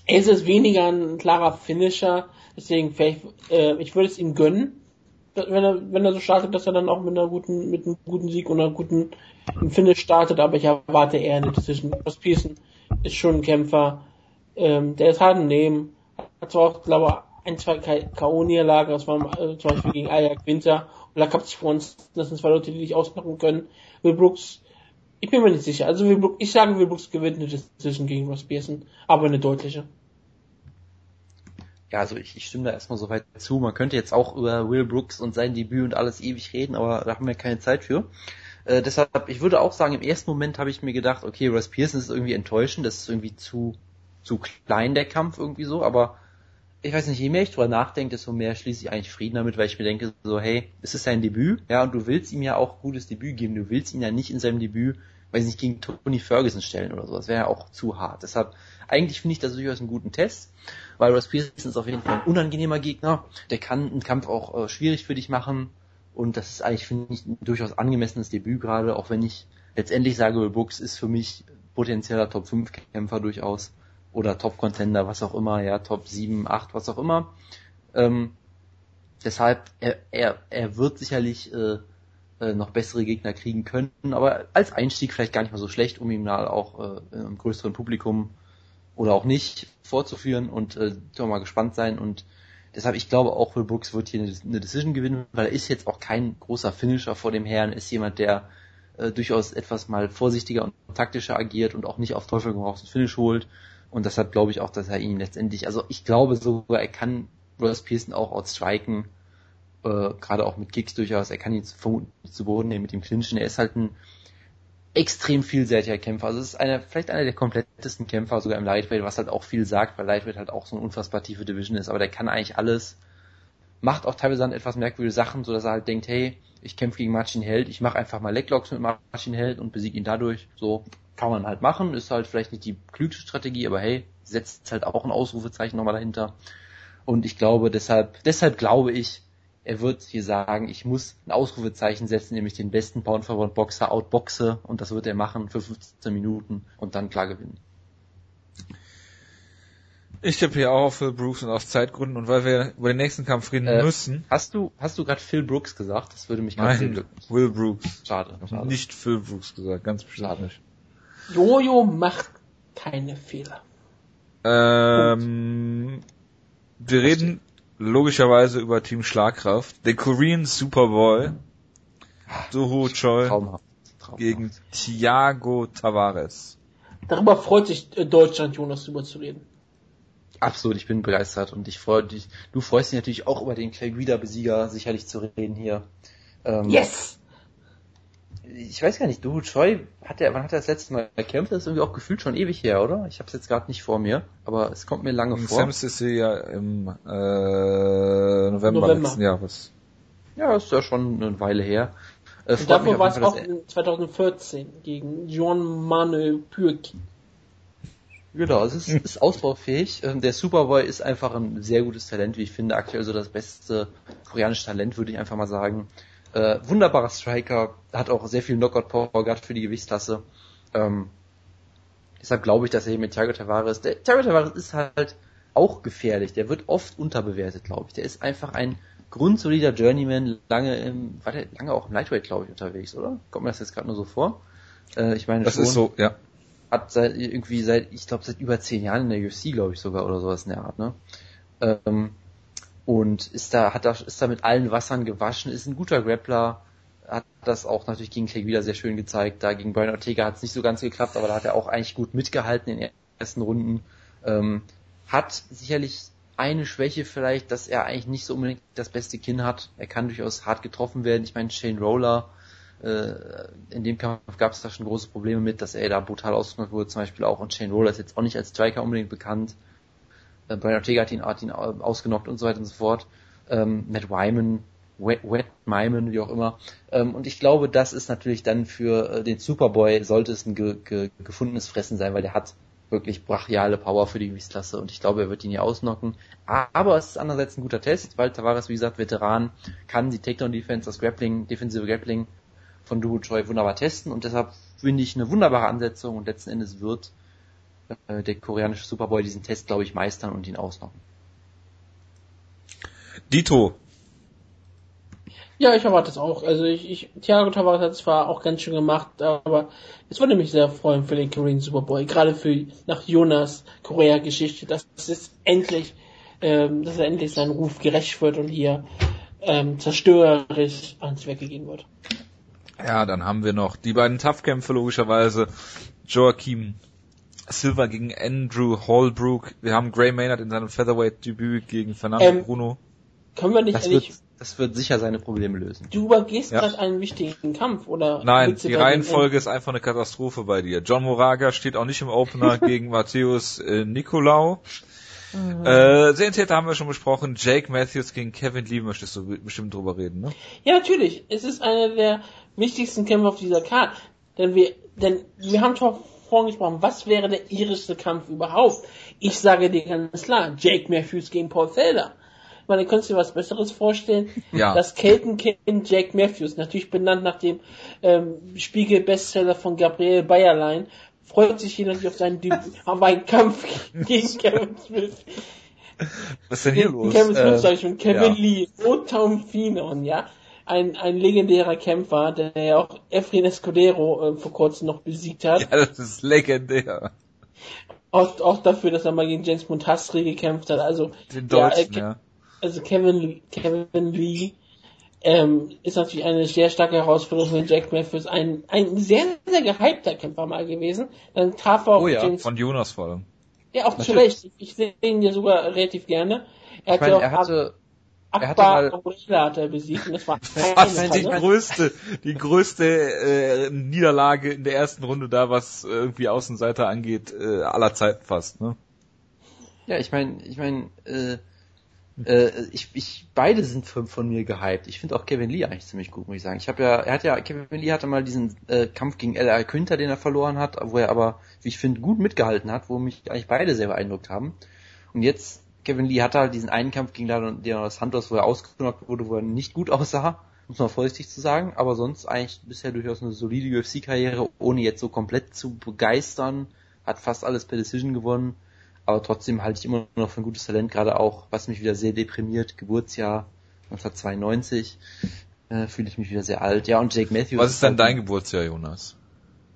Es ist weniger ein klarer Finisher, deswegen vielleicht, äh, ich würde es ihm gönnen, dass- wenn er, wenn er so startet, dass er dann auch mit einer guten, mit einem guten Sieg und einer guten Finish startet, aber ich erwarte eher eine Decision. Ross Pearson ist schon ein Kämpfer, ähm, der ist hart im Nehmen, hat zwar auch, glaube ich, ein, zwei K.O.-Niederlagen, das waren äh, zum Beispiel gegen Ajax Winter oder Cup Swans, das sind zwei Leute, die dich ausmachen können. Will Brooks, ich bin mir nicht sicher, also Will Brooks, ich sage, Will Brooks gewinnt eine Decision gegen Ross Pearson, aber eine deutliche. Ja, also ich, ich stimme da erstmal so weit zu. Man könnte jetzt auch über Will Brooks und sein Debüt und alles ewig reden, aber da haben wir keine Zeit für. Äh, deshalb, ich würde auch sagen, im ersten Moment habe ich mir gedacht, okay, Ross Pearson ist irgendwie enttäuschend, das ist irgendwie zu, zu klein, der Kampf irgendwie so, aber ich weiß nicht, je mehr ich drüber nachdenke, desto mehr schließe ich eigentlich Frieden damit, weil ich mir denke, so, hey, es ist sein Debüt, ja, und du willst ihm ja auch gutes Debüt geben, du willst ihn ja nicht in seinem Debüt, weiß nicht, gegen Tony Ferguson stellen oder so, das wäre ja auch zu hart. Deshalb, eigentlich finde ich das durchaus einen guten Test, weil Ross Pearson ist auf jeden Fall ein unangenehmer Gegner, der kann einen Kampf auch äh, schwierig für dich machen, und das ist eigentlich, finde ich, ein durchaus angemessenes Debüt gerade, auch wenn ich letztendlich sage, Will Brooks ist für mich potenzieller Top 5 Kämpfer durchaus oder Top Contender, was auch immer, ja, Top 7, 8, was auch immer. Ähm, deshalb, er, er, er wird sicherlich äh, äh, noch bessere Gegner kriegen können, aber als Einstieg vielleicht gar nicht mal so schlecht, um ihm da auch äh, im größeren Publikum oder auch nicht vorzuführen und äh, mal gespannt sein und deshalb, ich glaube auch, Will Brooks wird hier eine, Decision gewinnen, weil er ist jetzt auch kein großer Finisher vor dem Herrn, ist jemand, der äh, durchaus etwas mal vorsichtiger und taktischer agiert und auch nicht auf Teufel raus einen Finish holt. Und deshalb glaube ich auch, dass er ihn letztendlich, also ich glaube sogar, er kann Ross Pearson auch outstriken, äh, gerade auch mit Kicks durchaus, er kann ihn vermutlich zu Boden nehmen mit dem Clinchen, er ist halt ein extrem vielseitiger Kämpfer. Also es ist einer, vielleicht einer der komplettesten Kämpfer sogar im Lightweight, was halt auch viel sagt, weil Lightweight halt auch so eine unfassbar tiefe Division ist, aber der kann eigentlich alles, macht auch teilweise dann etwas merkwürdige Sachen, so dass er halt denkt, hey, ich kämpfe gegen Marcin Held, ich mache einfach mal Leglocks mit Marcin Held und besiege ihn dadurch. So kann man halt machen, ist halt vielleicht nicht die klügste Strategie, aber hey, setzt halt auch ein Ausrufezeichen nochmal dahinter. Und ich glaube, deshalb, deshalb glaube ich, er wird hier sagen, ich muss ein Ausrufezeichen setzen, nämlich den besten Pound for Pound Boxer outboxe und das wird er machen für 15 Minuten und dann klar gewinnen. Ich tippe hier auch auf Phil Brooks und aus Zeitgründen und weil wir über den nächsten Kampf reden äh, müssen. Hast du, hast du gerade Phil Brooks gesagt? Das würde mich ganz Nein, Will Brooks. Schade, schade. Nicht Phil Brooks gesagt, ganz bestimmt nicht. Jojo macht keine Fehler. Ähm, wir reden logischerweise über Team Schlagkraft. Der Korean Superboy. Soho Choi Traumhaft. Traumhaft. gegen Thiago Tavares. Darüber freut sich äh, Deutschland, Jonas, darüber zu reden. Absolut, ich bin begeistert und ich freue dich. Du freust dich natürlich auch über den Clay Guida Besieger sicherlich zu reden hier. Ähm, yes! Ich weiß gar nicht, du Choi, hat er, wann hat er das letzte Mal gekämpft? Das ist irgendwie auch gefühlt schon ewig her, oder? Ich habe es jetzt gerade nicht vor mir, aber es kommt mir lange Im vor. Sam Sissy ja im äh, November, November letzten Jahres. Ja, ist ja schon eine Weile her. Äh, dafür war es auch 2014 gegen John Manuel Pürk. Genau, es ist, ist ausbaufähig. Ähm, der Superboy ist einfach ein sehr gutes Talent, wie ich finde. Aktuell so das beste koreanische Talent, würde ich einfach mal sagen. Äh, wunderbarer Striker, hat auch sehr viel Knockout-Power gehabt für die Gewichtsklasse. Ähm, deshalb glaube ich, dass er hier mit Thiago Tavares, der Thiago Tavares ist halt auch gefährlich. Der wird oft unterbewertet, glaube ich. Der ist einfach ein grundsolider Journeyman, lange im, war der lange auch im Lightweight, glaube ich, unterwegs, oder? Kommt mir das jetzt gerade nur so vor? Äh, ich meine, das schon. ist so, ja hat seit irgendwie seit, ich glaube seit über zehn Jahren in der UFC, glaube ich sogar, oder sowas in der Art, ne? Ähm, und ist da, hat da, ist da mit allen Wassern gewaschen, ist ein guter Grappler, hat das auch natürlich gegen wieder sehr schön gezeigt. Da gegen Brian Ortega hat es nicht so ganz geklappt, aber da hat er auch eigentlich gut mitgehalten in den ersten Runden. Ähm, hat sicherlich eine Schwäche vielleicht, dass er eigentlich nicht so unbedingt das beste Kinn hat. Er kann durchaus hart getroffen werden. Ich meine, Shane Roller äh, in dem Kampf gab es da schon große Probleme mit, dass er da brutal ausgenutzt wurde, zum Beispiel auch. Und Shane Roller ist jetzt auch nicht als Striker unbedingt bekannt. Äh, Brian Ortega hat ihn, hat ihn ausgenockt und so weiter und so fort. Ähm, Matt Wyman, Wet, Wet Myman, wie auch immer. Ähm, und ich glaube, das ist natürlich dann für äh, den Superboy, sollte es ein ge, ge, gefundenes Fressen sein, weil der hat wirklich brachiale Power für die Gewichtsklasse und ich glaube, er wird ihn hier ausnocken. Aber es ist andererseits ein guter Test, weil Tavares, wie gesagt, Veteran, kann die Takedown-Defense, das Grappling, defensive Grappling von Duo Choi wunderbar testen und deshalb finde ich eine wunderbare Ansetzung und letzten Endes wird äh, der koreanische Superboy diesen Test, glaube ich, meistern und ihn ausnocken. Dito. Ja, ich erwarte es auch. Also ich, ich Thiago Tavares hat es zwar auch ganz schön gemacht, aber es würde mich sehr freuen für den Korean Superboy, gerade für nach Jonas Korea-Geschichte, dass es endlich, ähm, dass er endlich seinen Ruf gerecht wird und hier ähm, zerstörerisch ans Werk gegeben wird. Ja, dann haben wir noch die beiden Tough-Kämpfe logischerweise. Joachim Silva gegen Andrew Hallbrook. Wir haben Gray Maynard in seinem Featherweight-Debüt gegen Fernando ähm, Bruno. Können wir nicht das Wird, das wird sicher seine Probleme lösen. Du übergehst ja. gerade einen wichtigen Kampf, oder? Nein, die Reihenfolge ist einfach eine Katastrophe bei dir. John Moraga steht auch nicht im Opener gegen Matthäus äh, Nicolau. Mhm. Äh, Serientäter haben wir schon besprochen. Jake Matthews gegen Kevin Lee möchtest du bestimmt drüber reden, ne? Ja, natürlich. Es ist einer der wichtigsten Kämpfe auf dieser Karte. Denn wir, denn wir haben schon vorhin gesprochen, was wäre der irischste Kampf überhaupt? Ich sage dir ganz klar, Jake Matthews gegen Paul Felder. Ich meine, könntest du dir was Besseres vorstellen? Ja. Das Keltenkind Jake Matthews, natürlich benannt nach dem ähm, Spiegel-Bestseller von Gabriel Bayerlein, freut sich hier natürlich auf seinen auf einen Kampf gegen Kevin Smith. Was ist denn hier los? Kevin Smith, äh, sag ich schon, Kevin ja. Lee, Finon, ja ein, ein legendärer Kämpfer, der ja auch Efrin Escudero äh, vor kurzem noch besiegt hat. Ja, das ist legendär. Auch, auch dafür, dass er mal gegen James Montastri gekämpft hat. Also, Den Deutschen, ja, äh, ja. Also Kevin, Kevin Lee ähm, ist natürlich eine sehr starke Herausforderung für Jack Matthews. Ein, ein sehr, sehr gehypter Kämpfer mal gewesen. Dann traf er auch oh ja, James von Jonas vor allem. Ja, auch zu Recht. Ich sehe ihn ja sogar relativ gerne. Er ich meine, auch er hatte Akbar Gorilla hat er besiegt und das war fast die größte, die größte äh, Niederlage in der ersten Runde da, was irgendwie Außenseiter angeht, äh, aller Zeiten fast, ne? Ja, ich meine, ich meine, äh, äh, ich, ich, beide sind von, von mir gehypt. Ich finde auch Kevin Lee eigentlich ziemlich gut, muss ich sagen. Ich habe ja, er hat ja, Kevin Lee hatte mal diesen äh, Kampf gegen L.A. Quinter, den er verloren hat, wo er aber, wie ich finde, gut mitgehalten hat, wo mich eigentlich beide sehr beeindruckt haben. Und jetzt, Kevin Lee hatte halt diesen einen Kampf gegen Leonard Santos, wo er ausgenockt wurde, wo er nicht gut aussah, muss man vorsichtig zu sagen, aber sonst eigentlich bisher durchaus eine solide UFC-Karriere, ohne jetzt so komplett zu begeistern, hat fast alles per Decision gewonnen aber trotzdem halte ich immer noch für ein gutes Talent, gerade auch, was mich wieder sehr deprimiert, Geburtsjahr 1992, äh, fühle ich mich wieder sehr alt. Ja, und Jake Matthews. Was ist denn dein Geburtsjahr, Jonas?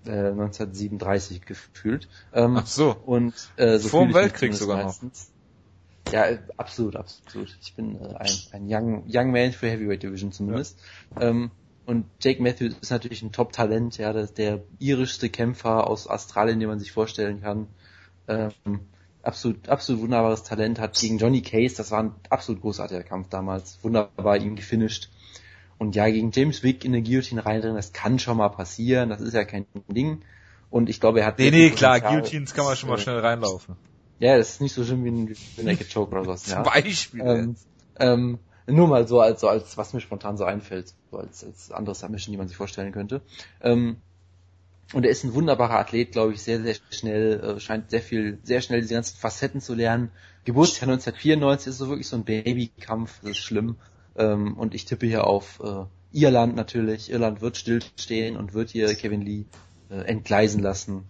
Äh, 1937 gefühlt. Ähm, Ach so. Und äh, so vor dem Weltkrieg sogar meistens. Ja, absolut, absolut. Ich bin äh, ein, ein young, young Man für Heavyweight Division zumindest. Ja. Ähm, und Jake Matthews ist natürlich ein Top-Talent, ja, das der irischste Kämpfer aus Australien, den man sich vorstellen kann. Ähm, absolut, absolut wunderbares Talent, hat gegen Johnny Case, das war ein absolut großartiger Kampf damals, wunderbar ihn gefinisht. Und ja, gegen James Wick in eine Guillotine reindrehen, das kann schon mal passieren, das ist ja kein Ding. Und ich glaube, er hat... Nee, nee, klar, Guillotines kann man schon mal schnell reinlaufen. Ja, das ist nicht so schlimm wie ein, wie ein Naked Choke oder sowas. Zum ja. Beispiel. Ähm, ähm, nur mal so als, so als, was mir spontan so einfällt, so als, als andere Submission, die man sich vorstellen könnte. Ähm, und er ist ein wunderbarer Athlet, glaube ich, sehr, sehr schnell, äh, scheint sehr viel, sehr schnell diese ganzen Facetten zu lernen. Geburtsjahr 1994 ist so wirklich so ein Babykampf, das ist schlimm. Ähm, und ich tippe hier auf äh, Irland natürlich. Irland wird stillstehen und wird hier Kevin Lee äh, entgleisen lassen.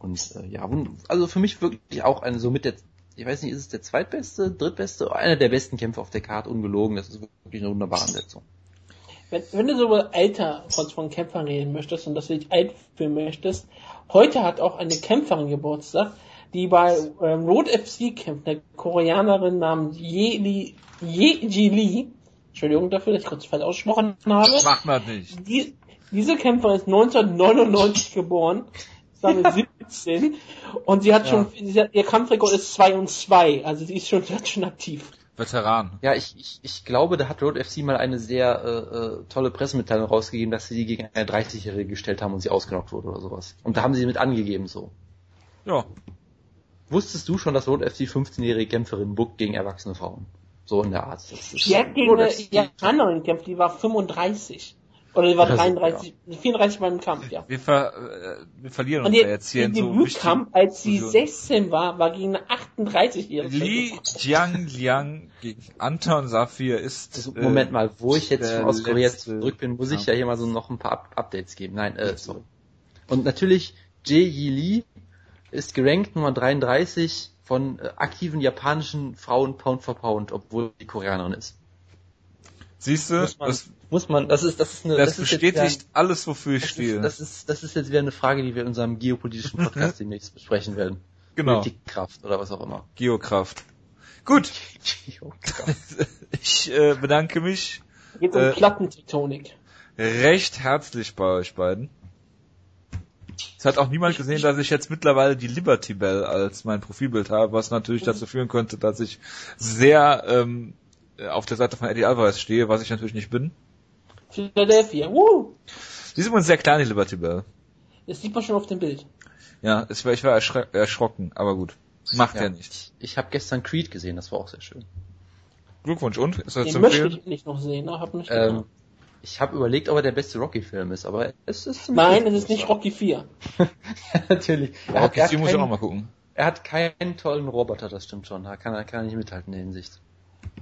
Und äh, ja, also für mich wirklich auch eine so mit der, ich weiß nicht, ist es der zweitbeste, drittbeste, einer der besten Kämpfer auf der Karte, ungelogen. Das ist wirklich eine wunderbare Ansetzung. Wenn, wenn du so über Alter von, von Kämpfern reden möchtest und dass du dich einführen möchtest, heute hat auch eine Kämpferin Geburtstag, die bei ähm, Road FC kämpft, eine Koreanerin namens Ye Ji Lee. Entschuldigung dafür, dass ich kurz falsch ausgesprochen habe. Macht man nicht. Die, diese Kämpferin ist 1999 geboren, ja. 17 und sie hat ja. schon, sie hat, ihr Kampfrekord ist 2 und 2, also sie ist schon, sie hat schon aktiv. Veteran. Ja, ich, ich, ich glaube, da hat Road FC mal eine sehr äh, äh, tolle Pressemitteilung rausgegeben, dass sie die gegen eine 30-Jährige gestellt haben und sie ausgenockt wurde oder sowas. Und da haben sie mit angegeben so. Ja. Wusstest du schon, dass Road FC 15-jährige Kämpferin buckt gegen erwachsene Frauen? So in der Art. Das ist die hat gegen eine Japanerin gekämpft, die war 35. Oder die war 33, ja. 34 beim Kampf, ja. Wir, ver, äh, wir verlieren uns jetzt hier in so Debütkampf, als sie 16 war, war gegen eine 38-jährige. Li Jiang Liang gegen Anton Safir ist. Also, Moment äh, mal, wo ich jetzt aus Korea zurück bin, muss ich ja hier mal so noch ein paar Up Updates geben. Nein, äh, sorry. Und natürlich, Jae Yi Lee ist gerankt Nummer 33 von äh, aktiven japanischen Frauen Pound for Pound, obwohl die Koreanerin ist. Siehst du, muss man, das, muss man, das ist, das ist eine, das, das bestätigt wieder, alles, wofür ich das stehe. Ist, das ist, das ist jetzt wieder eine Frage, die wir in unserem geopolitischen Podcast demnächst besprechen werden. Genau. Politikkraft oder was auch immer. Geokraft. Gut. Geokraft. ich äh, bedanke mich. Geht um äh, Plattentektonik. Recht herzlich bei euch beiden. Es hat auch niemand gesehen, dass ich jetzt mittlerweile die Liberty Bell als mein Profilbild habe, was natürlich dazu führen könnte, dass ich sehr ähm, äh, auf der Seite von Eddie Alvarez stehe, was ich natürlich nicht bin. Philadelphia, woo! Die ist übrigens sehr klein, die Liberty Bell. Das sieht man schon auf dem Bild. Ja, ich war, ich war erschrocken, aber gut. Macht ja, ja nichts. Ich, ich habe gestern Creed gesehen, das war auch sehr schön. Glückwunsch und? Ist das Den zu möchte ich nicht noch sehen, hab nicht ähm, Ich habe überlegt, ob er der beste Rocky-Film ist, aber es ist Nein, es ist nicht Rocky 4. ja, natürlich. Rocky 4 muss ich auch mal gucken. Er hat keinen tollen Roboter, das stimmt schon. Da kann er, kann er nicht mithalten in der Hinsicht.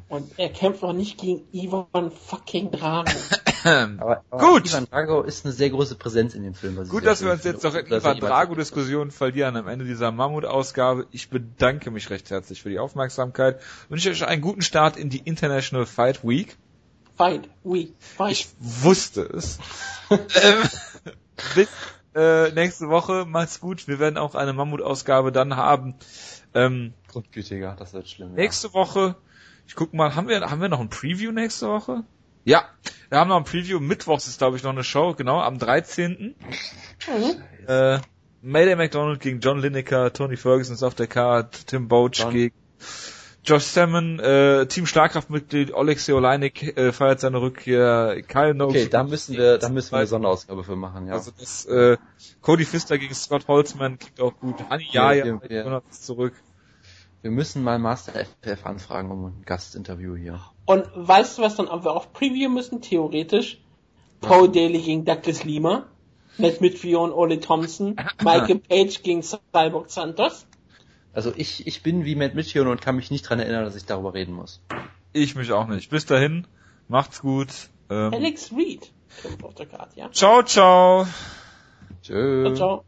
Und er kämpft auch nicht gegen Ivan fucking Drago. aber, aber Gut. Ivan Drago ist eine sehr große Präsenz in dem Film. Gut, dass wir uns jetzt doch in Ivan Drago-Diskussionen verlieren am Ende dieser Mammut-Ausgabe. Ich bedanke mich recht herzlich für die Aufmerksamkeit. Wünsche euch einen guten Start in die International Fight Week. Fight Week. Fight. Ich wusste es. ähm, bis äh, nächste Woche. Macht's gut. Wir werden auch eine Mammut-Ausgabe dann haben. Ähm, Grundgütiger, das wird schlimm. Nächste ja. Woche ich guck mal, haben wir, haben wir noch ein Preview nächste Woche? Ja, wir haben noch ein Preview. Mittwochs ist, glaube ich, noch eine Show, genau, am 13. Mhm. Äh, Mayday McDonald gegen John Lineker, Tony Ferguson ist auf der Card, Tim Boach John. gegen Josh Salmon, äh, Team Schlagkraftmitglied Alexei Oleinik äh, feiert seine Rückkehr, Kyle Noakes. Okay, da müssen wir, da müssen wir eine Sonderausgabe für machen, ja. Also das, äh, Cody Pfister gegen Scott Holzman klingt auch gut. Honey Yaya ja, ja, ja. zurück. Wir müssen mal Master FF anfragen um ein Gastinterview hier. Und weißt du, was dann wir auch previewen müssen, theoretisch? Paul Daly gegen Douglas Lima, Matt Midfield und Ole Thompson, Michael Page gegen Cyborg Santos. Also ich, ich bin wie Matt Mitchell und kann mich nicht dran erinnern, dass ich darüber reden muss. Ich mich auch nicht. Bis dahin, macht's gut. Ähm, Alex Reed auf der Karte, ja? ciao, ciao. Tschö. Ciao, ciao.